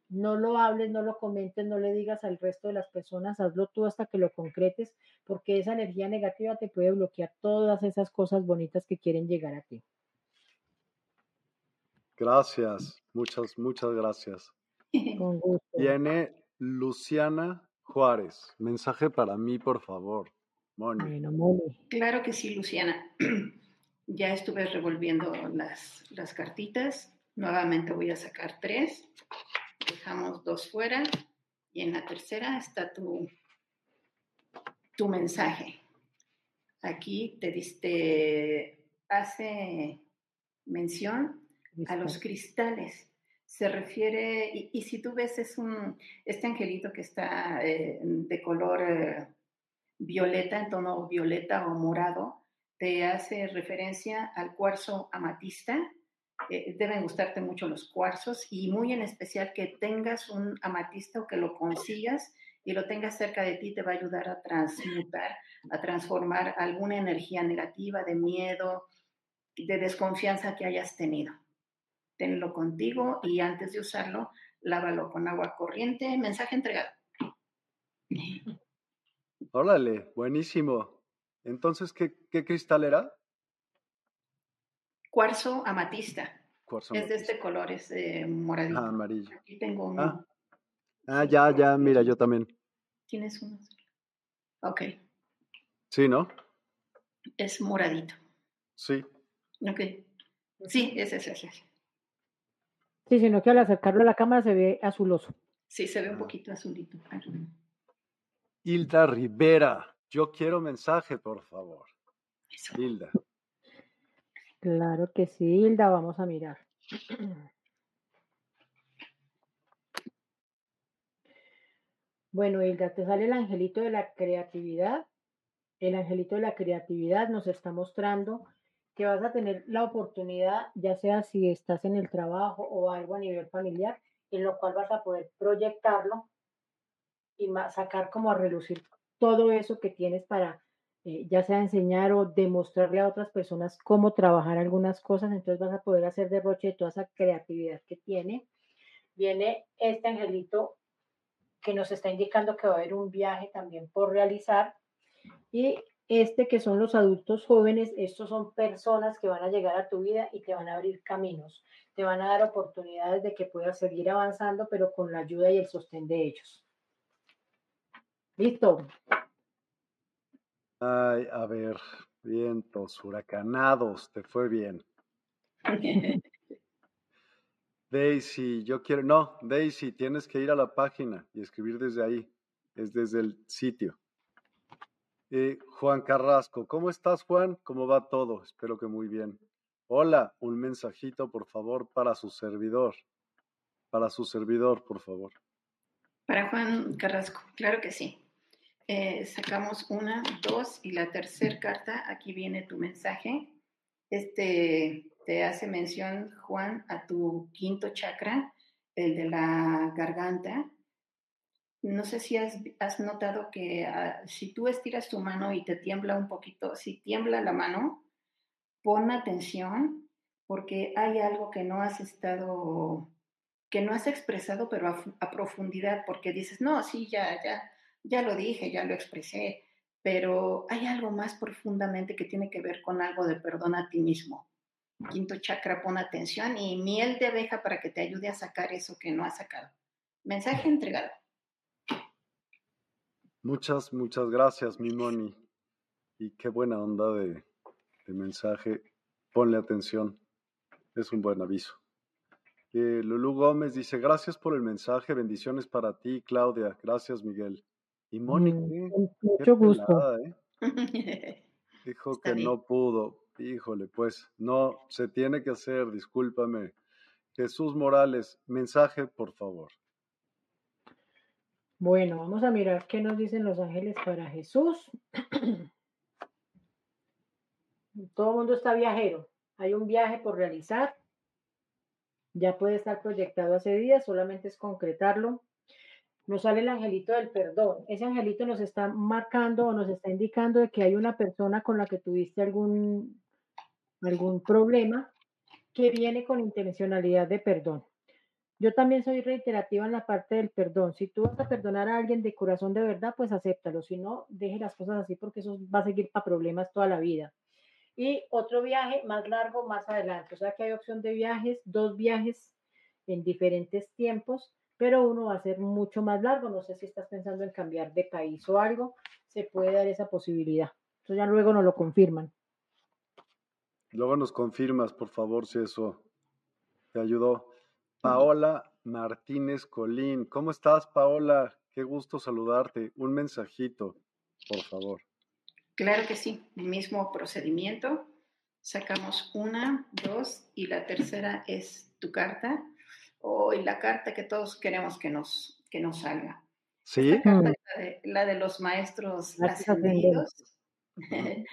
[SPEAKER 3] no lo hables, no lo comentes, no le digas al resto de las personas, hazlo tú hasta que lo concretes, porque esa energía negativa te puede bloquear todas esas cosas bonitas que quieren llegar a ti.
[SPEAKER 1] Gracias, muchas, muchas gracias.
[SPEAKER 3] Con gusto.
[SPEAKER 1] Viene Luciana Juárez. Mensaje para mí, por favor. Moni.
[SPEAKER 3] Bueno, Moni.
[SPEAKER 2] Claro que sí, Luciana. Ya estuve revolviendo las, las cartitas. Nuevamente voy a sacar tres. Dejamos dos fuera. Y en la tercera está tu, tu mensaje. Aquí te diste, hace mención a los cristales. Se refiere, y, y si tú ves, es un, este angelito que está eh, de color eh, violeta, en tono violeta o morado, te hace referencia al cuarzo amatista. Eh, deben gustarte mucho los cuarzos y muy en especial que tengas un amatista o que lo consigas y lo tengas cerca de ti te va a ayudar a transmutar, a transformar alguna energía negativa, de miedo, de desconfianza que hayas tenido. Tenlo contigo y antes de usarlo, lávalo con agua corriente. Mensaje entregado.
[SPEAKER 1] Órale, buenísimo. Entonces, ¿qué, qué cristal era?
[SPEAKER 2] Cuarzo amatista.
[SPEAKER 1] Cuarzo
[SPEAKER 2] Es de este color, es eh, moradito.
[SPEAKER 1] Ah, amarillo.
[SPEAKER 2] Aquí tengo uno.
[SPEAKER 1] Ah. Ah, ya, ya, mira, yo también.
[SPEAKER 2] ¿Tienes uno? Ok,
[SPEAKER 1] Sí, ¿no?
[SPEAKER 2] es moradito.
[SPEAKER 1] Sí.
[SPEAKER 2] Ok. Sí, ese es ese.
[SPEAKER 3] Sí, sino que al acercarlo a la cámara se ve azuloso.
[SPEAKER 2] Sí, se ve un poquito azulito.
[SPEAKER 1] Hilda Rivera, yo quiero mensaje, por favor.
[SPEAKER 2] Eso.
[SPEAKER 1] Hilda.
[SPEAKER 3] Claro que sí, Hilda, vamos a mirar. Bueno, Hilda, te sale el angelito de la creatividad. El angelito de la creatividad nos está mostrando que vas a tener la oportunidad, ya sea si estás en el trabajo o algo a nivel familiar, en lo cual vas a poder proyectarlo y sacar como a relucir todo eso que tienes para eh, ya sea enseñar o demostrarle a otras personas cómo trabajar algunas cosas, entonces vas a poder hacer derroche de toda esa creatividad que tiene. Viene este angelito que nos está indicando que va a haber un viaje también por realizar y este que son los adultos jóvenes, estos son personas que van a llegar a tu vida y te van a abrir caminos, te van a dar oportunidades de que puedas seguir avanzando, pero con la ayuda y el sostén de ellos. Listo.
[SPEAKER 1] Ay, a ver, vientos, huracanados, te fue bien. Daisy, yo quiero, no, Daisy, tienes que ir a la página y escribir desde ahí, es desde el sitio. Eh, Juan Carrasco, ¿cómo estás Juan? ¿Cómo va todo? Espero que muy bien. Hola, un mensajito por favor para su servidor, para su servidor, por favor.
[SPEAKER 2] Para Juan Carrasco, claro que sí. Eh, sacamos una, dos y la tercera carta, aquí viene tu mensaje. Este te hace mención, Juan, a tu quinto chakra, el de la garganta. No sé si has, notado que ah, si tú estiras tu mano y te tiembla un poquito, si tiembla la mano, pon atención porque hay algo que no has estado, que no has expresado, pero a, a profundidad, porque dices, no, sí, ya, ya, ya lo dije, ya lo expresé, pero hay algo más profundamente que tiene que ver con algo de perdón a ti mismo. Quinto chakra, pon atención y miel de abeja para que te ayude a sacar eso que no has sacado. Mensaje entregado.
[SPEAKER 1] Muchas, muchas gracias, mi Moni. Y qué buena onda de, de mensaje. Ponle atención. Es un buen aviso. Eh, Lulu Gómez dice, gracias por el mensaje, bendiciones para ti, Claudia. Gracias, Miguel. Y Mónica,
[SPEAKER 3] mm, mucho gusto.
[SPEAKER 1] ¿eh? Dijo que no pudo. Híjole, pues no, se tiene que hacer, discúlpame. Jesús Morales, mensaje, por favor.
[SPEAKER 3] Bueno, vamos a mirar qué nos dicen los ángeles para Jesús. Todo el mundo está viajero. Hay un viaje por realizar. Ya puede estar proyectado hace días, solamente es concretarlo nos sale el angelito del perdón. Ese angelito nos está marcando o nos está indicando de que hay una persona con la que tuviste algún, algún problema que viene con intencionalidad de perdón. Yo también soy reiterativa en la parte del perdón. Si tú vas a perdonar a alguien de corazón de verdad, pues acéptalo. Si no, deje las cosas así porque eso va a seguir para problemas toda la vida. Y otro viaje más largo más adelante. O sea que hay opción de viajes, dos viajes en diferentes tiempos pero uno va a ser mucho más largo. No sé si estás pensando en cambiar de país o algo, se puede dar esa posibilidad. Eso ya luego nos lo confirman.
[SPEAKER 1] Luego nos confirmas, por favor, si eso te ayudó. Paola Martínez Colín, ¿cómo estás, Paola? Qué gusto saludarte. Un mensajito, por favor.
[SPEAKER 2] Claro que sí, el mismo procedimiento. Sacamos una, dos y la tercera es tu carta hoy la carta que todos queremos que nos, que nos salga.
[SPEAKER 1] Sí.
[SPEAKER 2] la, de, los maestros ascendidos.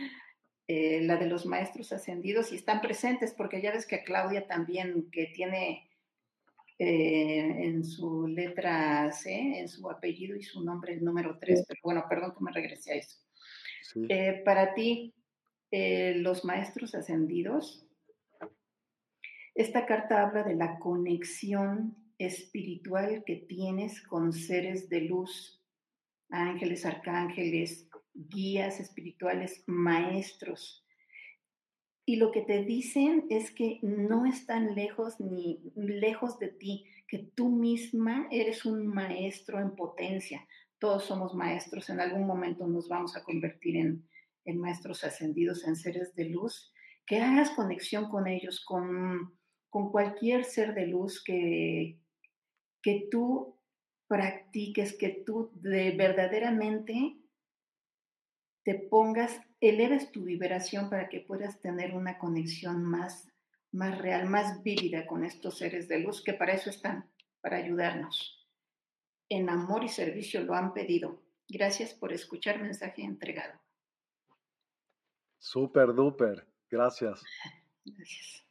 [SPEAKER 2] Eh, la de los maestros ascendidos y están presentes porque ya ves que Claudia también que tiene eh, en su letra C, en su apellido y su nombre el número 3, pero bueno, perdón que me regrese a eso. Eh, para ti, los maestros ascendidos esta carta habla de la conexión espiritual que tienes con seres de luz, ángeles, arcángeles, guías espirituales, maestros. Y lo que te dicen es que no están lejos ni lejos de ti, que tú misma eres un maestro en potencia. Todos somos maestros, en algún momento nos vamos a convertir en, en maestros ascendidos, en seres de luz, que hagas conexión con ellos, con con cualquier ser de luz que, que tú practiques, que tú de verdaderamente te pongas, eleves tu vibración para que puedas tener una conexión más, más real, más vívida con estos seres de luz, que para eso están, para ayudarnos. en amor y servicio lo han pedido. Gracias por escuchar mensaje entregado.
[SPEAKER 1] Super duper, gracias.
[SPEAKER 2] Gracias.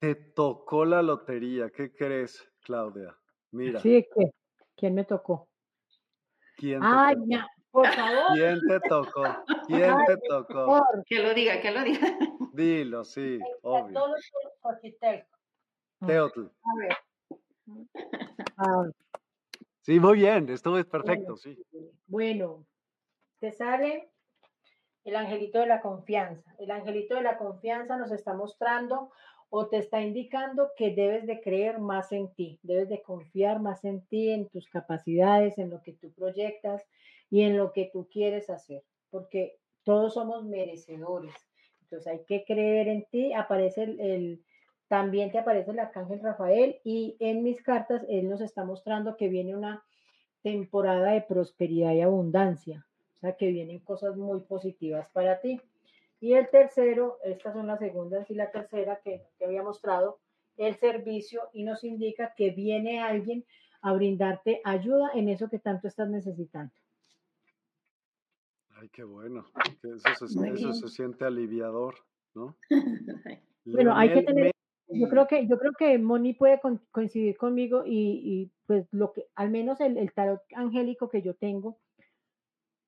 [SPEAKER 1] Te tocó la lotería, ¿qué crees, Claudia? Mira.
[SPEAKER 3] Sí, ¿qué? ¿Quién me tocó?
[SPEAKER 1] ¿Quién te
[SPEAKER 3] Ay,
[SPEAKER 1] tocó?
[SPEAKER 3] ya, por favor.
[SPEAKER 1] ¿Quién te tocó? ¿Quién
[SPEAKER 3] Ay,
[SPEAKER 1] te tocó?
[SPEAKER 2] Que lo diga, que lo diga.
[SPEAKER 1] Dilo, sí, obvio.
[SPEAKER 3] Todos los arquitectos.
[SPEAKER 1] Teotl.
[SPEAKER 3] A ver. A ver.
[SPEAKER 1] Sí, muy bien, estuvo perfecto, sí.
[SPEAKER 3] Bueno, te sale el angelito de la confianza. El angelito de la confianza nos está mostrando o te está indicando que debes de creer más en ti, debes de confiar más en ti, en tus capacidades, en lo que tú proyectas y en lo que tú quieres hacer, porque todos somos merecedores. Entonces hay que creer en ti. Aparece el, también te aparece el arcángel Rafael y en mis cartas él nos está mostrando que viene una temporada de prosperidad y abundancia, o sea que vienen cosas muy positivas para ti. Y el tercero, estas son las segundas y la tercera que te había mostrado, el servicio y nos indica que viene alguien a brindarte ayuda en eso que tanto estás necesitando.
[SPEAKER 1] Ay, qué bueno. que eso se, eso siente aliviador, ¿no?
[SPEAKER 3] Bueno, hay que tener-. Yo creo que, yo creo que Moni puede con- coincidir conmigo y, y, pues lo que, al menos el, el tarot angélico que yo tengo,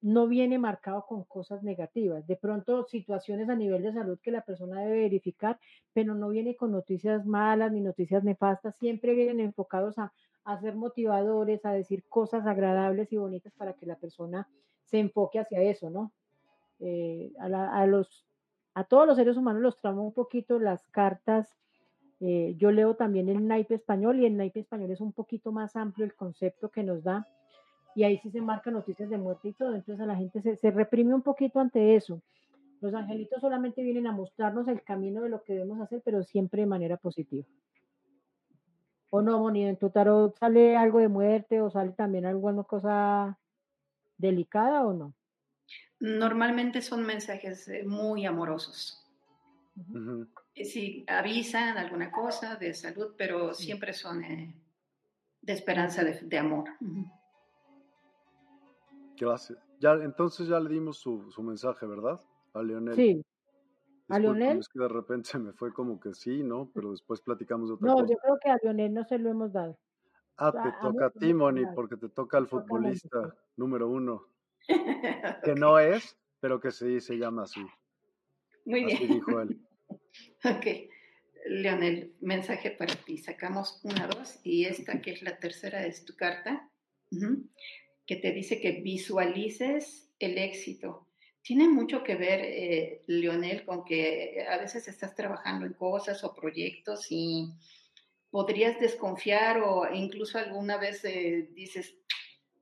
[SPEAKER 3] no viene marcado con cosas negativas. De pronto, situaciones a nivel de salud que la persona debe verificar, pero no viene con noticias malas ni noticias nefastas. Siempre vienen enfocados a, a ser motivadores, a decir cosas agradables y bonitas para que la persona se enfoque hacia eso, ¿no? Eh, a, los, a todos los seres humanos los tramo un poquito las cartas. eh, yo leo también el naipe español y el naipe español es un poquito más amplio el concepto que nos da y ahí sí se marcan noticias de muerte y todo, entonces a la gente se, se reprime un poquito ante eso. Los angelitos solamente vienen a mostrarnos el camino de lo que debemos hacer, pero siempre de manera positiva. ¿O no, Moni? ¿En tu tarot sale algo de muerte o sale también alguna cosa delicada o no?
[SPEAKER 2] Normalmente son mensajes eh, muy amorosos.
[SPEAKER 3] Ujú.
[SPEAKER 2] Eh, Sí, avisan alguna cosa de salud, pero siempre son eh, de esperanza, de, de amor. Ujú.
[SPEAKER 1] Gracias. Ya, entonces ya le dimos su, su mensaje, ¿verdad? A Leonel.
[SPEAKER 3] Sí. ¿A Leonel?
[SPEAKER 1] Es que de repente se me fue como que sí, ¿no? Pero después platicamos de otra
[SPEAKER 3] No,
[SPEAKER 1] cosa.
[SPEAKER 3] yo creo que a Lionel no se lo hemos dado.
[SPEAKER 1] Ah, te
[SPEAKER 3] a
[SPEAKER 1] toca a ti, Moni, porque te toca al
[SPEAKER 3] toca
[SPEAKER 1] futbolista número uno, que no es, pero que sí se llama así.
[SPEAKER 2] Muy
[SPEAKER 1] Así
[SPEAKER 2] bien.
[SPEAKER 1] dijo él.
[SPEAKER 2] Ok. Leonel, mensaje para ti. Sacamos una, dos, y esta que es la tercera es tu carta, ujú, que te dice que visualices el éxito. Tiene mucho que ver, eh, Leonel, con que a veces estás trabajando en cosas o proyectos y podrías desconfiar o incluso alguna vez eh, dices,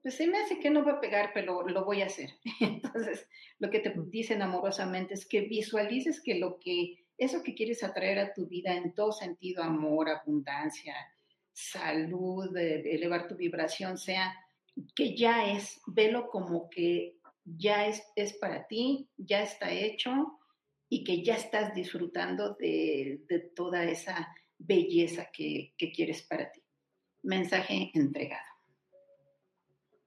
[SPEAKER 2] pues se me hace que no va a pegar, pero lo voy a hacer. Entonces, lo que te dicen amorosamente es que visualices que lo que eso que quieres atraer a tu vida en todo sentido, amor, abundancia, salud, eh, elevar tu vibración, sea que ya es, velo como que ya es, es para ti, ya está hecho y que ya estás disfrutando de, de toda esa belleza que, que quieres para ti. Mensaje entregado.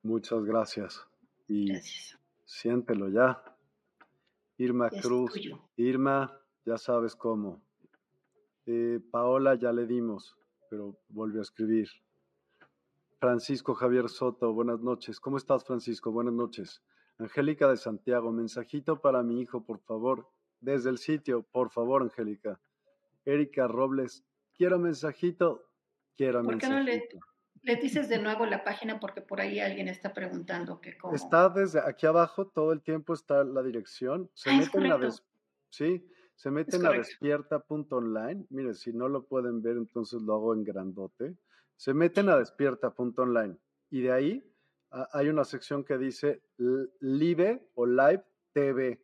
[SPEAKER 1] Muchas gracias. Y
[SPEAKER 2] Gracias.
[SPEAKER 1] siéntelo ya. Irma Cruz. Irma, ya sabes cómo. Eh, Paola ya le dimos, pero volvió a escribir. Francisco Javier Soto, buenas noches. ¿Cómo estás, Francisco? Buenas noches. Angélica de Santiago, mensajito para mi hijo, por favor. Desde el sitio, por favor, Angélica. Erika Robles, quiero mensajito. Quiero
[SPEAKER 2] ¿Por qué no le,
[SPEAKER 1] mensajito.
[SPEAKER 2] le dices de nuevo la página? Porque por ahí alguien está preguntando que cómo.
[SPEAKER 1] Está desde aquí abajo, todo el tiempo está la dirección. Se
[SPEAKER 2] Ah,
[SPEAKER 1] meten a des- sí, se meten a despierta.online. Mire, si no lo pueden ver, entonces lo hago en grandote. Se meten a despierta.online y de ahí ah, hay una sección que dice Live o Live TV.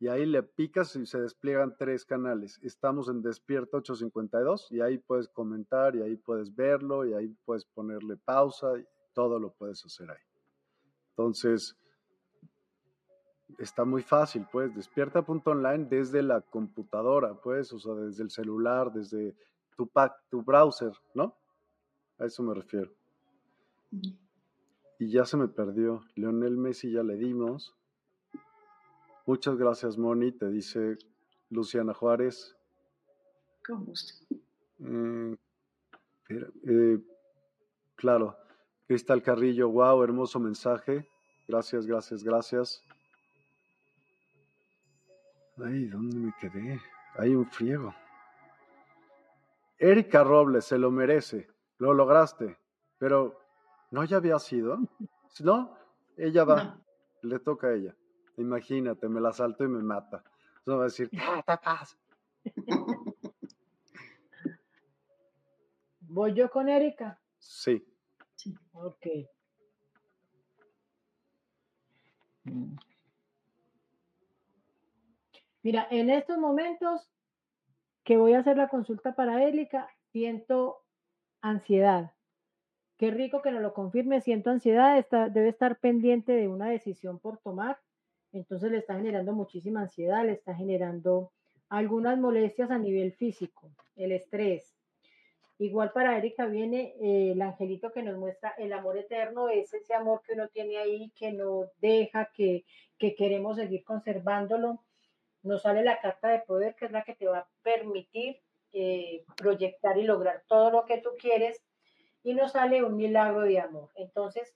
[SPEAKER 1] Y ahí le picas y se despliegan tres canales. Estamos en Despierta 852 y ahí puedes comentar y ahí puedes verlo y ahí puedes ponerle pausa y todo lo puedes hacer ahí. Entonces, está muy fácil, pues, despierta.online desde la computadora, pues, o sea, desde el celular, desde tu, pack, tu browser, ¿no? A eso me refiero. y ya se me perdió. Leonel Messi ya le dimos. Muchas gracias, Moni, te dice Luciana Juárez.
[SPEAKER 2] Con gusto.
[SPEAKER 1] Mm, eh, claro. Cristal Carrillo, wow, hermoso mensaje. Gracias, gracias, gracias. Ay, ¿dónde me quedé? Hay un friego. Erika Robles, se lo merece. Lo lograste. Pero, ¿no ya había sido? ¿No? Ella va. Le toca a ella. Imagínate, me la salto y me mata. Eso va a decir, ¿qué te pasa?
[SPEAKER 3] ¿Voy yo con Erika?
[SPEAKER 1] Sí.
[SPEAKER 3] Ok. Mm. Mira, en estos momentos que voy a hacer la consulta para Erika, siento ansiedad. Qué rico que nos lo confirme, siento ansiedad, está, debe estar pendiente de una decisión por tomar, entonces le está generando muchísima ansiedad, le está generando algunas molestias a nivel físico, el estrés, Igual para Erika viene eh, el angelito que nos muestra el amor eterno, es ese amor que uno tiene ahí, que no deja, que, que queremos seguir conservándolo. Nos sale la carta de poder, que es la que te va a permitir eh, proyectar y lograr todo lo que tú quieres. Y nos sale un milagro de amor. Entonces,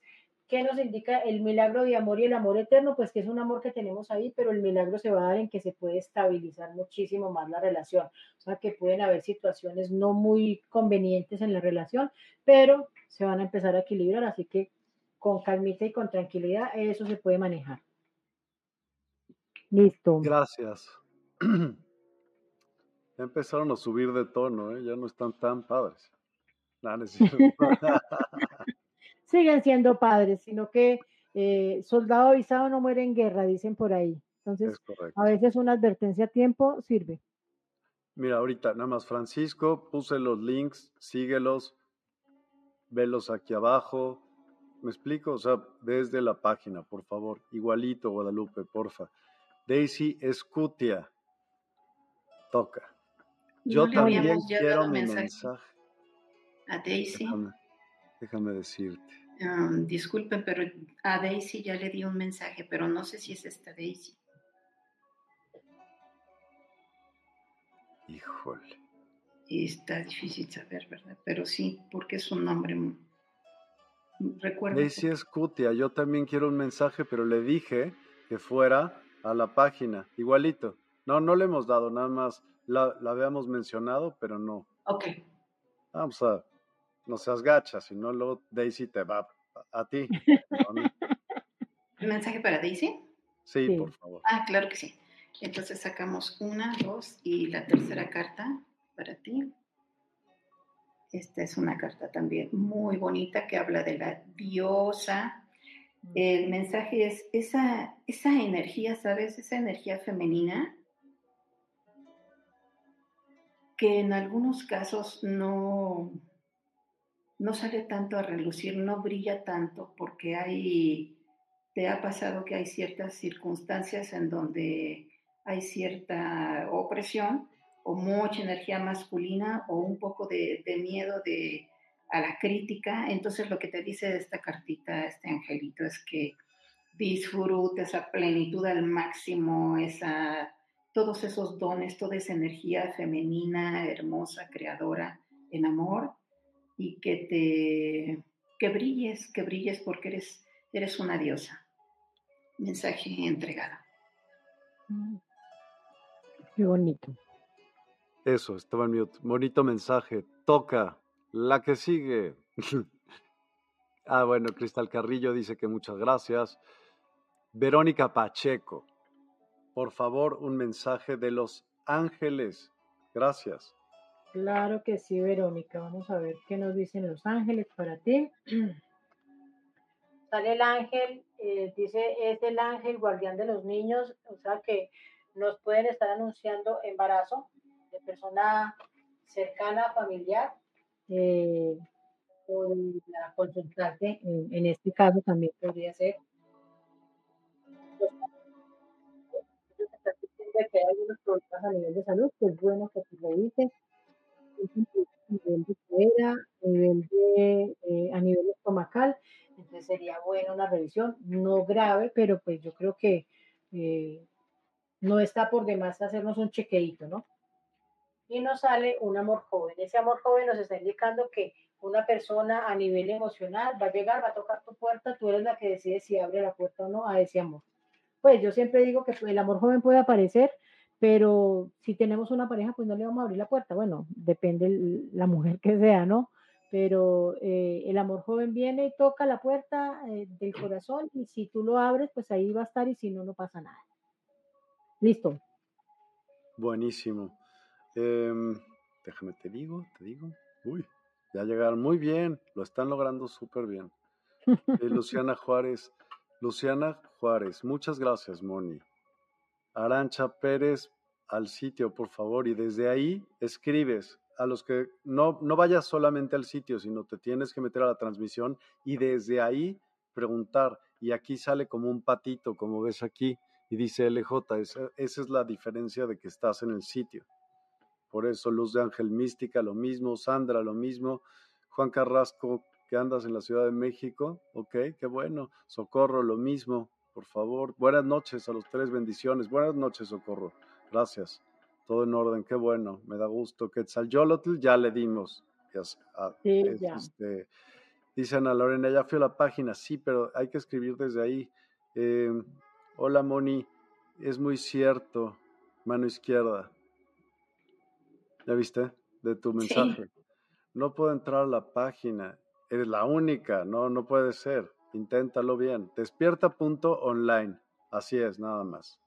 [SPEAKER 3] ¿Qué nos indica el milagro de amor y el amor eterno? Pues que es un amor que tenemos ahí, pero el milagro se va a dar en que se puede estabilizar muchísimo más la relación. O sea, que pueden haber situaciones no muy convenientes en la relación, pero se van a empezar a equilibrar, así que con calmita y con tranquilidad eso se puede manejar. Listo.
[SPEAKER 1] Gracias. Ya empezaron a subir de tono, ¿eh? ya no están tan padres.
[SPEAKER 3] Siguen siendo padres, sino que eh, soldado avisado no muere en guerra, dicen por ahí. Entonces, a veces una advertencia a tiempo sirve.
[SPEAKER 1] Mira, ahorita nada más, Francisco, puse los links, síguelos, velos aquí abajo. ¿Me explico? O sea, desde la página, por favor. Igualito, Guadalupe, porfa. Daisy Escutia. Toca. Yo también quiero mi mensaje.
[SPEAKER 2] A Daisy.
[SPEAKER 1] déjame decirte
[SPEAKER 2] disculpen, pero a Daisy ya le di un mensaje, pero no sé si es esta Daisy.
[SPEAKER 1] Híjole.
[SPEAKER 2] está difícil saber, ¿verdad? Pero sí, porque es un nombre.
[SPEAKER 1] Recuerdo. Daisy es Cutia. Yo también quiero un mensaje, pero le dije que fuera a la página. Igualito. No, no le hemos dado, nada más la, la habíamos mencionado, pero no.
[SPEAKER 2] Ok.
[SPEAKER 1] Vamos a no seas gacha, si no, luego Daisy te va a, ti.
[SPEAKER 2] ¿Un mensaje para Daisy?
[SPEAKER 1] Sí, por favor.
[SPEAKER 2] Ah, claro que sí. Entonces sacamos una, dos y la tercera carta para ti. Esta es una carta también muy bonita que habla de la diosa. El mensaje es esa, esa energía, ¿sabes? Esa energía femenina que en algunos casos no, no sale tanto a relucir, no brilla tanto porque hay, te ha pasado que hay ciertas circunstancias en donde hay cierta opresión o mucha energía masculina o un poco de, miedo de, a la crítica. Entonces lo que te dice esta cartita, este angelito, es que disfrutes esa plenitud al máximo, esa, todos esos dones, toda esa energía femenina, hermosa, creadora, en amor, y que te que brilles, que brilles porque eres, eres una diosa. Mensaje entregado.
[SPEAKER 3] Qué bonito.
[SPEAKER 1] Eso, estaba en mi bonito mensaje. Toca, la que sigue. ah, bueno, Cristal Carrillo dice que muchas gracias. Verónica Pacheco, por favor, un mensaje de los ángeles. Gracias.
[SPEAKER 3] Claro que sí, Verónica. Vamos a ver qué nos dicen los ángeles para ti. Sale el ángel, eh, dice, es el ángel guardián de los niños, o sea que nos pueden estar anunciando embarazo de persona cercana, familiar, eh, o la consultante, en, este caso también podría ser. Que hay algunos problemas a nivel de salud, pues bueno que te revises nivel de cadera, nivel de, eh, a nivel estomacal. Entonces sería buena una revisión, no grave, pero pues yo creo que eh, no está por demás hacernos un chequeito, ¿no? Y nos sale un amor joven. Ese amor joven nos está indicando que una persona a nivel emocional va a llegar, va a tocar tu puerta, tú eres la que decide si abre la puerta o no a ese amor. Pues yo siempre digo que el amor joven puede aparecer, pero si tenemos una pareja, pues no le vamos a abrir la puerta. Bueno, depende la mujer que sea, ¿no? Pero eh, el amor joven viene y toca la puerta eh, del corazón y si tú lo abres, pues ahí va a estar y si no, no pasa nada. Listo.
[SPEAKER 1] Buenísimo. Em, déjame, te digo, te digo. Uy, ya llegaron muy bien, lo están logrando súper bien. Eh, Luciana Juárez, Luciana Juárez, muchas gracias, Moni. Arancha Pérez, al sitio, por favor, y desde ahí escribes a los que no, no vayas solamente al sitio, sino te tienes que meter a la transmisión y desde ahí preguntar. Y aquí sale como un patito, como ves aquí, y dice LJ, esa, esa es la diferencia de que estás en el sitio. Por eso Luz de Ángel Mística, lo mismo, Sandra, lo mismo, Juan Carrasco, que andas en la Ciudad de México, ok, qué bueno, Socorro, lo mismo, por favor. Buenas noches a los tres, bendiciones. Buenas noches, Socorro. Gracias. Todo en orden, qué bueno, me da gusto. Quetzalcóatl ya le dimos. Ah, sí, ya. Este, dice Ana Lorena, ya fui a la página, sí, pero hay que escribir desde ahí. Em, hola, Moni, es muy cierto, mano izquierda. ¿Ya viste? De tu mensaje. No puedo entrar a la página. Eres la única, no, no puede ser. Inténtalo bien. Despierta.online. Así es, nada más.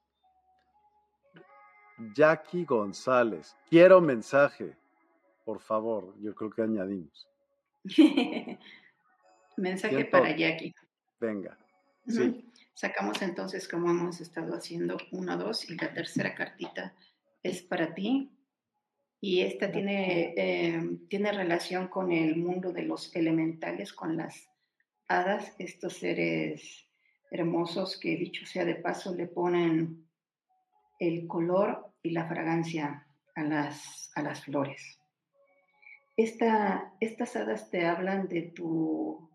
[SPEAKER 1] Jackie González. Quiero mensaje. Por favor, yo creo que añadimos.
[SPEAKER 2] mensaje para Jackie.
[SPEAKER 1] Venga.
[SPEAKER 2] Sí. Sacamos entonces, como hemos estado haciendo, uno, dos, y la tercera cartita es para ti. Y esta tiene, eh, tiene relación con el mundo de los elementales, con las hadas, estos seres hermosos que dicho sea de paso le ponen el color y la fragancia a las, a las flores. Esta, estas hadas te hablan de tu,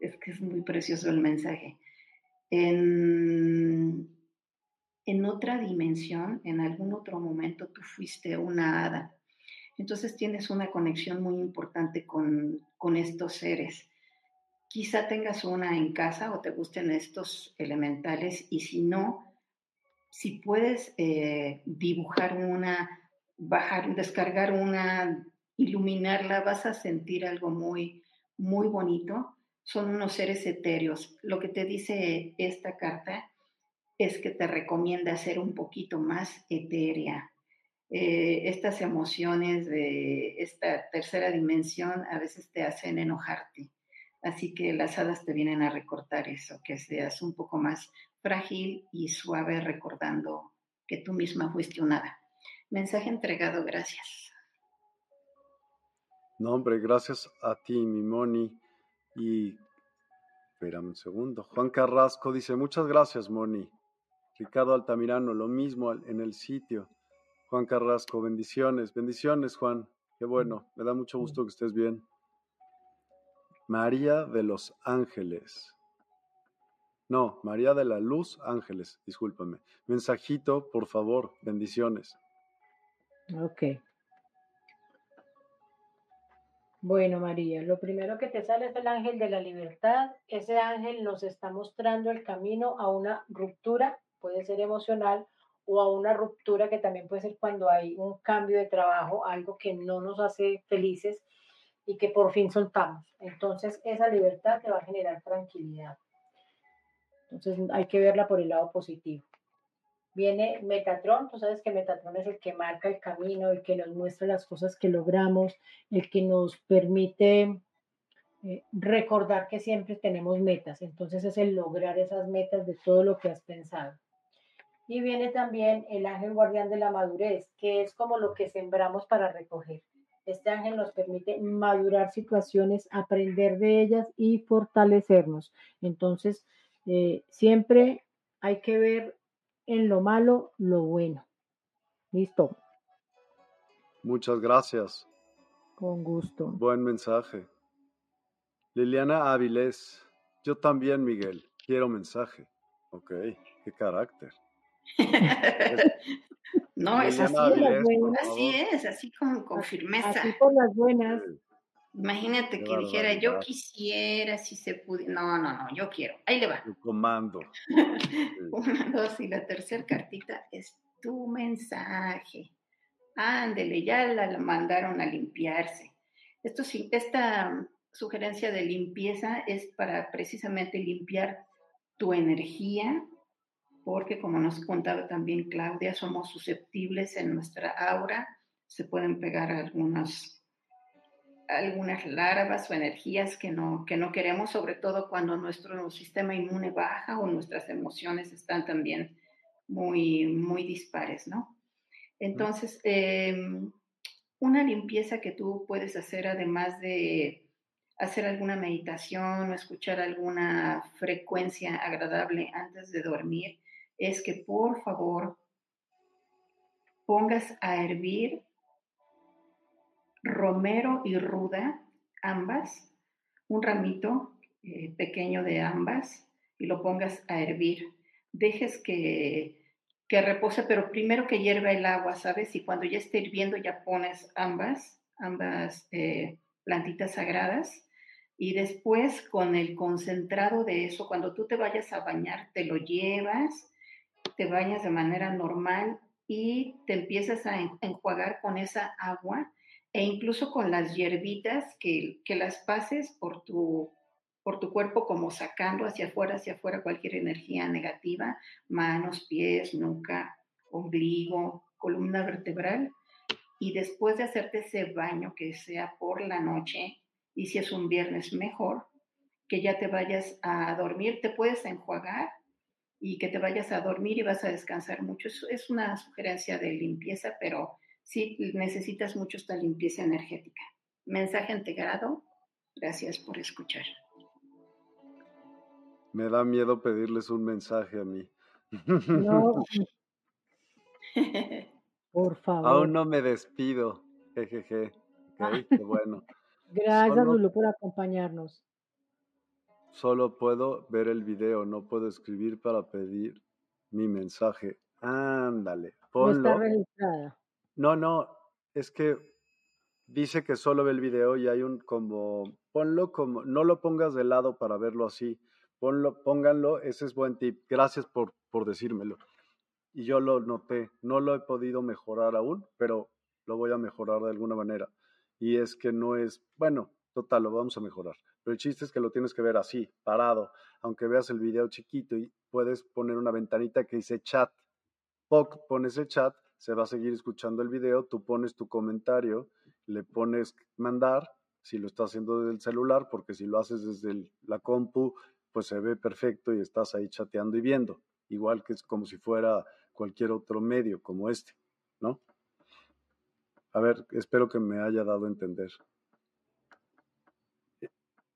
[SPEAKER 2] es que es muy precioso el mensaje, en, en otra dimensión, en algún otro momento tú fuiste una hada. Entonces tienes una conexión muy importante con, con estos seres Quizá tengas una en casa o te gusten estos elementales y si no, si puedes eh, dibujar una, bajar, descargar una, iluminarla, vas a sentir algo muy, muy bonito. Son unos seres etéreos. Lo que te dice esta carta es que te recomienda ser un poquito más etérea. Eh, estas emociones de esta tercera dimensión a veces te hacen enojarte. Así que las hadas te vienen a recortar eso, que seas un poco más frágil y suave recordando que tú misma fuiste un hada. Mensaje entregado, gracias.
[SPEAKER 1] No, hombre, gracias a ti, mi Moni. Y, espérame un segundo. Juan Carrasco dice, muchas gracias, Moni. Ricardo Altamirano, lo mismo en el sitio. Juan Carrasco, bendiciones, bendiciones, Juan. Qué bueno, me da mucho gusto que estés bien. María de los Ángeles. No, María de la Luz Ángeles, discúlpame. Mensajito, por favor, bendiciones.
[SPEAKER 3] Ok. Bueno, María, lo primero que te sale es el ángel de la libertad. Ese ángel nos está mostrando el camino a una ruptura, puede ser emocional, o a una ruptura que también puede ser cuando hay un cambio de trabajo, algo que no nos hace felices y que por fin soltamos. Entonces esa libertad te va a generar tranquilidad. Entonces hay que verla por el lado positivo. Viene Metatron, tú sabes que Metatron es el que marca el camino, el que nos muestra las cosas que logramos, el que nos permite eh, recordar que siempre tenemos metas. Entonces es el lograr esas metas de todo lo que has pensado. Y viene también el ángel guardián de la madurez, que es como lo que sembramos para recoger. Este ángel nos permite madurar situaciones, aprender de ellas y fortalecernos. Entonces, eh, siempre hay que ver en lo malo lo bueno. Listo.
[SPEAKER 1] Muchas gracias.
[SPEAKER 3] Con gusto.
[SPEAKER 1] Buen mensaje. Liliana Áviles, Yo también, Miguel. Quiero mensaje. Ok, qué carácter.
[SPEAKER 2] no, es así. así es, así con, con firmeza.
[SPEAKER 3] Así por las buenas.
[SPEAKER 2] Imagínate que dijera, yo quisiera si se pudiera. No, no, no, yo quiero. Ahí le va.
[SPEAKER 1] Tu comando.
[SPEAKER 2] Una, dos, y la tercera cartita es tu mensaje. Ándele, ya la mandaron a limpiarse. Esto sí, esta sugerencia de limpieza es para precisamente limpiar tu energía, porque como nos contaba también Claudia, somos susceptibles en nuestra aura, se pueden pegar algunas, algunas larvas o energías que no, que no queremos, sobre todo cuando nuestro sistema inmune baja o nuestras emociones están también muy, muy dispares, ¿no? Entonces, em, una limpieza que tú puedes hacer además de hacer alguna meditación o escuchar alguna frecuencia agradable antes de dormir es que por favor pongas a hervir romero y ruda, ambas, un ramito eh, pequeño de ambas y lo pongas a hervir. Dejes que, que repose, pero primero que hierva el agua, ¿sabes? Y cuando ya esté hirviendo ya pones ambas, ambas eh, plantitas sagradas y después con el concentrado de eso, cuando tú te vayas a bañar, te lo llevas, te bañas de manera normal y te empiezas a enjuagar con esa agua e incluso con las hierbitas que, que las pases por tu, por tu cuerpo como sacando hacia afuera, hacia afuera cualquier energía negativa, manos, pies, nuca, ombligo, columna vertebral. Y después de hacerte ese baño que sea por la noche, y si es un viernes mejor, que ya te vayas a dormir, te puedes enjuagar y que te vayas a dormir y vas a descansar mucho. Es, una sugerencia de limpieza, pero sí necesitas mucho esta limpieza energética. Mensaje integrado. Gracias por escuchar.
[SPEAKER 1] Me da miedo pedirles un mensaje a mí.
[SPEAKER 3] No. Por favor.
[SPEAKER 1] Aún no me despido. Jejeje. qué bueno.
[SPEAKER 3] Gracias, Lulu, por acompañarnos.
[SPEAKER 1] Solo puedo ver el video, no puedo escribir para pedir mi mensaje. Ándale, ponlo.
[SPEAKER 3] No está registrada.
[SPEAKER 1] No, no, es que dice que solo ve el video y hay un como, ponlo como, no lo pongas de lado para verlo así, ponlo, pónganlo, ese es buen tip. Gracias por, por decírmelo. Y yo lo noté, no lo he podido mejorar aún, pero lo voy a mejorar de alguna manera y es que no es, bueno, total, lo vamos a mejorar. Pero el chiste es que lo tienes que ver así, parado, aunque veas el video chiquito y puedes poner una ventanita que dice chat. POC, pones el chat, se va a seguir escuchando el video, tú pones tu comentario, le pones mandar, si lo estás haciendo desde el celular, porque si lo haces desde la compu, pues se ve perfecto y estás ahí chateando y viendo, igual que es como si fuera cualquier otro medio como este, ¿no? A ver, espero que me haya dado a entender.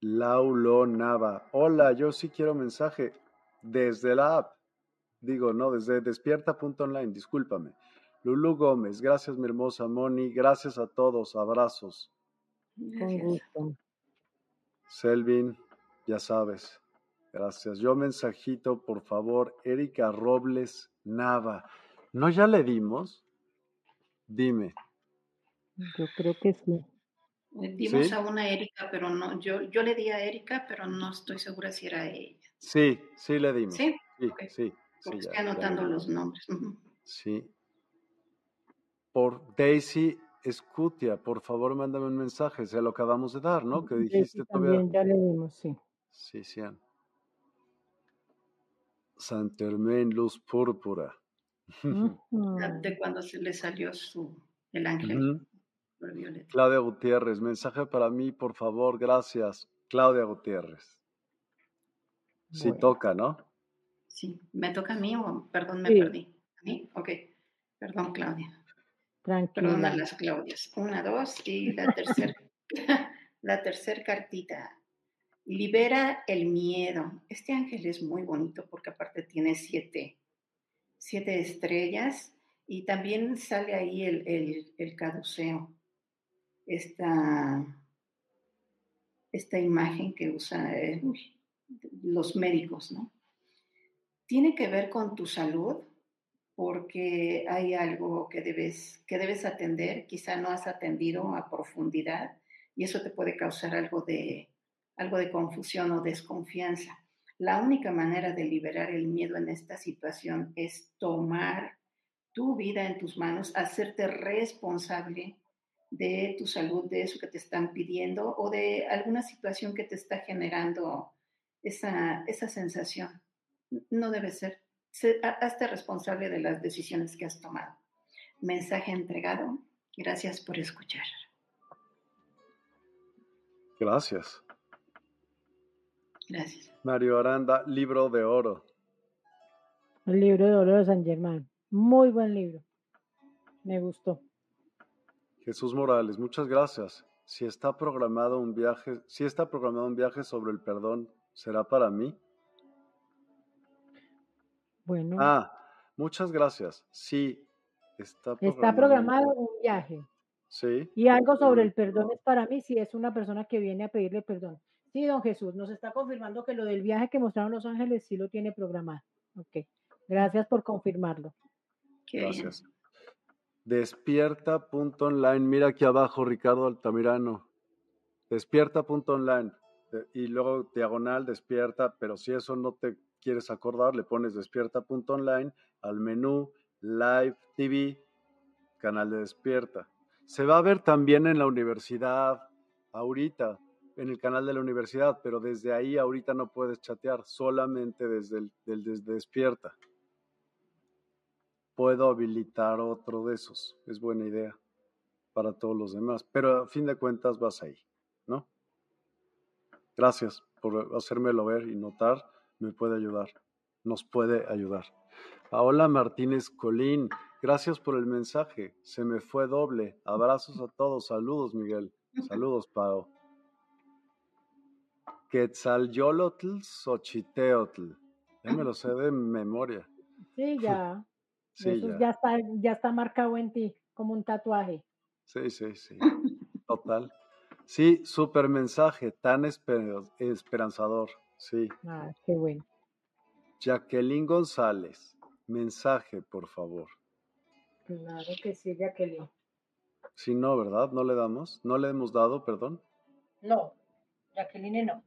[SPEAKER 1] Laulo Nava. Hola, yo sí quiero mensaje desde la app. Digo, no, desde despierta.online, discúlpame. Lulu Gómez, gracias mi hermosa Moni, gracias a todos, abrazos.
[SPEAKER 3] Con gusto.
[SPEAKER 1] Selvin, ya sabes, gracias. Yo mensajito, por favor, Erika Robles Nava. ¿No ya le dimos? Dime.
[SPEAKER 3] Yo creo que sí.
[SPEAKER 2] Dimos a una Erika, pero no, yo, yo le di a Erika, pero no estoy segura si era ella.
[SPEAKER 1] Sí, sí le dimos.
[SPEAKER 2] Sí,
[SPEAKER 1] sí, sí.
[SPEAKER 2] estoy anotando los nombres.
[SPEAKER 1] Sí. Por Daisy Scutia, por favor, mándame un mensaje. Se lo acabamos de dar, ¿no? Que dijiste
[SPEAKER 3] también ya le dimos, sí.
[SPEAKER 1] Sí, sí. Saint Germain, luz púrpura.
[SPEAKER 2] De cuando se le salió su, el ángel.
[SPEAKER 1] Claudia Gutiérrez, mensaje para mí, por favor, gracias. Claudia Gutiérrez. Sí toca, ¿no?
[SPEAKER 2] Sí, ¿me toca a mí o perdón, me perdí? ¿A mí? Ok, perdón, Claudia.
[SPEAKER 3] Tranquila.
[SPEAKER 2] Perdón a las Claudias. Una, dos y la tercera, la tercera cartita. Libera el miedo. Este ángel es muy bonito porque aparte tiene siete, siete estrellas y también sale ahí el, el, el caduceo esta, esta imagen que usa, eh, los médicos, ¿no? Tiene que ver con tu salud, porque hay algo que debes, que debes atender, quizá no has atendido a profundidad y eso te puede causar algo de, algo de confusión o desconfianza. La única manera de liberar el miedo en esta situación es tomar tu vida en tus manos, hacerte responsable de tu salud, de eso que te están pidiendo o de alguna situación que te está generando esa, esa sensación. No debe ser. Hazte responsable de las decisiones que has tomado. Mensaje entregado. Gracias por escuchar.
[SPEAKER 1] Gracias.
[SPEAKER 2] Gracias.
[SPEAKER 1] Mario Aranda, libro de oro.
[SPEAKER 3] El libro de oro de San Germán. Muy buen libro. Me gustó.
[SPEAKER 1] Jesús Morales, muchas gracias. Si está programado un viaje, si está programado un viaje sobre el perdón, ¿será para mí?
[SPEAKER 3] Bueno.
[SPEAKER 1] Ah, muchas gracias. Sí, está
[SPEAKER 3] programado. Está programado un viaje.
[SPEAKER 1] Sí.
[SPEAKER 3] Y algo sobre el perdón es para mí si es una persona que viene a pedirle perdón. Sí, don Jesús, nos está confirmando que lo del viaje que mostraron Los Ángeles sí lo tiene programado. Ok. Gracias por confirmarlo.
[SPEAKER 1] Gracias. Despierta.online. Mira aquí abajo, Ricardo Altamirano. Despierta.online. Y luego diagonal, despierta. Pero si eso no te quieres acordar, le pones despierta.online al menú Live TV, canal de Despierta. Se va a ver también en la universidad ahorita, en el canal de la universidad, pero desde ahí ahorita no puedes chatear, solamente desde el desde Despierta puedo habilitar otro de esos. Es buena idea para todos los demás. Pero a fin de cuentas vas ahí, ¿no? Gracias por hacérmelo ver y notar. Me puede ayudar. Nos puede ayudar. Paola Martínez Colín, gracias por el mensaje. Se me fue doble. Abrazos a todos. Saludos, Miguel. Saludos, Pao. Quetzalyolotl Xochiteotl. Ya me lo sé de memoria.
[SPEAKER 3] Sí, ya. Eso ya. está, ya está marcado en ti como un tatuaje.
[SPEAKER 1] Sí, sí, sí. Total. Sí, súper mensaje, tan esperanzador. Sí.
[SPEAKER 3] Ah, qué bueno.
[SPEAKER 1] Jacqueline González, mensaje, por favor.
[SPEAKER 3] Claro que sí, Jacqueline.
[SPEAKER 1] Sí, no, ¿verdad? ¿No le damos? ¿No le hemos dado, perdón?
[SPEAKER 3] No, Jacqueline no.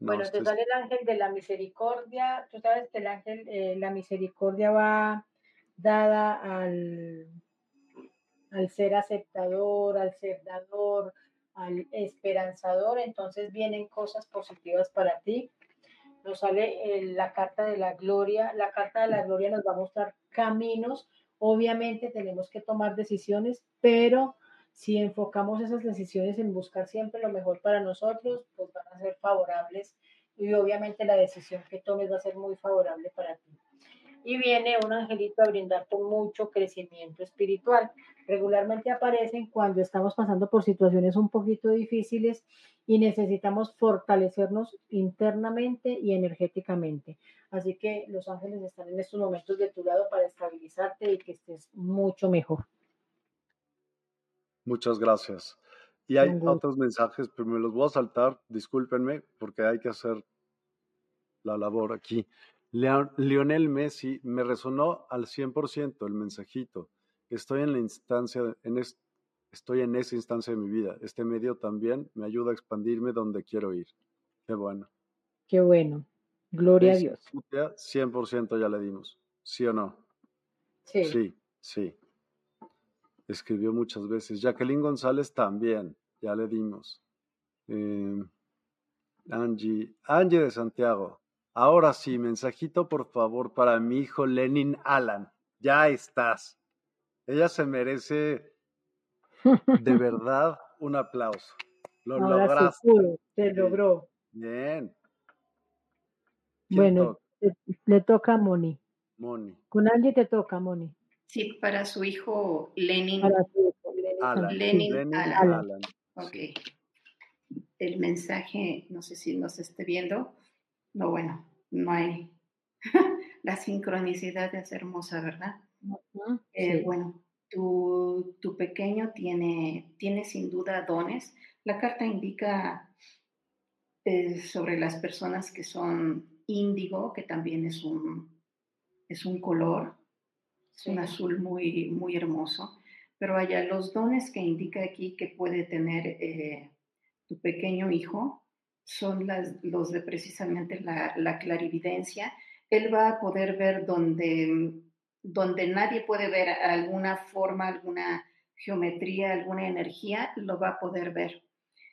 [SPEAKER 3] bueno, te sale el ángel de la misericordia. Tú sabes que el ángel, eh, la misericordia va dada al, al ser aceptador, al ser dador, al esperanzador, entonces vienen cosas positivas para ti. Nos sale la carta de la gloria, la carta de la gloria nos va a mostrar caminos, obviamente tenemos que tomar decisiones, pero si enfocamos esas decisiones en buscar siempre lo mejor para nosotros, pues van a ser favorables y obviamente la decisión que tomes va a ser muy favorable para ti y viene un angelito a brindarte mucho crecimiento espiritual. Regularmente aparecen cuando estamos pasando por situaciones un poquito difíciles y necesitamos fortalecernos internamente y energéticamente. Así que los ángeles están en estos momentos de tu lado para estabilizarte y que estés mucho mejor.
[SPEAKER 1] Muchas gracias. Y hay otros mensajes, pero me los voy a saltar, discúlpenme, porque hay que hacer la labor aquí. Lionel Messi me resonó al 100% el mensajito. Estoy en la instancia, en estoy en esa instancia de mi vida. Este medio también me ayuda a expandirme donde quiero ir. Qué bueno.
[SPEAKER 3] Qué bueno. Gloria a Dios.
[SPEAKER 1] 100% ya le dimos. ¿Sí o no?
[SPEAKER 3] Sí.
[SPEAKER 1] Sí, sí. Escribió muchas veces. Jacqueline González también. Ya le dimos. Eh, Angie. Angie de Santiago. Ahora sí, mensajito por favor para mi hijo Lenin Alan. Ya estás. Ella se merece de verdad un aplauso.
[SPEAKER 3] Lo lograste. se logró.
[SPEAKER 1] Bien.
[SPEAKER 3] Bueno, le toca a Moni.
[SPEAKER 1] Moni.
[SPEAKER 3] Con Angie te toca, Moni.
[SPEAKER 2] Sí, para su hijo Lenin.
[SPEAKER 3] Para su hijo,
[SPEAKER 2] Lenin, Alan. Ok. El mensaje, no sé si nos esté viendo. No, bueno, no hay. la sincronicidad es hermosa, ¿verdad? Eh, bueno, tu, tu, pequeño tiene, tiene sin duda dones. La carta indica eh, sobre las personas que son índigo, que también es un, es un color, es un azul muy, muy hermoso. Pero vaya, los dones que indica aquí que puede tener eh, tu pequeño hijo son las, los de precisamente la, la, clarividencia. Él va a poder ver donde, donde nadie puede ver alguna forma, alguna geometría, alguna energía, lo va a poder ver.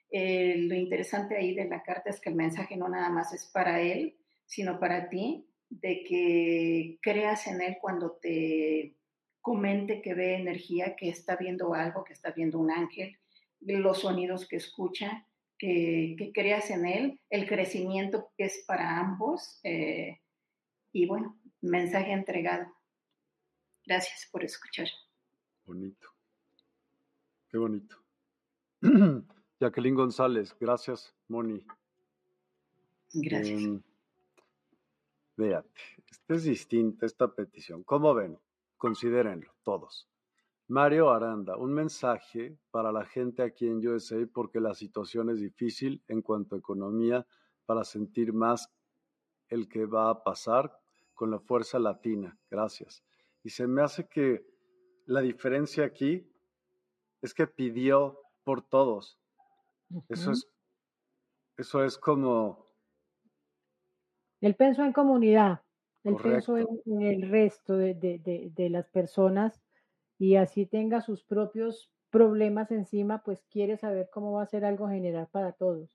[SPEAKER 2] Eh, lo interesante ahí de la carta es que el mensaje no nada más es para él, sino para ti, de que creas en él cuando te comente que ve energía, que está viendo algo, que está viendo un ángel, los sonidos que escucha, que, creas en él, el crecimiento que es para ambos. Eh, y bueno, mensaje entregado. Gracias por escuchar.
[SPEAKER 1] Bonito. Qué bonito. Jacqueline González, gracias, Moni.
[SPEAKER 2] Gracias. Eh,
[SPEAKER 1] esta es distinta, esta petición. ¿Cómo ven? Considérenlo, todos. Mario Aranda, un mensaje para la gente aquí en USA porque la situación es difícil en cuanto a economía para sentir más el que va a pasar con la fuerza latina. Gracias. Y se me hace que la diferencia aquí es que pidió por todos. Eso es eso es como
[SPEAKER 3] él pensó en comunidad, él pensó en, el resto de, las personas y así tenga sus propios problemas encima, pues quiere saber cómo va a ser algo general para todos.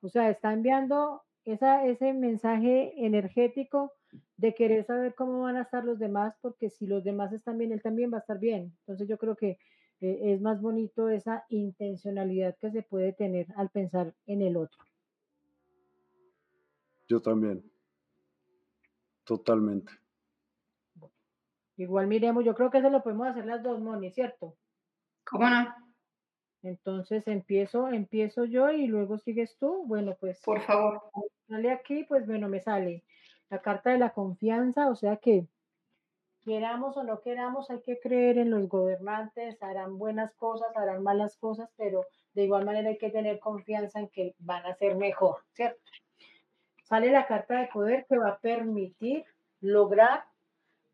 [SPEAKER 3] O sea, está enviando esa, ese mensaje energético de querer saber cómo van a estar los demás, porque si los demás están bien, él también va a estar bien. Entonces yo creo que eh, es más bonito esa intencionalidad que se puede tener al pensar en el otro.
[SPEAKER 1] Yo también. Totalmente.
[SPEAKER 3] Igual miremos, yo creo que eso lo podemos hacer las dos, Moni, ¿cierto?
[SPEAKER 2] ¿Cómo no?
[SPEAKER 3] Entonces empiezo, empiezo yo y luego sigues tú. Bueno, pues.
[SPEAKER 2] Por favor.
[SPEAKER 3] Sale aquí, pues bueno, me sale la carta de la confianza, o sea que queramos o no queramos, hay que creer en los gobernantes, harán buenas cosas, harán malas cosas, pero de igual manera hay que tener confianza en que van a ser mejor, ¿cierto? sale la carta de poder que va a permitir lograr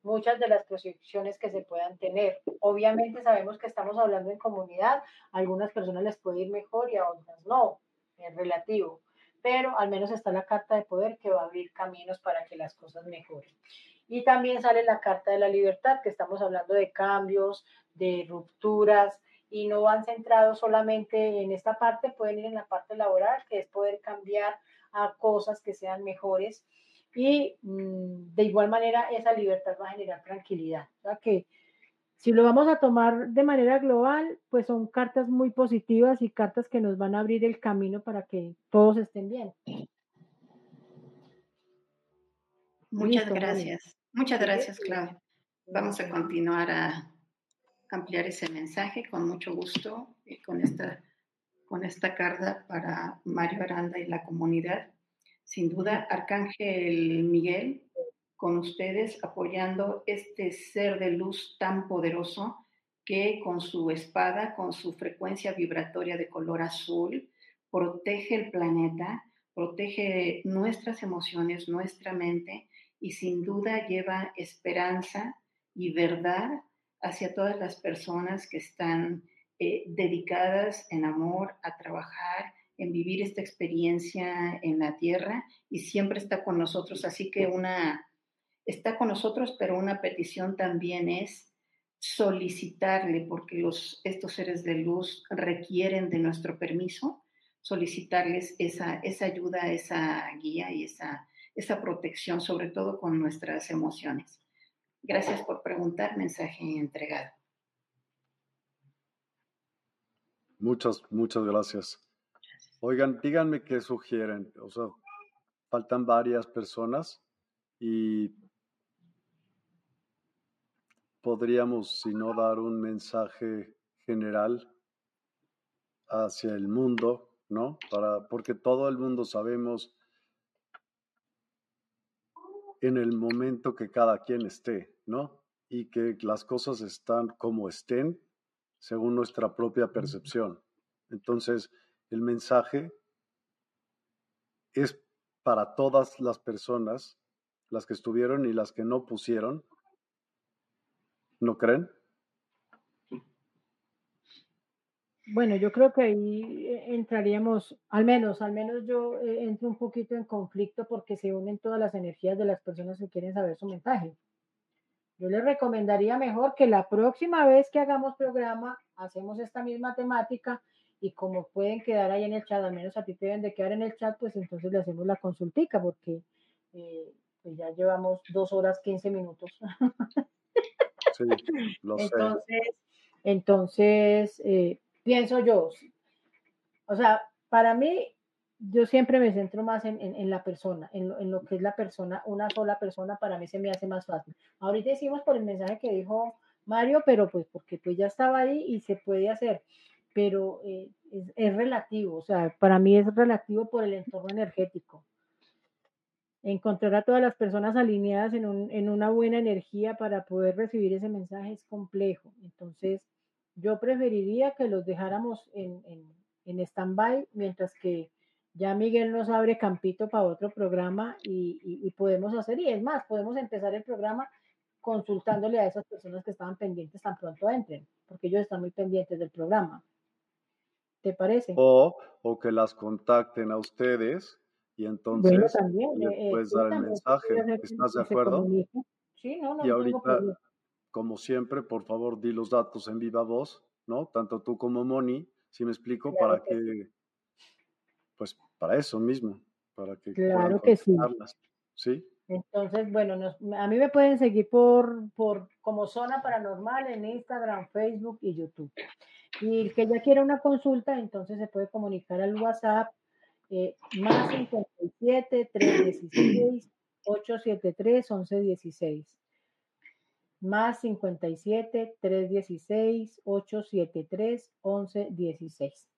[SPEAKER 3] muchas de las proyecciones que se puedan tener. Obviamente sabemos que estamos hablando en comunidad, a algunas personas les puede ir mejor y a otras no, es relativo, pero al menos está la carta de poder que va a abrir caminos para que las cosas mejoren. Y también sale la carta de la libertad, que estamos hablando de cambios, de rupturas, y no van centrados solamente en esta parte, pueden ir en la parte laboral, que es poder cambiar a cosas que sean mejores y mm, de igual manera esa libertad va a generar tranquilidad. O sea que si lo vamos a tomar de manera global, pues son cartas muy positivas y cartas que nos van a abrir el camino para que todos estén bien.
[SPEAKER 2] Muchas gracias. Muchas gracias, Claudia. Vamos a continuar a ampliar ese mensaje con mucho gusto y con esta con esta carta para Mario Aranda y la comunidad. Sin duda, Arcángel Miguel, con ustedes apoyando este ser de luz tan poderoso que con su espada, con su frecuencia vibratoria de color azul, protege el planeta, protege nuestras emociones, nuestra mente y sin duda lleva esperanza y verdad hacia todas las personas que están eh, dedicadas en amor a trabajar, en vivir esta experiencia en la tierra y siempre está con nosotros. Así que una, está con nosotros, pero una petición también es solicitarle, porque los, estos seres de luz requieren de nuestro permiso, solicitarles esa, esa ayuda, esa guía y esa, esa protección, sobre todo con nuestras emociones. Gracias por preguntar, mensaje entregado.
[SPEAKER 1] Muchas, muchas gracias. Oigan, díganme qué sugieren. O sea, faltan varias personas y podríamos, si no, dar un mensaje general hacia el mundo, ¿no? Para, porque todo el mundo sabemos en el momento que cada quien esté, ¿no? Y que las cosas están como estén según nuestra propia percepción. Entonces, el mensaje es para todas las personas, las que estuvieron y las que no pusieron. ¿No creen?
[SPEAKER 3] Bueno, yo creo que ahí eh, entraríamos, al menos, al menos yo eh, entro un poquito en conflicto porque se unen todas las energías de las personas que quieren saber su mensaje. Yo les recomendaría mejor que la próxima vez que hagamos programa, hacemos esta misma temática y como pueden quedar ahí en el chat, al menos a ti te deben de quedar en el chat, pues entonces le hacemos la consultica porque eh, pues ya llevamos dos horas, quince minutos.
[SPEAKER 1] Sí, lo
[SPEAKER 3] entonces, sé. Entonces, pienso yo. O sea, para mí, yo siempre me centro más en, en, la persona, en lo, en lo, que es la persona, una sola persona, para mí se me hace más fácil. Ahorita hicimos por el mensaje que dijo Mario, pero pues porque pues ya estaba ahí y se puede hacer, pero eh, es, relativo, o sea, para mí es relativo por el entorno energético. Encontrar a todas las personas alineadas en, un, en una buena energía para poder recibir ese mensaje es complejo. Entonces, yo preferiría que los dejáramos en, en, stand-by mientras que ya Miguel nos abre campito para otro programa y, podemos hacer, y es más, podemos empezar el programa consultándole a esas personas que estaban pendientes tan pronto entren, porque ellos están muy pendientes del programa. ¿Te parece?
[SPEAKER 1] O, o que las contacten a ustedes y entonces
[SPEAKER 3] bueno, también,
[SPEAKER 1] eh, puedes dar el mensaje. ¿Estás de acuerdo?
[SPEAKER 3] Sí, no, no.
[SPEAKER 1] Y ahorita, como siempre, por favor, di los datos en viva voz, ¿no? Tanto tú como Moni, si me explico, para que, pues para eso mismo, para que
[SPEAKER 3] claro que sí.
[SPEAKER 1] ¿Sí?
[SPEAKER 3] Entonces, bueno, a mí me pueden seguir por, por como Zona Paranormal en Instagram, Facebook y YouTube. Y el que ya quiera una consulta, entonces se puede comunicar al WhatsApp eh, más 57 316 873 1116 más 57 316 873 1116.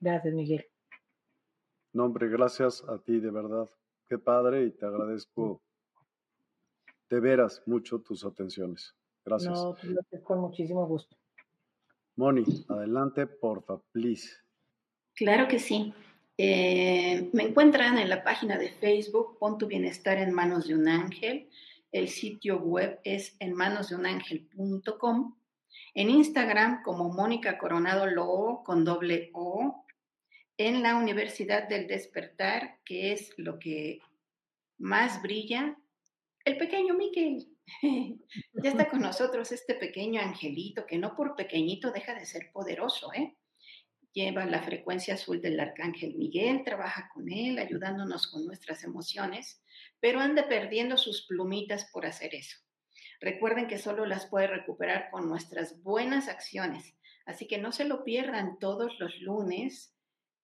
[SPEAKER 3] Gracias, Miguel.
[SPEAKER 1] No, hombre, gracias a ti, de verdad. Qué padre y te agradezco de veras mucho tus atenciones. Gracias.
[SPEAKER 3] No, con muchísimo gusto.
[SPEAKER 1] Moni, adelante, porfa, please.
[SPEAKER 2] Claro que sí. Eh, me encuentran en la página de Facebook, Pon tu bienestar en manos de un ángel. El sitio web es en manos de un ángel.com. En Instagram como Mónica Coronado Lo con doble O. En la Universidad del Despertar, que es lo que más brilla, el pequeño Miquel. ya está con nosotros este pequeño angelito que no por pequeñito deja de ser poderoso, ¿eh? Lleva la frecuencia azul del arcángel Miguel, trabaja con él, ayudándonos con nuestras emociones pero anda perdiendo sus plumitas por hacer eso. Recuerden que solo las puede recuperar con nuestras buenas acciones, así que no se lo pierdan todos los lunes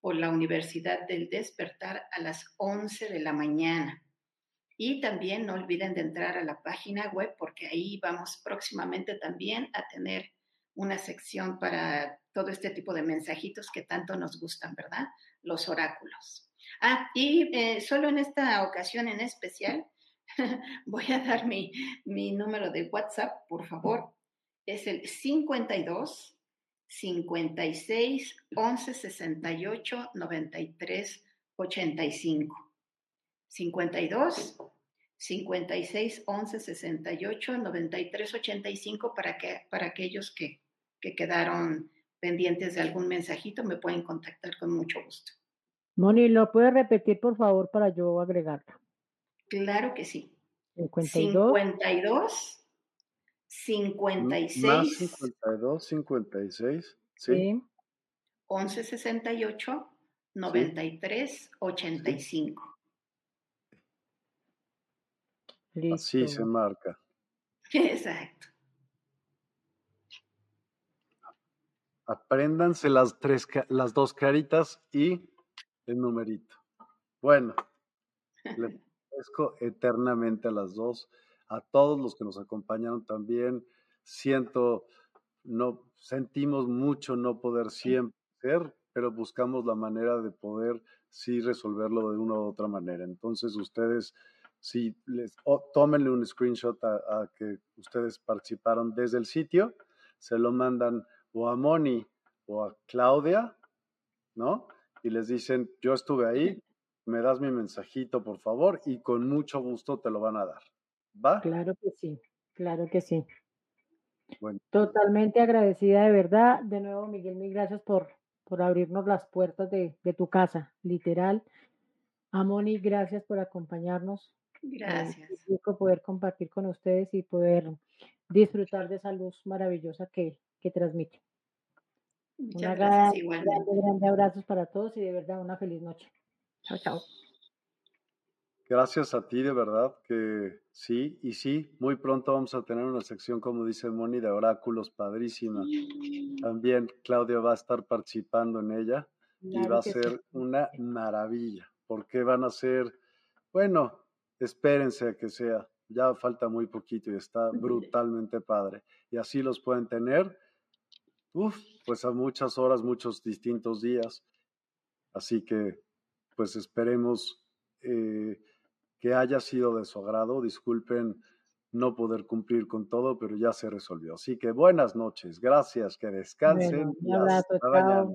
[SPEAKER 2] por la Universidad del Despertar a las 11 de la mañana. Y también no olviden de entrar a la página web porque ahí vamos próximamente también a tener una sección para todo este tipo de mensajitos que tanto nos gustan, ¿verdad? Los oráculos. Ah, y eh, solo en esta ocasión en especial voy a dar mi, mi número de WhatsApp, por favor. Es el 52 56 11 68 93 85. 52 56 11 68 93 85 para que para aquellos que, que quedaron pendientes de algún mensajito me pueden contactar con mucho gusto.
[SPEAKER 3] Moni, ¿lo puede repetir, por favor, para yo agregarla?
[SPEAKER 2] Claro que sí.
[SPEAKER 3] 52.
[SPEAKER 2] 52 56.
[SPEAKER 1] Más 52, 56. Sí. sí.
[SPEAKER 2] 11 68 93 85.
[SPEAKER 1] Listo. Así se marca.
[SPEAKER 2] Exacto.
[SPEAKER 1] Apréndanse las tres, las dos caritas y el numerito. Bueno, le agradezco eternamente a las dos, a todos los que nos acompañaron también. Siento, no, sentimos mucho no poder siempre ser, pero buscamos la manera de poder sí resolverlo de una u otra manera. Entonces, ustedes, si les, tómenle un screenshot a, a que ustedes participaron desde el sitio, se lo mandan o a Moni o a Claudia, ¿no? y les dicen, yo estuve ahí me das mi mensajito, por favor, y con mucho gusto te lo van a dar. ¿Va?
[SPEAKER 3] Claro que sí, claro que sí. Bueno. Totalmente agradecida de verdad. De nuevo, Miguel, mil gracias por, por abrirnos las puertas de, de tu casa, literal. A Moni, gracias por acompañarnos.
[SPEAKER 2] Gracias.
[SPEAKER 3] Eh, poder compartir con ustedes y poder disfrutar de esa luz maravillosa que, que transmite.
[SPEAKER 2] Muchas gracias, igualmente.
[SPEAKER 3] Grande, grande abrazos para todos y de verdad una feliz noche. Chao, chao.
[SPEAKER 1] Gracias a ti, de verdad, que sí, y sí, muy pronto vamos a tener una sección, como dice Moni, de oráculos padrísima. También Claudia va a estar participando en ella y va a ser una maravilla, porque van a ser, bueno, espérense a que sea, ya falta muy poquito y está brutalmente padre. Y así los pueden tener, uf, pues a muchas horas, muchos distintos días. Así que, pues esperemos eh, que haya sido de su agrado. Disculpen no poder cumplir con todo, pero ya se resolvió. Así que buenas noches, gracias, que descansen.
[SPEAKER 3] un abrazo, chao.